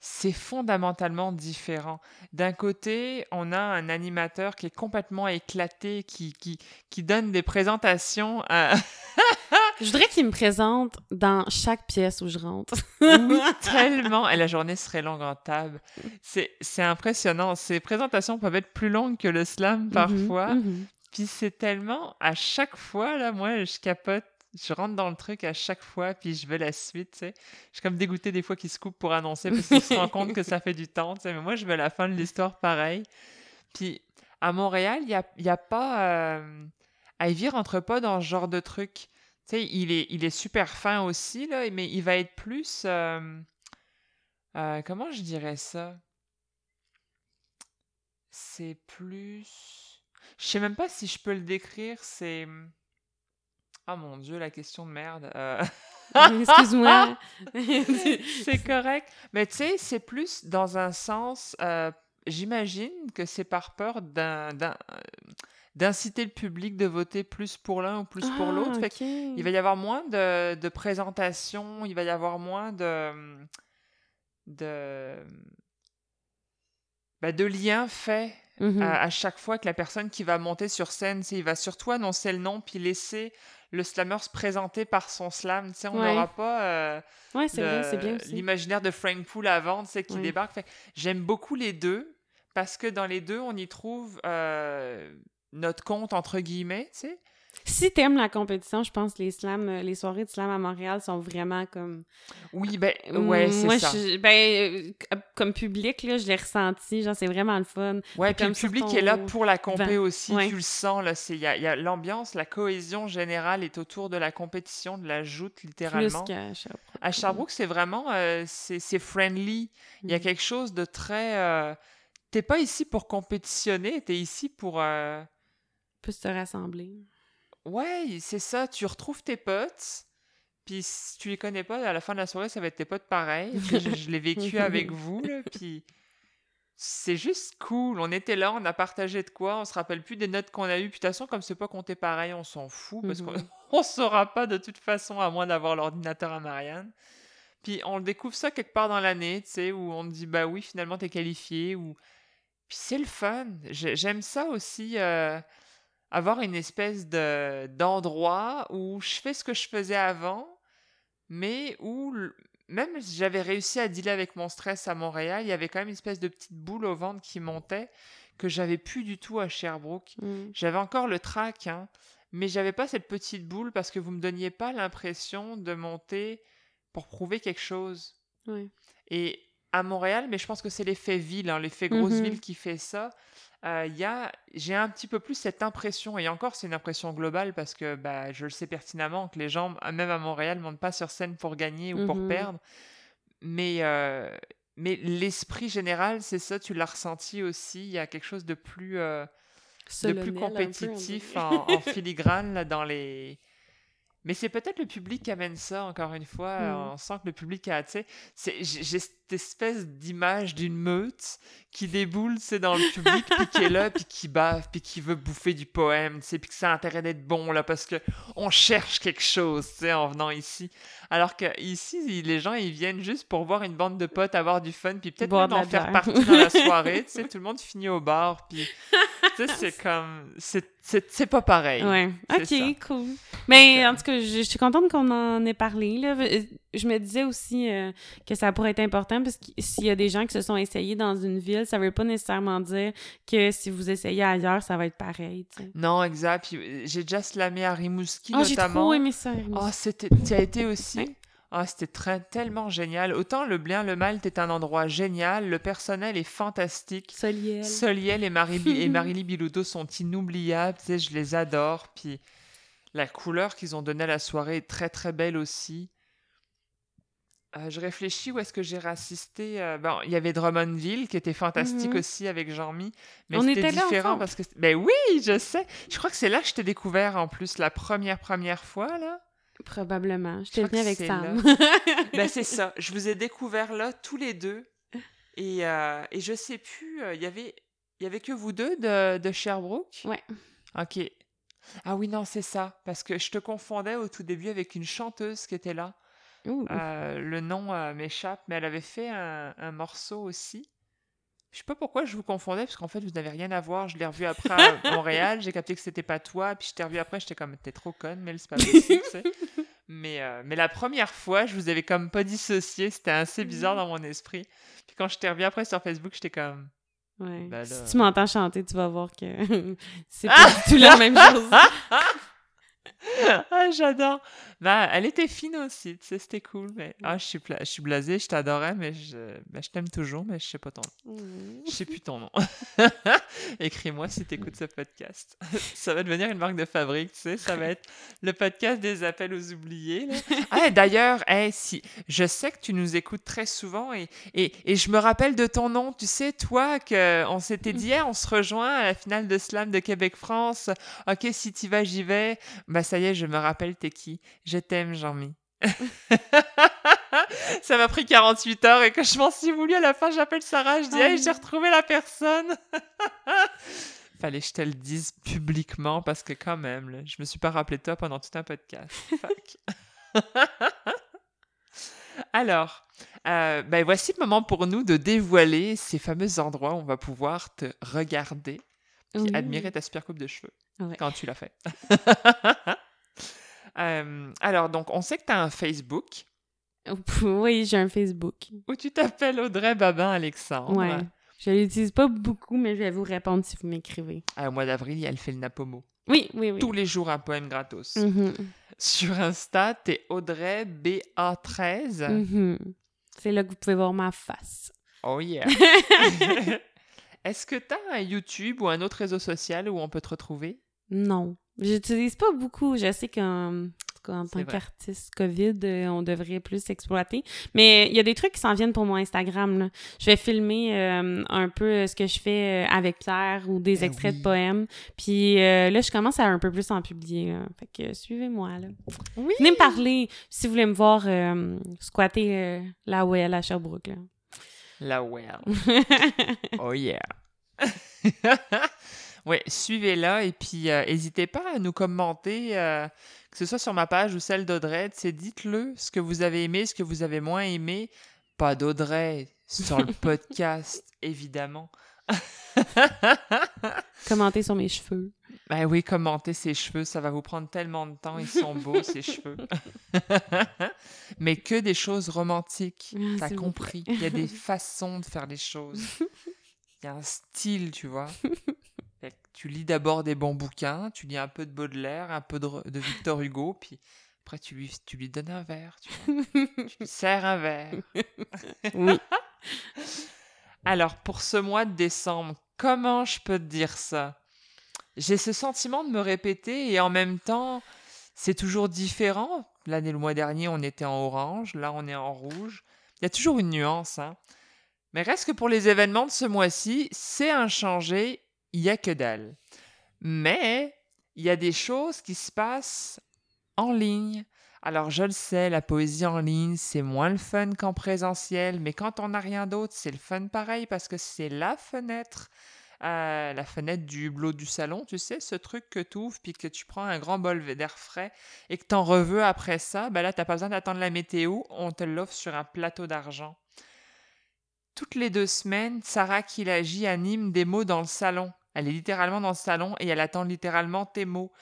c'est fondamentalement différent. D'un côté, on a un animateur qui est complètement éclaté, qui, qui, qui donne des présentations à... *laughs* je voudrais qu'il me présente dans chaque pièce où je rentre. oui, *laughs* tellement. Et la journée serait longue en table. C'est impressionnant. Ces présentations peuvent être plus longues que le slam mhm, parfois. Mhm. Puis c'est tellement, à chaque fois, là, moi, je capote je rentre dans le truc à chaque fois, puis je veux la suite, tu sais. Je suis comme dégoûté des fois qu'ils se coupent pour annoncer parce qu'ils se rendent compte que ça fait du temps, tu. Mais moi, je veux la fin de l'histoire pareil. Puis à Montréal, il n'y a, y a pas. Euh... Ivy rentre pas dans ce genre de truc. Tu il est, il est super fin aussi, là, mais il va être plus. Euh... Euh, comment je dirais ça? C'est plus. Je sais même pas si je peux le décrire, c'est. Ah mon Dieu, la question de merde. Euh. Excuse-moi. *laughs* *laughs* c'est correct. Mais tu sais, c'est plus dans un sens, euh, j'imagine que c'est par peur d'inciter le public de voter plus pour l'un ou plus pour l'autre. Ah, il va y avoir moins de, de présentations, il va y avoir moins de, de, bah, de liens faits mmh à, chaque fois que la personne qui va monter sur scène, il va surtout annoncer le nom puis laisser le slammer se présenter par son slam. Tu sais, on n'aura pas euh, l'imaginaire de Frank Poole avant, tu sais, qui débarque. J'aime beaucoup les deux parce que dans les deux, on y trouve euh, notre compte, entre guillemets, tu sais. Si t'aimes la compétition, je pense que les slams, euh, les soirées de slam à Montréal sont vraiment comme. Oui, ben, ouais, c'est ça. ben, euh, comme public, là, je l'ai ressenti. Genre, c'est vraiment le fun. Ouais, puis le public est là pour la compé aussi. Tu le sens, là. Il y a, y a l'ambiance, la cohésion générale est autour de la compétition, de la joute, littéralement. Plus qu'à Sherbrooke. À Sherbrooke, c'est vraiment. Euh, c'est friendly. Il y a mm. quelque chose de très. T'es pas ici pour compétitionner, t'es ici pour. Plus te rassembler. Ouais, c'est ça. Tu retrouves tes potes. Puis si tu les connais pas, à la fin de la soirée, ça va être tes potes pareils. je, l'ai vécu avec *laughs* vous, là, puis c'est juste cool. On était là, on a partagé de quoi, on se rappelle plus des notes qu'on a eues. Puis de toute façon, comme c'est pas compté pareil, on s'en fout parce qu'on *laughs* on saura pas de toute façon à moins d'avoir l'ordinateur à Marianne. Puis on découvre ça quelque part dans l'année, tu sais, où on dit bah oui, finalement t'es qualifié. Ou puis c'est le fun. J'aime ça aussi. Euh, avoir une espèce de d'endroit où je fais ce que je faisais avant, mais où même si j'avais réussi à dealer avec mon stress à Montréal, il y avait quand même une espèce de petite boule au ventre qui montait que j'avais plus du tout à Sherbrooke. Mmh. J'avais encore le trac, hein, mais j'avais pas cette petite boule parce que vous me donniez pas l'impression de monter pour prouver quelque chose. Et à Montréal, mais je pense que c'est l'effet ville, hein, l'effet grosse mmh ville qui fait ça. Euh, y a, j'ai un petit peu plus cette impression, et encore c'est une impression globale parce que bah, je le sais pertinemment que les gens, même à Montréal, ne montent pas sur scène pour gagner ou pour mmh perdre. Mais, euh, mais l'esprit général, c'est ça, tu l'as ressenti aussi. Il y a quelque chose de plus, euh, de plus compétitif en, en, *laughs* filigrane là, dans les mais c'est peut-être le public qui amène ça, encore une fois. Mm. On sent que le public a, j'ai cette espèce d'image d'une meute qui déboule, c'est dans le public, puis qui est là, puis qui bave, puis qui veut bouffer du poème, tu sais, puis que ça a intérêt d'être bon, là, parce que on cherche quelque chose, tu sais, en venant ici. Alors que ici, les gens, ils viennent juste pour voir une bande de potes, avoir du fun, puis peut-être même en faire partie dans la soirée, tu *laughs* sais, tout le monde finit au bar, puis, tu sais, c'est *laughs* comme, c'est pas pareil. Ouais, ok, cool. Mais en tout cas, je, suis contente qu'on en ait parlé, là. Je me disais aussi euh, que ça pourrait être important, parce que s'il y a des gens qui se sont essayés dans une ville, ça veut pas nécessairement dire que si vous essayez ailleurs, ça va être pareil, Non, exact. Puis euh, j'ai déjà slamé à Rimouski, notamment. Oh, j'ai trop aimé ça, Oh, c'était... Tu as été aussi? Ah, c'était tellement génial. Autant le bien, le mal, t'es un endroit génial. Le personnel est fantastique. Soliel. Soliel et Marie et *laughs* Marily Bilodeau sont inoubliables. Tu sais, je les adore. Puis la couleur qu'ils ont donnée à la soirée est très, très belle aussi. Euh, je réfléchis où est-ce que j'ai assisté. Euh, bon, il y avait Drummondville qui était fantastique mhm. aussi avec Jean-Mi, mais c'était différent parce que. Ben oui, je sais. Je crois que c'est là que je t'ai découvert en plus la première première fois là. Probablement. Je t'ai venu avec Sam. *laughs* ben, c'est ça. Je vous ai découvert là, tous les deux. Et, euh, et je sais plus, il euh, y avait, y avait que vous deux de, de Sherbrooke? Ouais. OK. Ah oui, non, c'est ça. Parce que je te confondais au tout début avec une chanteuse qui était là. Euh, le nom euh, m'échappe, mais elle avait fait un, un morceau aussi. Je sais pas pourquoi je vous confondais, parce qu'en fait, vous n'avez rien à voir. Je l'ai revu après à *laughs* Montréal, j'ai capté que c'était pas toi, puis je t'ai revu après, j'étais comme, t'es trop conne, mais c'est pas possible, tu sais. *laughs* Mais, euh, mais la première fois, je vous avais comme pas dissocié, c'était assez bizarre dans mon esprit. Puis quand je t'ai revu après sur Facebook, j'étais comme, Ouais. Ben là- Si tu m'entends chanter, tu vas voir que *laughs* c'est pas du tout la même chose. ah, j'adore. Ben, elle était fine aussi, tu sais, c'était cool. Mais ah, je suis, pla- je suis blasé, je t'adorais, mais je, ben, je t'aime toujours, mais je sais pas ton nom. Mm. Je sais plus ton nom. *laughs* Écris-moi si t'écoutes ce podcast. *laughs* ça va devenir une marque de fabrique, tu sais. Ça va être le podcast des appels aux oubliés. là. Ah, d'ailleurs, hey, si, je sais que tu nous écoutes très souvent et, et, et je me rappelle de ton nom. Tu sais, toi, que on s'était dit, Hey, on se rejoint à la finale de Slam de Québec-France. Ok, si t'y vas, j'y vais. Bah, ça y est, je me rappelle, t'es qui? Je t'aime, Jean-Mi. *laughs* ça m'a pris 48 heures et que je m'en suis voulu. À la fin, j'appelle Sarah, je dis, Ah hey, j'ai retrouvé la personne. *laughs* Fallait que je te le dise publiquement parce que quand même, là, je me suis pas rappelé de toi pendant tout un podcast. *laughs* Fuck. Alors, euh, ben voici le moment pour nous de dévoiler ces fameux endroits où on va pouvoir te regarder puis Oui. admirer ta super coupe de cheveux Ouais. quand tu l'as fait. Euh, alors, donc, on sait que tu as un Facebook Oui, j'ai un Facebook. où tu t'appelles Audrey Babin Alexandre. Ouais. Je l'utilise pas beaucoup, mais je vais vous répondre si vous m'écrivez. Ah, au mois d'avril, elle fait le Napomo. Oui, oui, oui. Tous les jours, un poème gratos. Mhm, Sur Insta, t'es Audrey BA13. mhm. C'est là que vous pouvez voir ma face. Oh yeah. *laughs* Est-ce que t'as un YouTube ou un autre réseau social où on peut te retrouver? Non. J'utilise pas beaucoup. Je sais qu'en en tant qu'artiste COVID, euh, on devrait plus exploiter. Mais il y a des trucs qui s'en viennent pour mon Instagram. là. Je vais filmer euh, un peu euh, ce que je fais euh, avec Pierre ou des Eh extraits oui. de poèmes. Puis euh, là, je commence à un peu plus en publier. là. Fait que euh, suivez-moi. Oui. Venez me parler si vous voulez me voir euh, squatter euh, la well à Sherbrooke. Là. La well. *laughs* Oh yeah. *laughs* ouais, suivez-la et puis euh, n'hésitez pas à nous commenter, euh, que ce soit sur ma page ou celle d'Audrey. C'est dites-le ce que vous avez aimé, ce que vous avez moins aimé. Pas d'Audrey sur le *laughs* podcast, évidemment. *laughs* Commentez sur mes cheveux. Ben oui, commentez ses cheveux, ça va vous prendre tellement de temps, ils sont beaux *laughs* ces cheveux. Mais que des choses romantiques, Ah, t'as compris. Il y a des façons de faire les choses. Il y a un style, tu vois. Tu lis d'abord des bons bouquins, tu lis un peu de Baudelaire, un peu de, de Victor Hugo, puis après tu lui, tu lui donnes un verre, tu *laughs* lui sers un verre. Oui. *laughs* Alors, pour ce mois de décembre, comment je peux te dire ça? J'ai ce sentiment de me répéter et en même temps, c'est toujours différent. L'année, le mois dernier, on était en orange, là, on est en rouge. Il y a toujours une nuance, hein. Mais reste que pour les événements de ce mois-ci, c'est inchangé, il y a que dalle. Mais il y a des choses qui se passent en ligne. Alors je le sais, la poésie en ligne, c'est moins le fun qu'en présentiel, mais quand on n'a rien d'autre, c'est le fun pareil parce que c'est la fenêtre, euh, la fenêtre du hublot du salon, tu sais, ce truc que tu ouvres puis que tu prends un grand bol d'air frais et que t'en reveux après ça, ben là, t'as pas besoin d'attendre la météo, on te l'offre sur un plateau d'argent. Toutes les deux semaines, Sarah Kilagi anime des mots dans le salon. Elle est littéralement dans le salon et elle attend littéralement tes mots.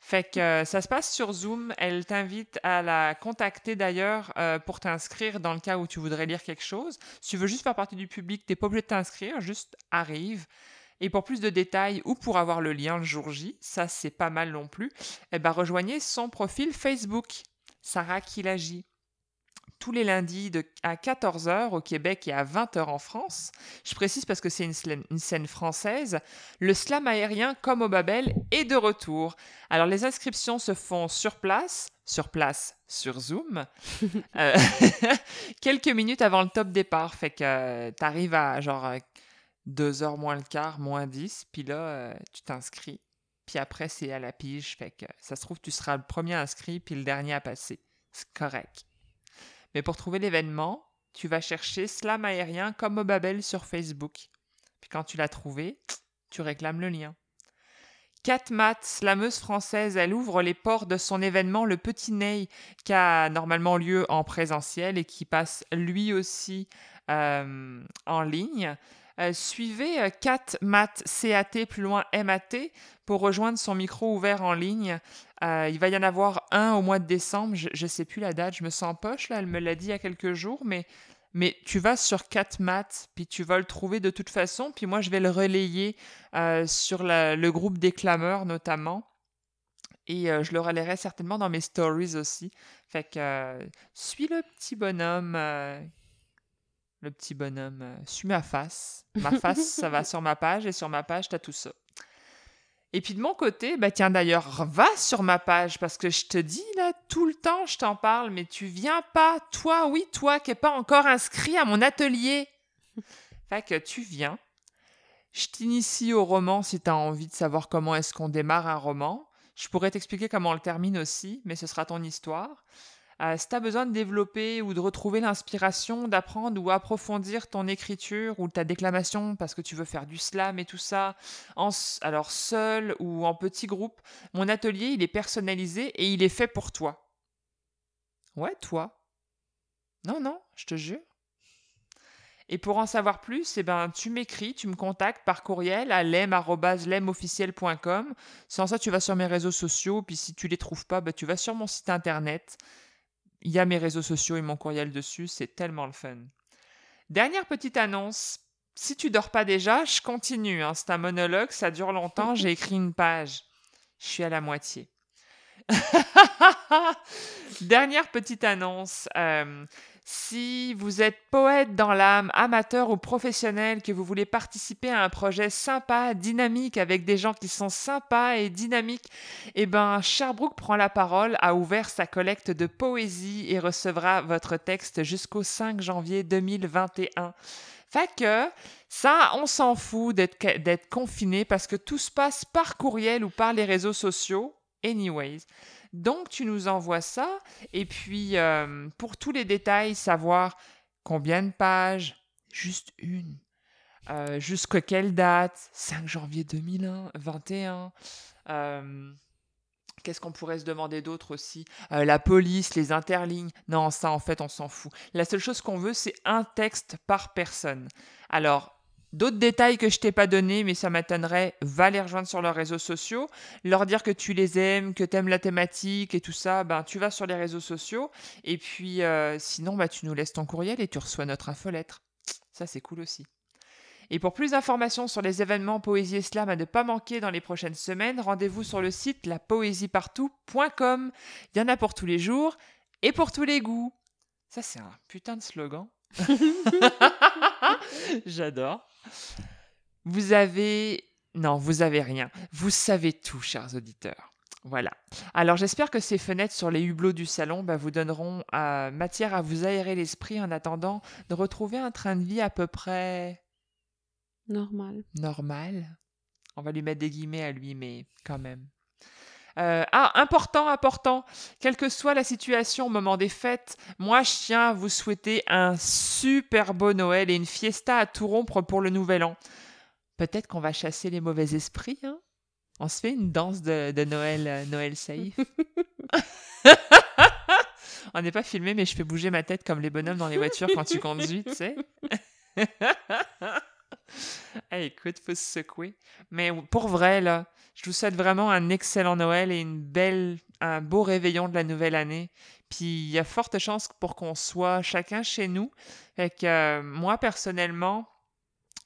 Fait que euh, ça se passe sur Zoom. Elle t'invite à la contacter d'ailleurs euh, pour t'inscrire dans le cas où tu voudrais lire quelque chose. Si tu veux juste faire partie du public, t'es pas obligé de t'inscrire, juste arrive. Et pour plus de détails ou pour avoir le lien le jour J, ça c'est pas mal non plus, eh ben rejoignez son profil Facebook, Sarah Kilagi. Tous les lundis de, à 14h au Québec et à 20h en France. Je précise parce que c'est une, scène française. Le slam aérien comme au Babel est de retour. Alors les inscriptions se font sur place, sur place, sur Zoom, *laughs* euh, *laughs* quelques minutes avant le top départ. Fait que tu arrives à genre 2h moins le quart, moins 10, puis là, euh, tu t'inscris. Puis après, c'est à la pige. Fait que ça se trouve, tu seras le premier inscrit, puis le dernier à passer. C'est correct. Mais pour trouver l'événement, tu vas chercher Slam aérien comme au Babel sur Facebook. Puis quand tu l'as trouvé, tu réclames le lien. Kat Matt, slameuse française, elle ouvre les ports de son événement Le Petit Ney, qui a normalement lieu en présentiel et qui passe lui aussi euh, en ligne. Euh, suivez euh, Kat Mat CAT plus loin MAT pour rejoindre son micro ouvert en ligne. il va y en avoir un au mois de décembre. Je ne sais plus la date, je me sens poche là. Elle me l'a dit il y a quelques jours, mais mais tu vas sur CatMat, puis tu vas le trouver de toute façon. Puis moi, je vais le relayer sur le groupe des clameurs notamment. Et je le relayerai certainement dans mes stories aussi. Fait que suis le petit bonhomme le petit bonhomme, euh, suis ma face. Ma face, ça va *laughs* sur ma page et sur ma page, tu as tout ça. Et puis de mon côté, bah tiens d'ailleurs, va sur ma page parce que je te dis là tout le temps, je t'en parle, mais tu viens pas, toi, oui, toi qui n'es pas encore inscrit à mon atelier. *laughs* fait que tu viens. Je t'initie au roman si tu as envie de savoir comment est-ce qu'on démarre un roman. Je pourrais t'expliquer comment on le termine aussi, mais ce sera ton histoire. Euh, si tu as besoin de développer ou de retrouver l'inspiration, d'apprendre ou approfondir ton écriture ou ta déclamation parce que tu veux faire du slam et tout ça, alors seul ou en petit groupe, mon atelier, il est personnalisé et il est fait pour toi. Ouais, toi. Non, non, je te jure. Et pour en savoir plus, eh ben, tu m'écris, tu me contactes par courriel à lem.lemofficiel.com. Sans ça, tu vas sur mes réseaux sociaux. Puis si tu les trouves pas, ben, tu vas sur mon site internet. Il y a mes réseaux sociaux et mon courriel dessus, c'est tellement le fun. Dernière petite annonce. Si tu dors pas déjà, je continue. Hein. C'est un monologue, ça dure longtemps. J'ai écrit une page. Je suis à la moitié. *laughs* Dernière petite annonce. Euh, si vous êtes poète dans l'âme, amateur ou professionnel, que vous voulez participer à un projet sympa, dynamique, avec des gens qui sont sympas et dynamiques, eh ben, Sherbrooke prend la parole, a ouvert sa collecte de poésie et recevra votre texte jusqu'au 5 janvier 2021. Fait que ça, on s'en fout d'être confiné parce que tout se passe par courriel ou par les réseaux sociaux. Anyways. Donc, tu nous envoies ça. Et puis, euh, pour tous les détails, savoir combien de pages, juste une. Euh, jusqu'à quelle date 5 janvier 2021. Euh, qu'est-ce qu'on pourrait se demander d'autre aussi La police, les interlignes. Non, ça, en fait, on s'en fout. La seule chose qu'on veut, c'est un texte par personne. Alors, D'autres détails que je t'ai pas donnés, mais ça m'étonnerait, va les rejoindre sur leurs réseaux sociaux, leur dire que tu les aimes, que tu aimes la thématique et tout ça, ben tu vas sur les réseaux sociaux, et puis euh, sinon bah, tu nous laisses ton courriel et tu reçois notre infolettre. Ça c'est cool aussi. Et pour plus d'informations sur les événements Poésie et Slam à ne pas manquer dans les prochaines semaines, rendez-vous sur le site lapoésiepartout.com. Il y en a pour tous les jours et pour tous les goûts. Ça c'est un putain de slogan. *laughs* J'adore. Vous avez... Non, vous avez rien. Vous savez tout, chers auditeurs. Voilà. Alors j'espère que ces fenêtres sur les hublots du salon bah, vous donneront euh, matière à vous aérer l'esprit en attendant de retrouver un train de vie à peu près... Normal. Normal. On va lui mettre des guillemets à lui, mais quand même. Euh, ah, important, important, quelle que soit la situation au moment des fêtes, moi je tiens à vous souhaiter un super beau Noël et une fiesta à tout rompre pour le nouvel an. Peut-être qu'on va chasser les mauvais esprits, hein On se fait une danse de, Noël, euh, Noël safe. *laughs* On n'est pas filmé, mais je fais bouger ma tête comme les bonhommes dans les voitures quand tu conduis, tu sais. *laughs* *laughs* hey, écoute, faut se secouer. Mais pour vrai, là, je vous souhaite vraiment un excellent Noël et une belle, un beau réveillon de la nouvelle année. Puis il y a forte chance pour qu'on soit chacun chez nous. Fait que euh, moi, personnellement,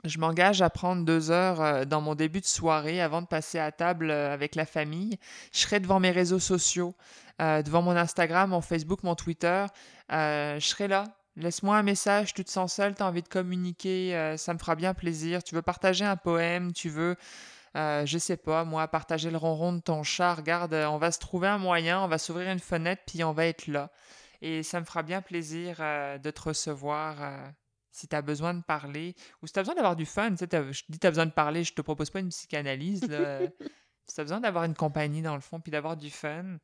je m'engage à prendre deux heures euh, dans mon début de soirée avant de passer à table euh, avec la famille. Je serai devant mes réseaux sociaux, devant mon Instagram, mon Facebook, mon Twitter. je serai là Laisse-moi un message, tu te sens seul, tu as envie de communiquer, euh, ça me fera bien plaisir. Tu veux partager un poème, tu veux, euh, je sais pas, moi, partager le ronron de ton chat. Regarde, on va se trouver un moyen, on va s'ouvrir une fenêtre, puis on va être là. Et ça me fera bien plaisir euh, de te recevoir si tu as besoin de parler ou si tu as besoin d'avoir du fun. Tu sais, je dis tu as besoin de parler, je te propose pas une psychanalyse. *laughs* si tu as besoin d'avoir une compagnie dans le fond, puis d'avoir du fun.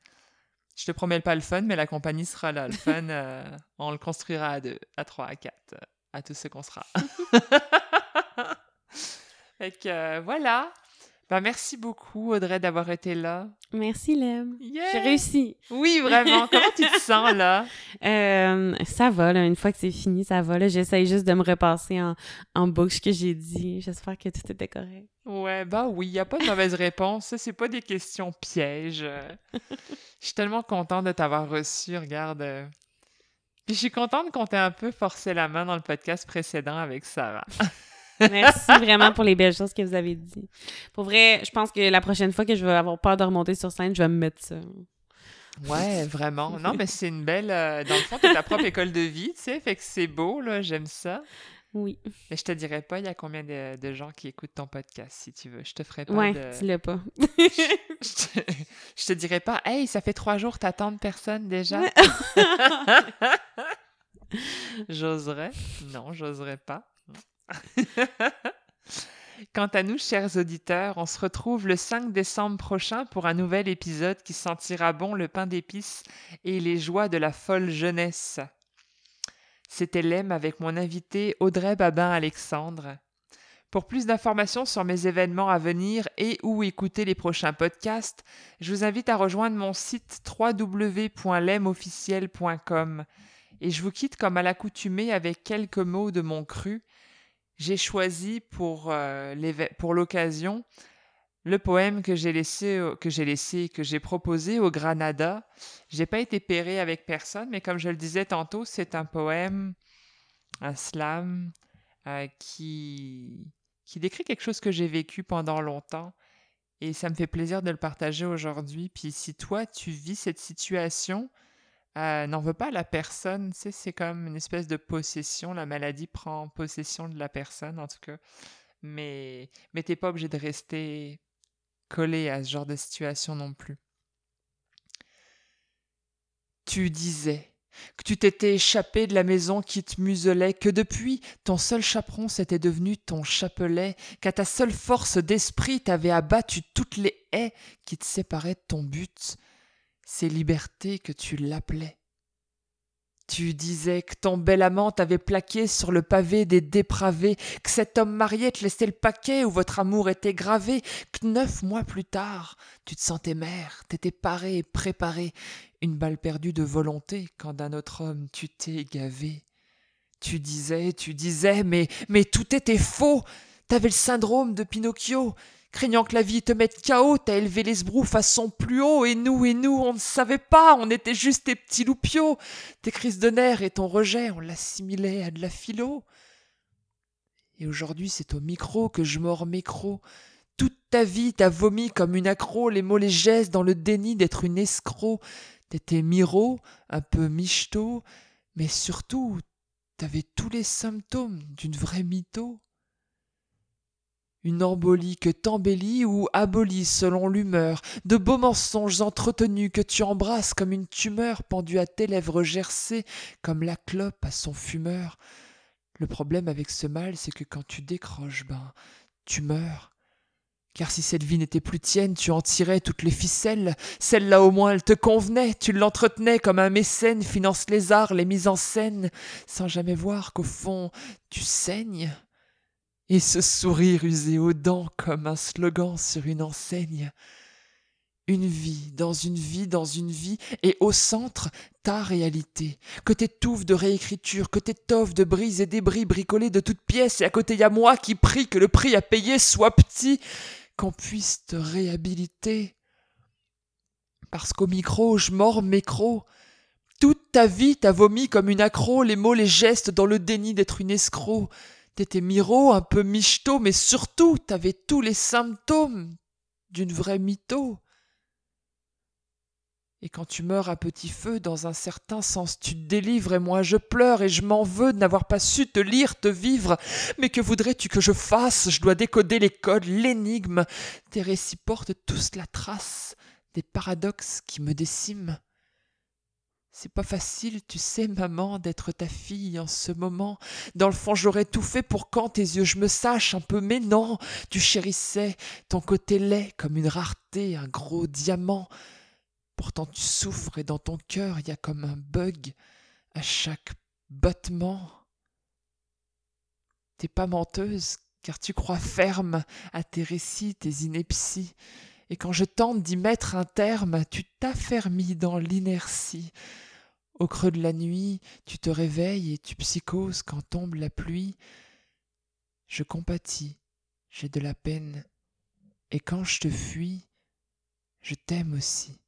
Je te promets pas le fun, mais la compagnie sera là. Le fun, euh, on le construira à deux, à trois, à quatre, euh, à tous ceux qu'on sera. *laughs* fait que euh, voilà. Bah, merci beaucoup, Audrey, d'avoir été là. Merci, Lem. Yeah! J'ai réussi. Oui, vraiment. Comment tu te *laughs* sens, là? Euh, ça va, là. Une fois que c'est fini, ça va. Là, j'essaye juste de me repasser en, en boucle ce que j'ai dit. J'espère que tout était correct. Ouais, bah oui, il n'y a pas de mauvaise réponse. C'est pas des questions pièges. Je suis tellement contente de t'avoir reçu, regarde. Puis je suis contente qu'on t'ait un peu forcé la main dans le podcast précédent avec Sarah. *laughs* Merci vraiment pour les belles choses que vous avez dit. Pour vrai, je pense que la prochaine fois que je vais avoir peur de remonter sur scène, je vais me mettre ça. Ouais, *laughs* vraiment. Non, mais c'est une belle. euh, Dans le fond, t'as ta propre école de vie, tu sais, fait que c'est beau, là, j'aime ça. Oui. Mais je te dirais pas, il y a combien de, de gens qui écoutent ton podcast, si tu veux. Je te ferai pas Ouais, de. dis-le pas. *laughs* Je te... je te dirais pas, hey, ça fait trois jours, t'attends personne déjà? *laughs* j'oserais. Non, j'oserais pas. *laughs* Quant à nous, chers auditeurs, on se retrouve le 5 décembre prochain pour un nouvel épisode qui sentira bon le pain d'épices et les joies de la folle jeunesse. C'était Lem avec mon invité Audrey Babin-Alexandre. Pour plus d'informations sur mes événements à venir et ou écouter les prochains podcasts, je vous invite à rejoindre mon site www.lemofficiel.com. Et je vous quitte comme à l'accoutumée avec quelques mots de mon cru. J'ai choisi pour, euh, pour l'occasion le poème que j'ai laissé, au- que j'ai laissé, que j'ai proposé au Granada. J'ai pas été péré avec personne, mais comme je le disais tantôt, c'est un poème, un slam, euh, qui, qui décrit quelque chose que j'ai vécu pendant longtemps. Et ça me fait plaisir de le partager aujourd'hui. Puis si toi, tu vis cette situation, euh, n'en veux pas la personne. C'est comme une espèce de possession. La maladie prend possession de la personne, en tout cas. Mais, mais t'es pas obligé de rester collé à ce genre de situation non plus. Tu disais que tu t'étais échappé de la maison qui te muselait, que depuis ton seul chaperon s'était devenu ton chapelet, qu'à ta seule force d'esprit t'avais abattu toutes les haies qui te séparaient de ton but. C'est liberté que tu l'appelais. Tu disais que ton bel amant t'avait plaqué sur le pavé des dépravés, que cet homme marié te laissait le paquet où votre amour était gravé, que neuf mois plus tard, tu te sentais mère, t'étais paré et préparé, une balle perdue de volonté quand d'un autre homme tu t'es gavé. Tu disais, tu disais, mais tout était faux. T'avais le syndrome de Pinocchio. Craignant que la vie te mette KO, t'as élevé les sbroufs à son plus haut, et nous, et nous, on ne savait pas, on était juste tes petits loupiaux. Tes crises de nerfs et ton rejet, on l'assimilait à de la philo. Et aujourd'hui, c'est au micro que je mords mes crocs. Toute ta vie, t'as vomi comme une accro, les mots, les gestes, dans le déni d'être une escroc. T'étais miro, un peu michto, mais surtout, t'avais tous les symptômes d'une vraie mytho. Une embolie que t'embellis ou abolis selon l'humeur, de beaux mensonges entretenus que tu embrasses comme une tumeur pendue à tes lèvres gercées, comme la clope à son fumeur. Le problème avec ce mal, c'est que quand tu décroches, ben, tu meurs. Car si cette vie n'était plus tienne, tu en tirais toutes les ficelles. Celle-là au moins, elle te convenait. Tu l'entretenais comme un mécène finance les arts, les mises en scène, sans jamais voir qu'au fond, tu saignes. Et ce sourire usé aux dents comme un slogan sur une enseigne. Une vie, dans une vie, dans une vie, et au centre, ta réalité. Que t'étouffes de réécriture, que t'étoffes de brises et débris bricolés de toutes pièces, et à côté y a moi qui prie que le prix à payer soit petit, qu'on puisse te réhabiliter. Parce qu'au micro, je mords mes. Toute ta vie, t'as vomi comme une accro, les mots, les gestes, dans le déni d'être une escroc. T'étais miro, un peu michto, mais surtout, t'avais tous les symptômes d'une vraie mytho. Et quand tu meurs à petit feu, dans un certain sens, tu te délivres, et moi je pleure, et je m'en veux de n'avoir pas su te lire, te vivre. Mais que voudrais-tu que je fasse? Je dois décoder les codes, l'énigme. Tes récits portent tous la trace des paradoxes qui me déciment. C'est pas facile, tu sais, maman, d'être ta fille en ce moment. Dans le fond, j'aurais tout fait pour quand tes yeux je me sache un peu, mais non, tu chérissais ton côté laid comme une rareté, un gros diamant. Pourtant tu souffres et dans ton cœur il y a comme un bug à chaque battement. T'es pas menteuse, car tu crois ferme à tes récits, tes inepties, et quand je tente d'y mettre un terme, tu t'affermis dans l'inertie. Au creux de la nuit, tu te réveilles et tu psychoses quand tombe la pluie. Je compatis, j'ai de la peine, et quand je te fuis, je t'aime aussi.